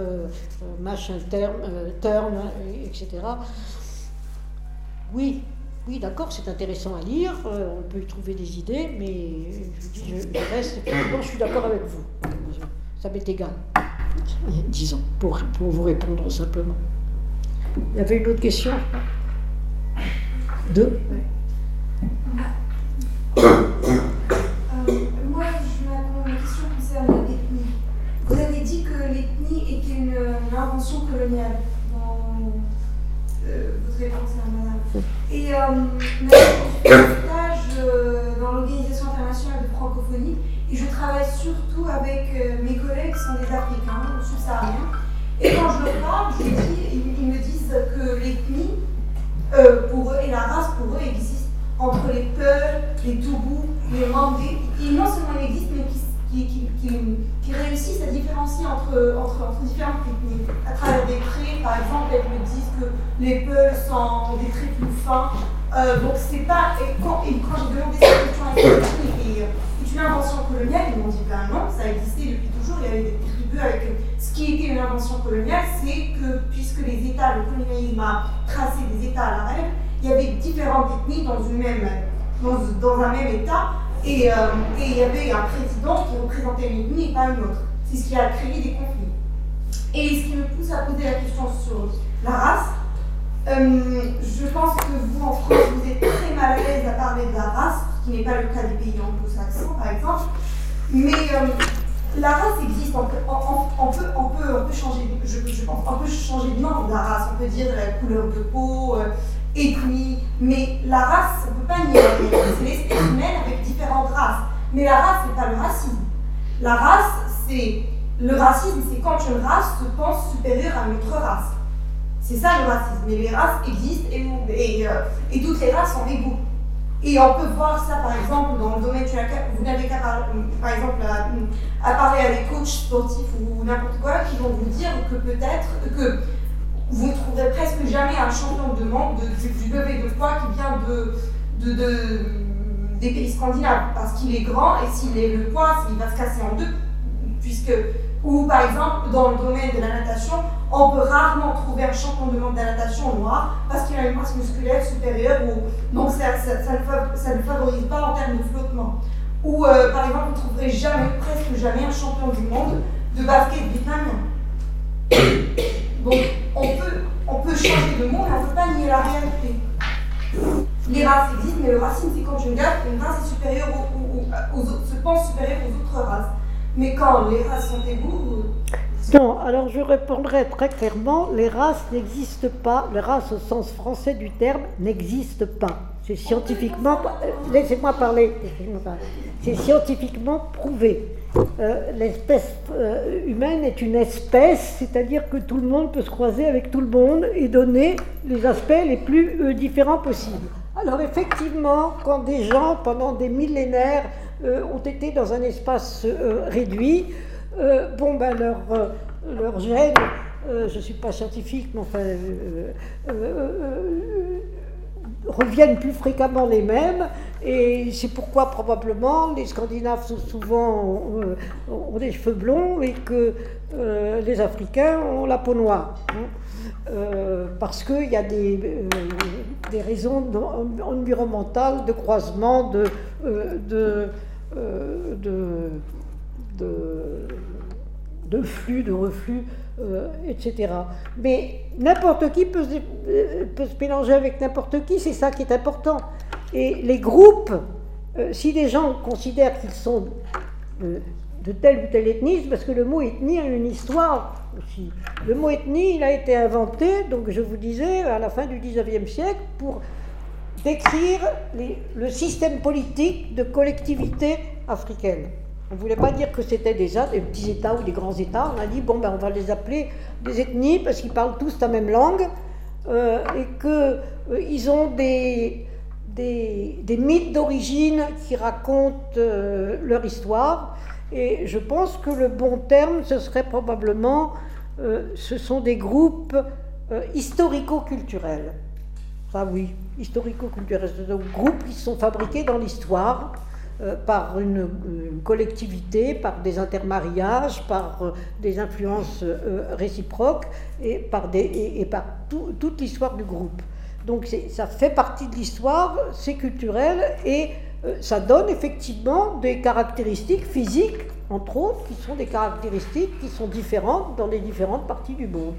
[SPEAKER 3] machin terme, terme, etc. Oui, oui, d'accord, c'est intéressant à lire, euh, on peut y trouver des idées, mais je, dis, je, reste, je suis d'accord avec vous. Ça m'est égal, disons, pour, pour vous répondre simplement. Il y avait une autre question Deux
[SPEAKER 7] euh, l'ethnie. Vous avez dit que l'ethnie était une, invention coloniale dans euh, votre réponse à madame. Et euh, euh, dans l'Organisation internationale de francophonie et je travaille surtout avec euh, mes collègues qui sont des Africains, subsahariens. Et quand je leur parle, ils, me disent que l'ethnie, pour eux, et la race pour eux existe entre les Peuls, les Toubous, les Mandés. Ils non seulement existent, mais qui, qui, qui, réussissent à différencier entre, entre, entre différentes techniques. À travers des traits, par exemple, elles me disent que les Peuls sont des traits plus fins. Euh, donc c'est pas. Et quand, et quand j'ai demandé cette question à et est une invention coloniale, ils m'ont dit ben non, ça existait depuis toujours, il y avait des tribus avec. Ce qui était une invention coloniale, c'est que puisque les États, le colonialisme a tracé des États à la règle, il y avait différentes ethnies dans, une même, dans un même État, et, euh, et, il y avait un président qui représentait une ethnie et pas une autre. C'est ce qui a créé des conflits. Et ce qui me pousse à poser la question sur la race, euh, je pense que vous, en France, vous êtes très mal à l'aise à parler de la race, ce qui n'est pas le cas des pays anglo-saxons, par exemple. Mais euh, la race existe, on peut, changer, je, pense, on peut changer de nom de la race, on peut dire la couleur de peau, euh, ethnie, mais la race, on ne peut pas nier. C'est l'espèce humaine avec différentes races. Mais la race, ce n'est pas le racisme. La race, c'est. Le racisme, c'est quand une race se pense supérieure à une autre race. C'est ça le racisme. Mais les races existent euh, et toutes les races sont égaux. Et on peut voir ça, par exemple, dans le domaine, vous n'avez qu'à parler, par exemple, à, parler à des coachs sportifs ou n'importe quoi, qui vont vous dire que peut-être que vous ne trouverez presque jamais un champion de monde du, du lever de poids qui vient de, de, de des pays scandinaves, parce qu'il est grand et s'il est le poids, il va se casser en deux, puisque, ou par exemple, dans le domaine de la natation, on peut rarement trouver un champion de monde de natation noir parce qu'il a une masse musculaire supérieure, ou, donc ça, ne favorise pas en termes de flottement. Ou euh, par exemple, vous ne trouverez jamais, presque jamais un champion du monde de basket vietnamien. Donc on peut, changer de monde, on ne peut pas nier la réalité. Les races existent, mais le racisme, c'est quand une, une race est supérieure aux, se pense supérieure aux autres races. Mais quand les races sont égaux.
[SPEAKER 3] Non, alors je répondrai très clairement, les races n'existent pas, les races au sens français du terme n'existent pas. C'est scientifiquement, laissez-moi parler, c'est scientifiquement prouvé. Euh, l'espèce euh, humaine est une espèce, c'est-à-dire que tout le monde peut se croiser avec tout le monde et donner les aspects les plus euh, différents possibles. Alors effectivement, quand des gens, pendant des millénaires, ont été dans un espace réduit, bon ben leur, leur gène, je ne suis pas scientifique, mais enfin, reviennent plus fréquemment les mêmes. Et c'est pourquoi probablement les Scandinaves sont souvent ont, des cheveux blonds et que les Africains ont la peau noire. Hein. Euh, parce qu'il y a des, euh, des, raisons environnementales de croisement, euh, de, de, de, flux, de reflux, etc. Mais n'importe qui peut, peut, se mélanger avec n'importe qui, c'est ça qui est important. Et les groupes, si des gens considèrent qu'ils sont de telle ou telle ethnie, parce que le mot ethnie a une histoire aussi. Le mot ethnie, il a été inventé, donc je vous disais, à la fin du 19e siècle, pour décrire le système politique de collectivité africaine. On ne voulait pas dire que c'était des, des, petits États ou des grands États. On a dit, bon, ben, on va les appeler des ethnies parce qu'ils parlent tous la même langue euh, et qu'ils euh, ont des, mythes d'origine qui racontent euh, leur histoire et je pense que le bon terme, ce serait probablement, ce sont des groupes historico-culturels. Ah oui, historico-culturels. Ce groupes qui sont fabriqués dans l'histoire euh, par une, collectivité, par des intermariages, par des influences réciproques et par, toute l'histoire du groupe. Donc ça fait partie de l'histoire, c'est culturel et euh, ça donne effectivement des caractéristiques physiques, entre autres, qui sont des caractéristiques qui sont différentes dans les différentes parties du monde.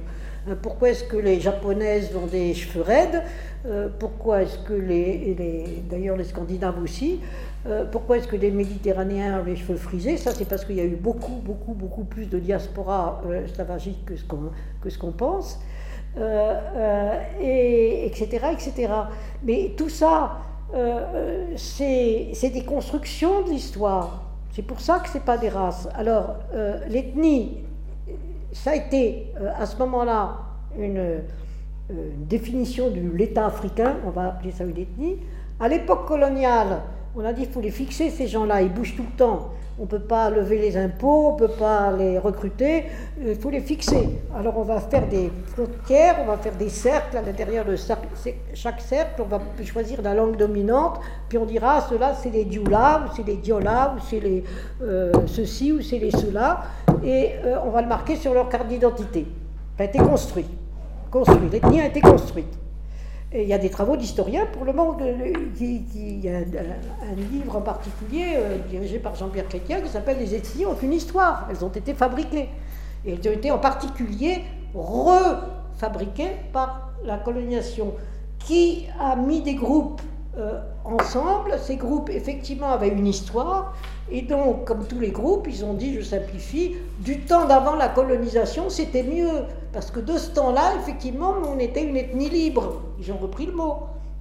[SPEAKER 3] Euh, pourquoi est-ce que les japonaises ont des cheveux raides? Euh, Pourquoi est-ce que les, d'ailleurs les Scandinaves aussi, pourquoi est-ce que les Méditerranéens ont les cheveux frisés? Ça, c'est parce qu'il y a eu beaucoup, beaucoup, beaucoup plus de diaspora slavagique que ce qu'on, que ce qu'on pense, et, etc., etc. Mais tout ça, euh, c'est des constructions de l'histoire. C'est pour ça que ce n'est pas des races. Alors, euh, l'ethnie, ça a été euh, à ce moment-là une, définition de l'État africain, on va appeler ça une ethnie. À l'époque coloniale, on a dit qu'il faut les fixer, ces gens-là, ils bougent tout le temps on ne peut pas lever les impôts, on ne peut pas les recruter, il faut les fixer. Alors on va faire des frontières, on va faire des cercles à l'intérieur de chaque cercle, on va choisir la langue dominante, puis on dira cela c'est les Dioula, ou c'est les Diola, ou c'est les euh, ceci, ou c'est les cela, et euh, on va le marquer sur leur carte d'identité. Ça a été construit. construit. L'ethnie a été construite il y a des travaux d'historiens pour le monde. Il y a un, livre en particulier euh, dirigé par Jean-Pierre Chrétien qui s'appelle Les ethnies ont une histoire. Elles ont été fabriquées. Et elles ont été en particulier refabriquées par la colonisation qui a mis des groupes euh, ensemble? Ces groupes, effectivement, avaient une histoire. Et donc, comme tous les groupes, ils ont dit, je simplifie, du temps d'avant la colonisation, c'était mieux. Parce que de ce temps-là, effectivement, on était une ethnie libre. Ils ont repris le mot.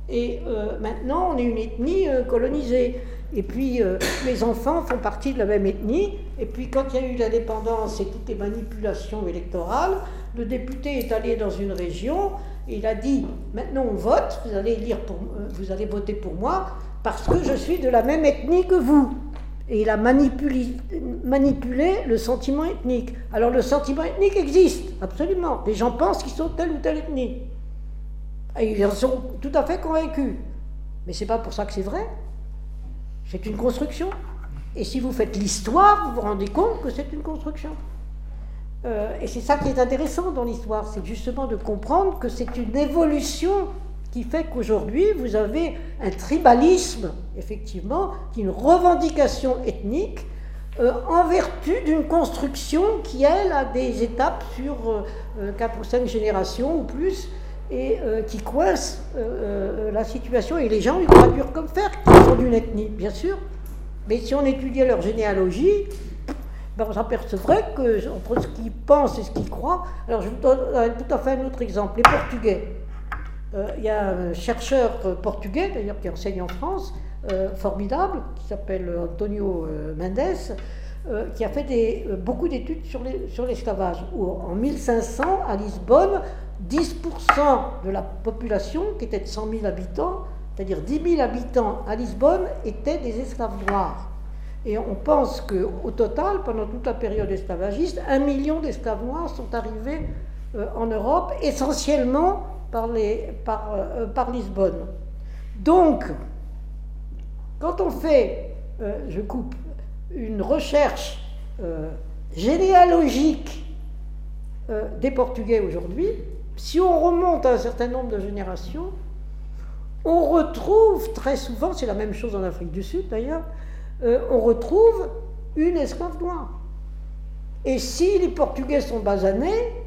[SPEAKER 3] Et euh, maintenant, on est une ethnie euh, colonisée. Et puis, les enfants font partie de la même ethnie. Et puis, quand il y a eu l'indépendance et toutes les manipulations électorales, le député est allé dans une région il a dit maintenant on vote, vous allez, lire pour, euh, vous allez voter pour moi parce que je suis de la même ethnie que vous. Et il a manipulé, le sentiment ethnique. Alors le sentiment ethnique existe, absolument. Les gens pensent qu'ils sont telle ou telle ethnie. Et ils en sont tout à fait convaincus. Mais ce n'est pas pour ça que c'est vrai. C'est une construction. Et si vous faites l'histoire, vous vous rendez compte que c'est une construction. Euh, et c'est ça qui est intéressant dans l'histoire, c'est justement de comprendre que c'est une évolution qui fait qu'aujourd'hui, vous avez un tribalisme, effectivement, qui est une revendication ethnique euh, en vertu d'une construction qui, elle, a des étapes sur euh, 4 ou 5 générations ou plus, et euh, qui coince la situation. Et les gens, ils traduire comme faire qu'ils sont d'une ethnie, bien sûr. Mais si on étudiait leur généalogie, ben, on s'apercevrait que entre ce qu'ils pensent et ce qu'ils croient. Alors je vous donne tout à fait un autre exemple, les Portugais. Euh, il y a un chercheur portugais, d'ailleurs, qui enseigne en France, euh, formidable, qui s'appelle Antonio euh, Mendes, qui a fait beaucoup d'études sur l'esclavage. en 1500, à Lisbonne, 10% de la population, qui était de 100 000 habitants, c'est-à-dire 10 000 habitants à Lisbonne, étaient des esclaves noirs. Et on pense qu'au total, pendant toute la période esclavagiste, un million d'esclaves noirs sont arrivés euh, en Europe, essentiellement euh, par, Lisbonne. Donc, quand on fait, euh, je coupe, une recherche euh, généalogique des Portugais aujourd'hui, si on remonte à un certain nombre de générations, on retrouve très souvent, c'est la même chose en Afrique du Sud d'ailleurs, on retrouve une esclave noire. Et si les Portugais sont basanés,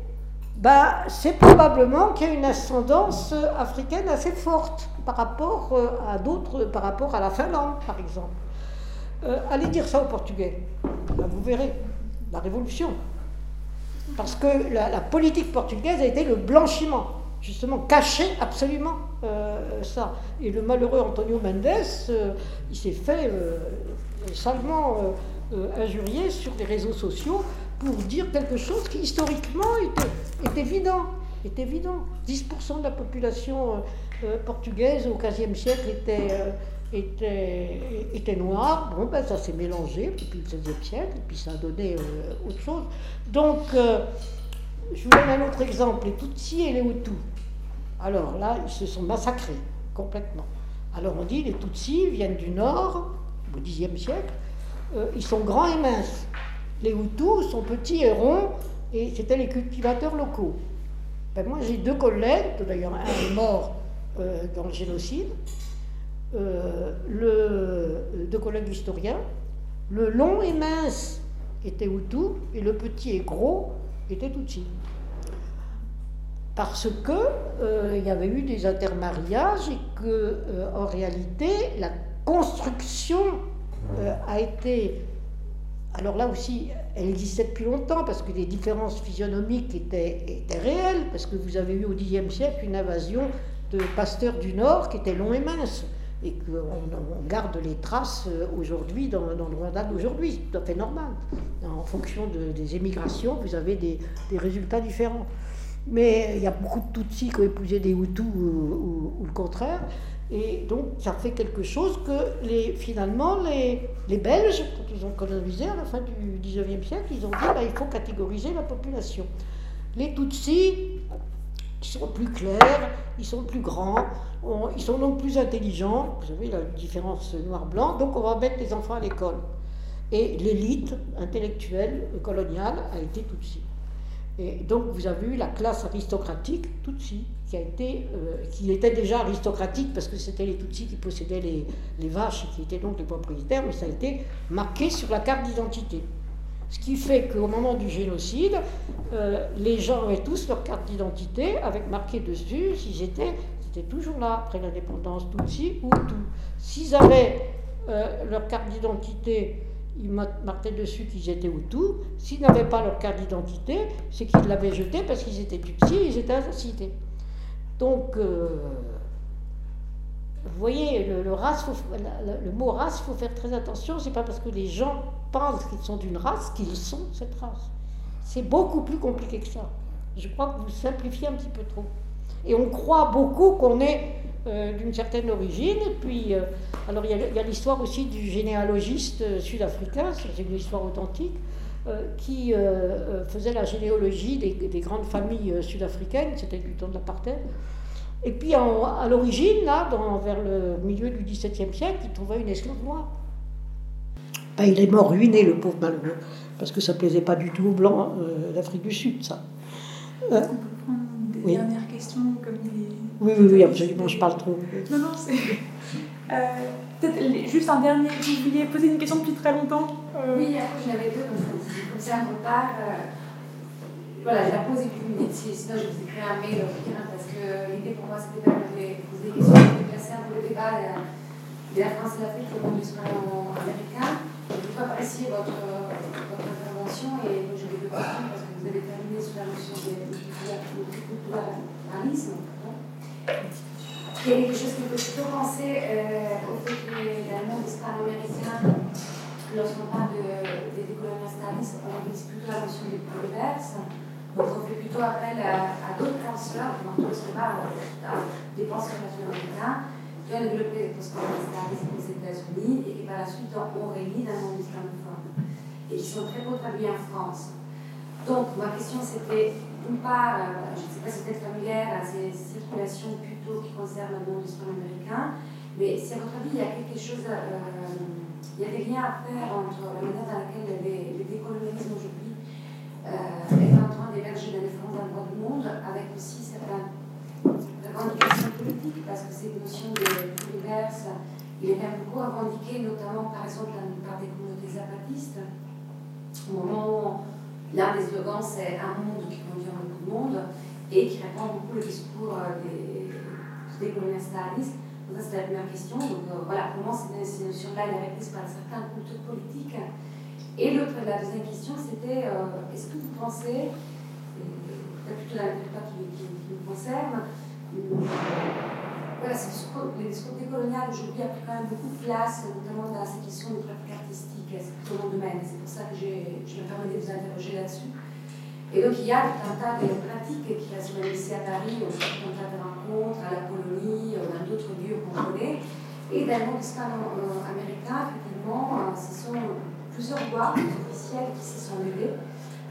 [SPEAKER 3] bah, c'est probablement qu'il y a une ascendance africaine assez forte par rapport euh, à d'autres, par rapport à la Finlande, par exemple. Euh, allez dire ça aux Portugais, bah, vous verrez la révolution. Parce que la, politique portugaise a été le blanchiment, justement, cacher absolument euh, ça. Et le malheureux Antonio Mendes, il s'est fait salement injurier sur les réseaux sociaux pour dire quelque chose qui historiquement était, évident. Est évident. 10% de la population euh, euh, portugaise au XVe siècle était, euh, était, était noire. Bon, ben, ça s'est mélangé depuis le XVIe siècle, et puis ça a donné autre chose. Donc, je vous donne un autre exemple les Tutsis et les Hutus. Alors là, ils se sont massacrés complètement. Alors on dit les Tutsis viennent du nord, au Xe siècle, ils sont grands et minces. Les Hutus sont petits et ronds, et c'était les cultivateurs locaux. Ben, moi, j'ai deux collègues, d'ailleurs, un est mort euh, dans le génocide, euh, le, deux collègues historiens. Le long et mince était Hutu, et le petit et gros était Tutsi. Parce que euh, il y avait eu des intermariages et que, en réalité, la construction a été alors là aussi, elle existait depuis longtemps parce que les différences physionomiques étaient, réelles, parce que vous avez eu au Xe siècle une invasion de pasteurs du Nord qui étaient longs et minces, et qu'on garde les traces euh, aujourd'hui dans, le Rwanda d'aujourd'hui, c'est tout à fait normal. En fonction des émigrations, vous avez des, résultats différents. Mais il y a beaucoup de Tutsis qui ont épousé des Hutus ou le contraire. Et donc, ça fait quelque chose que finalement, les, les Belges, quand ils ont colonisé à la fin du 19e siècle, ils ont dit bah, il faut catégoriser la population. Les Tutsis, ils sont plus clairs, ils sont plus grands, ils sont donc plus intelligents. Vous savez la différence noir-blanc, donc on va mettre les enfants à l'école. Et l'élite intellectuelle coloniale a été Tutsi. Et donc vous avez eu la classe aristocratique Tutsi euh, qui était déjà aristocratique parce que c'était les Tutsis qui possédaient les, vaches qui étaient donc les propriétaires, mais ça a été marqué sur la carte d'identité. Ce qui fait qu'au moment du génocide, euh, les gens avaient tous leur carte d'identité avec marqué dessus s'ils étaient, c'était toujours là après l'indépendance, Tutsi ou tout. S'ils avaient euh, leur carte d'identité ils marquaient dessus qu'ils étaient Hutus. S'ils n'avaient pas leur carte d'identité, c'est qu'ils l'avaient jeté parce qu'ils étaient Tutsis, ils étaient assassinés. Donc, euh, vous voyez, le, mot race, il faut faire très attention. C'est pas parce que les gens pensent qu'ils sont d'une race qu'ils sont cette race. C'est beaucoup plus compliqué que ça. Je crois que vous simplifiez un petit peu trop. Et on croit beaucoup qu'on est euh, d'une certaine origine. Et puis, euh, alors il y a, l'histoire aussi du généalogiste sud-africain, c'est une histoire authentique, qui faisait la généalogie des, des grandes familles sud-africaines, c'était du temps de l'apartheid. Et puis à l'origine, là, dans, vers le milieu du XVIIe siècle, il trouvait une esclave noire. Ben, il est mort ruiné, le pauvre malheureux, parce que ça ne plaisait pas du tout aux Blancs euh, d'Afrique du Sud, ça.
[SPEAKER 1] Euh, on peut prendre des dernières questions comme il est...
[SPEAKER 3] Oui, oui, oui, absolument, je parle trop.
[SPEAKER 1] Non, non, c'est... Euh, peut-être juste un dernier, vous vouliez poser une question depuis très longtemps
[SPEAKER 8] euh... Oui, après j'en avais deux, comme ça, ça repart. voilà, je la pose et puis sinon je vous écris un mail parce que l'idée pour moi c'était de poser des questions, de placer un peu le débat de la France et l'Afrique au monde du sport américain. Je beaucoup apprécier votre, votre intervention et je vais deux questions parce que vous avez terminé sur la notion du multiculturalisme. Il y a quelque chose qui peut plutôt penser euh, au fait que dans le monde hispano-américain, lorsqu'on parle de, des décolonialistes, on utilise plutôt la notion des polyverses. Donc on fait plutôt appel à, d'autres penseurs, on ne pas à des penseurs latino-américains qui ont développé des postcolonialistes aux États-Unis et qui par la suite ont réuni dans monde islamophone et qui sont très peu traduits en France. Donc ma question c'était, euh, je ne sais pas si vous êtes familière à ces circulations plutôt qui concernent le monde hispano-américain, Mais si à votre avis, il y a quelque chose, il y a des liens à faire entre la manière dans laquelle les, les décolonialismes aujourd'hui est en train d'émerger dans différents endroits du monde, avec aussi certaines revendications politiques, parce que cette notion de diverse, il est même beaucoup revendiqué, notamment par exemple par des communautés zapatistes, au moment où l'un des slogans c'est un monde qui convient beaucoup de monde et qui répond beaucoup au discours des, des communistes ça, c'est la première question. Donc, euh, voilà, comment ces, notions-là est reprise par certains cultures politiques Et l'autre, la deuxième question, c'était euh, est-ce que vous pensez, peut-être plutôt la qui, qui, qui nous concerne, euh, voilà, les discours décoloniales aujourd'hui a pris quand même beaucoup de place, notamment dans ces questions de pratique artistique, c'est tout mon domaine. C'est pour ça que je me permets de vous interroger là-dessus. Et donc il y a tout un tas de pratiques qui se ici à Paris, au tout un tas de rencontres, à la Polonie, euh, dans d'autres lieux qu'on connaît. Et dans le monde hispano-américain, effectivement, euh, ce sont plusieurs voix officielles qui se sont levées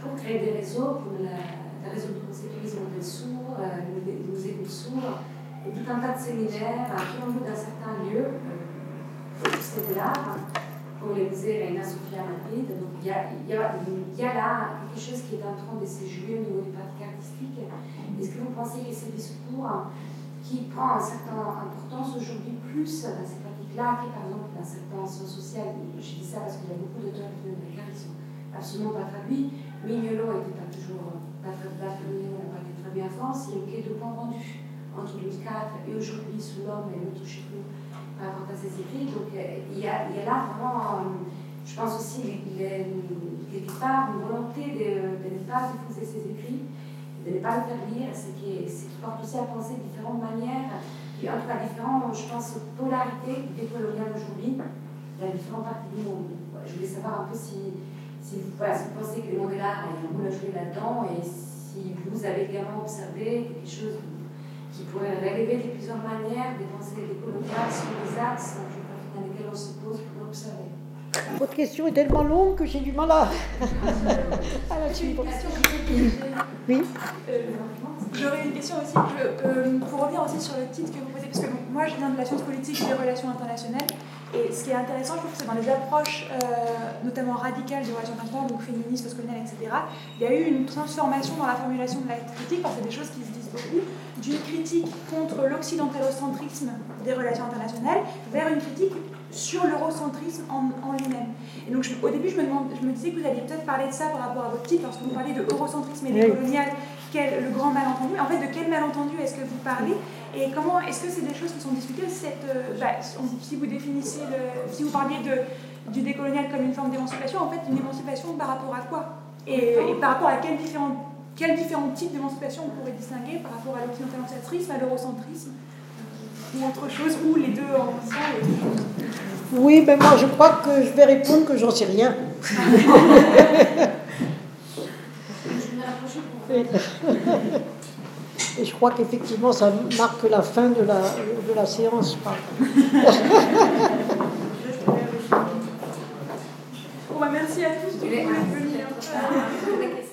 [SPEAKER 8] pour créer des réseaux, comme le réseau du conceptualisme des sourds, le musée des sourds, et tout un tas de séminaires qui ont lieu dans certains lieux, euh, de l'art pour les musées Reina Sofia Madrid. Donc il y, a, y a, y a là quelque chose qui est en train de se jouer au niveau des pratiques artistiques. Est-ce que vous pensez que ce discours qui prend une certaine importance aujourd'hui plus dans ces pratiques-là que par exemple dans certaines sciences sociales Je dis ça parce qu'il y a beaucoup d'auteurs latino-américains qui sont absolument pas traduits. Mignolo n'était pas toujours pas très, pas bien en France. Il y a eu quelques points rendus entre 2004 et aujourd'hui sous l'homme et je sais plus par rapport à ses écrits. Donc euh, il y, a, y a là vraiment, euh, je pense aussi, quelque part une volonté de, de, ne pas diffuser ses écrits, de ne pas le faire lire, ce qui, porte aussi à penser de différentes manières, et en tout cas différentes, je pense, polarités décoloniales aujourd'hui dans différentes parties du monde. Je voulais savoir un peu si, si, vous, voilà, vous pensez que le monde de l'art a un rôle à jouer là-dedans et si vous avez également observé quelque chose qui pourrait relever de plusieurs manières des pensées décoloniales sur les axes dans lesquels on se pose pour l'observer.
[SPEAKER 3] Votre question est tellement longue que j'ai du mal à,
[SPEAKER 1] à la suivre.
[SPEAKER 3] Oui.
[SPEAKER 1] Euh, J'aurais une question aussi, euh, pour revenir aussi sur le titre que vous posez, parce que moi je viens de la science politique et des relations internationales, et ce qui est intéressant, je trouve, c'est dans les approches, euh, notamment radicales des relations internationales, donc féministes, postcoloniales, etc., il y a eu une transformation dans la formulation de la critique, parce que c'est des choses qui se disent beaucoup, d'une critique contre l'occidentalocentrisme des relations internationales vers une critique sur l'eurocentrisme en, en lui-même. Et donc, au début, je me, demande, je me disais que vous alliez peut-être parler de ça par rapport à votre titre, lorsque vous parlez de eurocentrisme et décolonial, quel, le grand malentendu. En fait, de quel malentendu est-ce que vous parlez Et comment est-ce que c'est des choses qui sont discutées cette, euh, bah, Si vous définissez, le, si vous parliez de, du décolonial comme une forme d'émancipation, en fait, une émancipation par rapport à quoi? Et, par rapport à quels différents, quels différents types d'émancipation on pourrait distinguer par rapport à l'occidentalocentrice, à l'eurocentrisme euh, ou autre chose, ou les deux en les...
[SPEAKER 3] Oui, ben moi je crois que je vais répondre que j'en sais rien. Et je crois qu'effectivement ça marque la fin de la, de la séance. bon, bah, merci à tous.